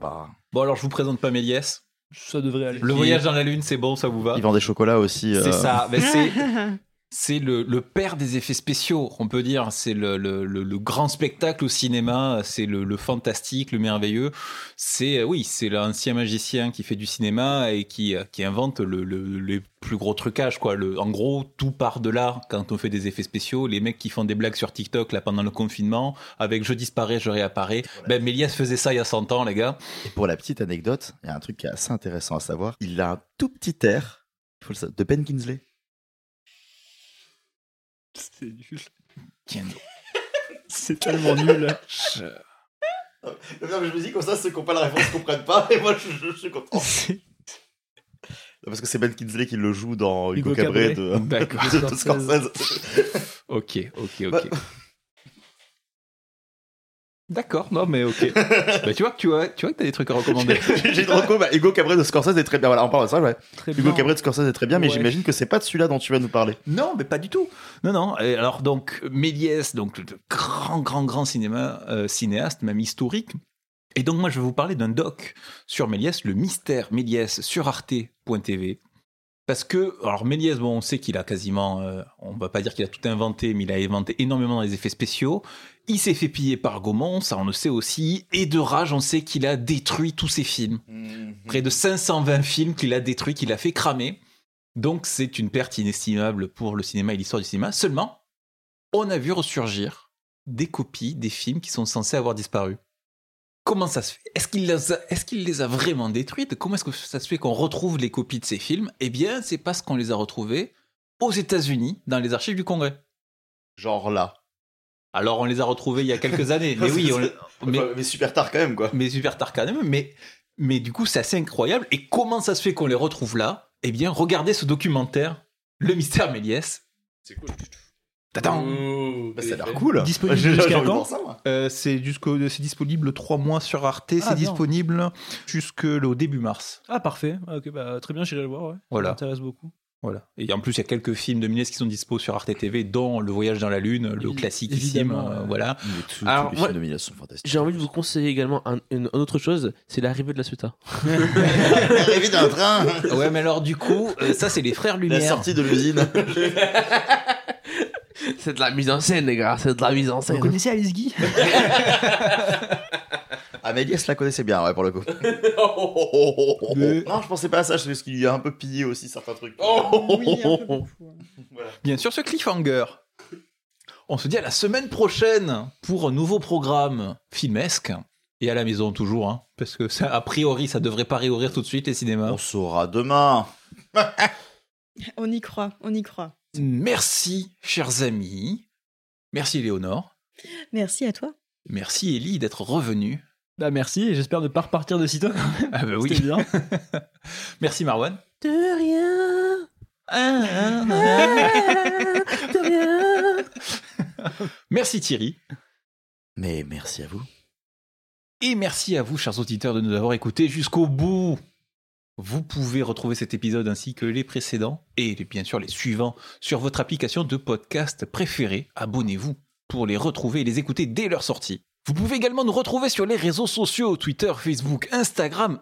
bah. Bon, alors, je vous présente pas Méliès. Ça devrait aller. Le voyage dans la lune, c'est bon, ça vous va Il vend des chocolats aussi. C'est euh, ça. Mais c'est c'est le, le père des effets spéciaux, on peut dire. C'est le, le, le- le grand spectacle au cinéma. C'est le, fantastique, le merveilleux. C'est oui, c'est l'ancien magicien qui fait du cinéma et qui, qui invente le, le- les plus gros trucages. Quoi. Le, en gros, tout part de là quand on fait des effets spéciaux. Les mecs qui font des blagues sur TikTok là pendant le confinement, avec je disparais, je réapparais. Ben Méliès faisait ça il y a 100 ans, les gars. Et pour la petite anecdote, il y a un truc qui est assez intéressant à savoir. Il a un tout petit air de Ben Kingsley. C'est nul. Tiens, C'est tellement nul. Non, mais je me dis comme ça, ceux qui n'ont pas la réponse comprennent pas, et moi je, je suis content. Parce que c'est Ben Kingsley qui le joue dans Hugo, Hugo Cabret Cabret. de, D'accord. de- de Scorsese. Ok, ok, ok. Bah- D'accord, non mais ok. bah, tu vois que tu vois, tu vois que t'as des trucs à recommander. J'ai j'ai une reco, bah, Hugo Cabret de Scorsese est très bien. Voilà, on parle de ça, ouais. Très Hugo bien. Cabret de Scorsese est très bien, mais Ouais. j'imagine que c'est pas de celui-là dont tu vas nous parler. Non, mais pas du tout. Non, non. Et alors donc Méliès, donc le grand, grand, grand cinéma, euh, cinéaste, même historique. Et donc moi je vais vous parler d'un doc sur Méliès, le mystère Méliès sur Arte.tv. Parce que, alors Méliès, bon, on sait qu'il a quasiment, euh, on va pas dire qu'il a tout inventé, mais il a inventé énormément dans les effets spéciaux. Il s'est fait piller par Gaumont, ça on le sait aussi. Et de rage, on sait qu'il a détruit tous ses films. Près de 520 films qu'il a détruits, qu'il a fait cramer. Donc c'est une perte inestimable pour le cinéma et l'histoire du cinéma. Seulement, on a vu ressurgir des copies des films qui sont censés avoir disparu. Comment ça se fait? Est-ce qu'il les, a- les vraiment détruites? Comment est-ce que ça se fait qu'on retrouve les copies de ces films? Eh bien, c'est parce qu'on les a retrouvées aux États-Unis, dans les archives du Congrès. Genre là. Alors, on les a retrouvées il y a quelques années. Mais oui, on- mais, mais super tard quand même, quoi. mais super tard quand même. Mais, mais du coup, c'est assez incroyable. Et comment ça se fait qu'on les retrouve là? Eh bien, regardez ce documentaire, Le mystère Méliès. C'est cool. Tadam Bah, ça a l'air cool. Disponible jusqu'à quand voir ça, moi. Euh, c'est jusqu'au, c'est disponible trois mois sur Arte. Ah, c'est disponible jusqu'au début mars. Ah, parfait. Ah, ok, bah, très bien, j'irai le voir. Ouais. Voilà. Ça m'intéresse beaucoup. Voilà. Et en plus, il y a quelques films de Méliès qui sont dispo sur Arte TV, dont Le Voyage dans la Lune, le classique évidemment, euh, ouais. voilà. Alors, tous les moi, films de Méliès sont fantastiques. J'ai envie de vous conseiller également un- une, une autre chose, c'est l'arrivée de la Suta. Arrivé d'un train. Ouais, mais alors du coup, euh, ça c'est les frères La Lumière. sortie de l'usine. c'est de la mise en scène, les gars, c'est de la mise en scène. Vous connaissez Alice Guy? Ah, Méliès la connaissait bien, ouais, pour le coup. Mais- Non, je pensais pas à ça, parce qu'il lui a un peu pillé aussi certains trucs. Oui, un peu beaucoup, ouais. Bien sûr, ce cliffhanger. On se dit à la semaine prochaine pour un nouveau programme filmesque. Et à la maison toujours, hein, parce que ça, a priori, ça devrait pas réouvrir tout de suite les cinémas. On saura demain. On y croit, on y croit. Merci, chers amis. Merci, Léonore. Merci à toi. Merci, Ellie, d'être revenue. Bah, merci, et j'espère ne pas repartir de sitôt. Ah bah oui. Bien. Merci, Marwan. De rien. De rien. Merci, Thierry. Mais merci à vous. Et merci à vous, chers auditeurs, de nous avoir écoutés jusqu'au bout. Vous pouvez retrouver cet épisode ainsi que les précédents et bien sûr les suivants sur votre application de podcast préférée. Abonnez-vous pour les retrouver et les écouter dès leur sortie. Vous pouvez également nous retrouver sur les réseaux sociaux Twitter, Facebook, Instagram,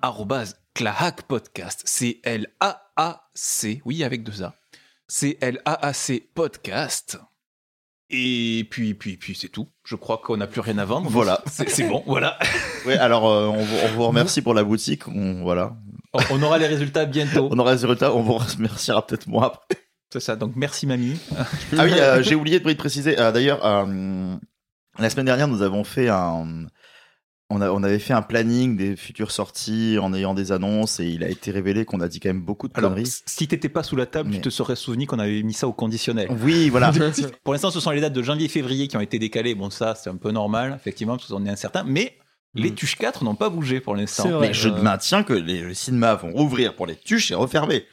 Clahac Podcast. C-L-A-A-C, oui, avec deux A. C-L-A-A-C Podcast. Et puis, puis, puis, c'est tout. Je crois qu'on n'a plus rien à vendre. Voilà. C'est bon, voilà. Ouais, alors euh, on, vous, on vous remercie pour la boutique. On, voilà. On- On aura les résultats bientôt. On aura les résultats. On vous remerciera peut-être moi après. C'est ça, donc merci mamie. Ah oui, euh, j'ai oublié de préciser. euh, D'ailleurs, euh, la semaine dernière, nous avons fait un. On, a, on avait fait un planning des futures sorties en ayant des annonces et il a été révélé qu'on a dit quand même beaucoup de Alors, conneries. si t'étais pas sous la table, Mais- tu te serais souvenu qu'on avait mis ça au conditionnel. Oui, voilà. Pour l'instant, ce sont les dates de janvier-février qui ont été décalées. Bon, ça, c'est un peu normal, effectivement, parce qu'on est incertain. Mais les tuches 4 n'ont pas bougé pour l'instant. Mais je Euh, maintiens que les, les cinémas vont rouvrir pour les tuches et refermer.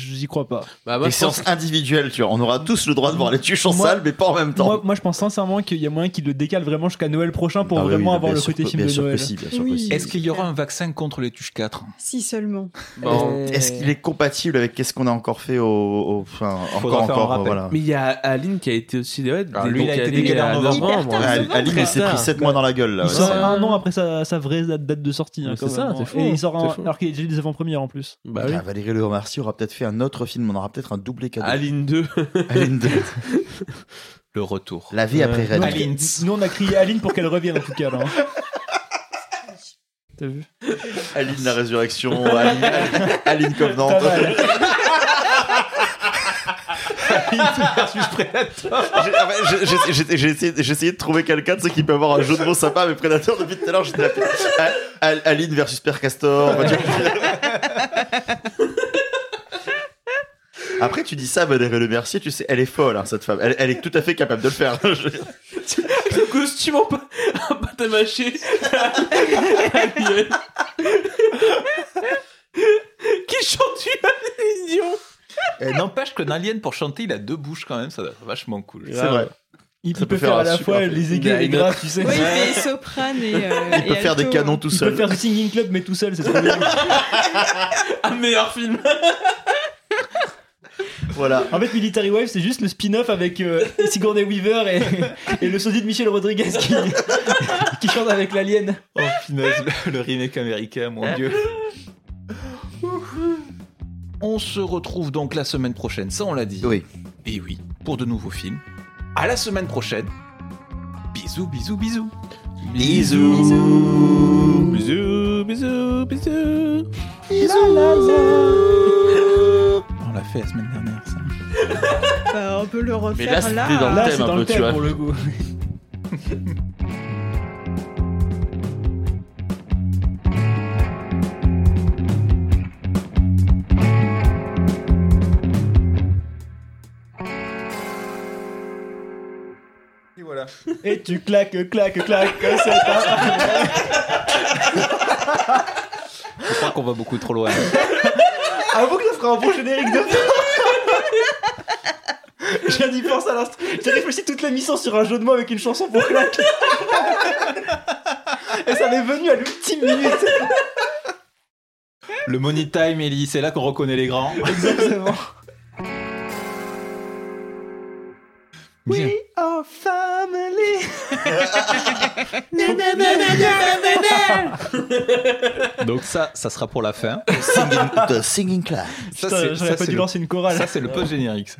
Je n'y crois pas. Bah, moi, les je pense- séances individuelles, tu vois. On aura tous le droit de voir les tuches en Moi- salle, mais pas en même temps. Moi, moi, je pense sincèrement qu'il y a moyen qu'ils le décalent vraiment jusqu'à Noël prochain pour Ah oui, vraiment oui, avoir bien le sûr côté que- film bien de sûr que Noël. si, bien sûr Oui. si. Est-ce qu'il y aura un vaccin contre les tuches 4 Si seulement. Bon. Est-ce qu'il est compatible avec qu'est-ce qu'on a encore fait au, au- enfin encore faire un encore rappel. voilà. Mais il y a Aline qui a été aussi. Ouais, des- lui, il a été décalé en novembre. Hyper tard. Ah, novembre, Ali, il s'est pris tard. 7 mois dans la gueule là. Il ouais. sort c'est- un an après sa, sa vraie date date de sortie. hein, Mais quand c'est ça, même. c'est fou. Et il sort C'est un- fou. alors qu'il y a déjà eu des avant-premières en plus. Bah Ah. Valérie Le Mercier aura peut-être fait un autre film, on aura peut-être un doublé cadeau. Aline 2. Aline 2. Le retour. La vie après. Nous, Red. Aline. Nous, on a crié Aline pour qu'elle revienne en tout cas. Là. T'as vu Aline la résurrection, Aline, Aline Covenant. J'ai- essayé, de trouver quelqu'un de ceux qui peut avoir un jeu de mots sympa, mais Predator depuis tout à l'heure, j'étais là. Al- Al- Aline versus Père Castor. Après, tu dis ça, Valérie Le Mercier, tu sais, elle est folle, hein, cette femme. Elle, elle est tout à fait capable de le faire. Le costume en, pâte à mâcher. Qui chante Aline Dion Et N'empêche que Alien, pour chanter, il a deux bouches quand même, ça doit être vachement cool. C'est vrai. Il, peut peut faire faire à la fois les Il aiguës a et les une graves, tu sais. Ouais, il fait soprane et. euh, Il peut et faire des canons tout Il peut seul. faire du singing club mais tout seul, c'est trop bien. Un meilleur film. Voilà. En fait, Military Wife, c'est juste le spin-off avec euh, Sigourney Weaver et, et le sosie de Michel Rodriguez qui, qui chante avec l'alien. Oh le, remake américain, mon dieu. On se retrouve donc la semaine prochaine, ça on l'a dit. Oui. Et oui, pour de nouveaux films. À la semaine prochaine. Bisous, bisous, bisous. Bisous. Bisous, bisous, bisous. On l'a fait la semaine dernière, ça. Bah, on peut le refaire Mais là, c'était là. dans le Là, thème c'est un dans peu, le tu thème vois. pour le coup. Et voilà. Et tu claques, claques, claques, c'est un... Je crois qu'on va beaucoup trop loin. Avoue que ça ferait un bon générique de fin. Viens d'y penser à l'instant. J'ai réfléchi toute l'émission sur un jeu de mots avec une chanson pour claque. Et ça m'est venu à l'ultime minute. Le money time, Ellie, c'est là qu'on reconnaît les grands. Exactement. Bien. are family. Donc ça, ça sera pour la fin. Singing, the singing clap. Ça, Putain, c'est- J'aurais ça, pas c'est dû le- lancer une chorale. Ça, c'est le post-générique. ça.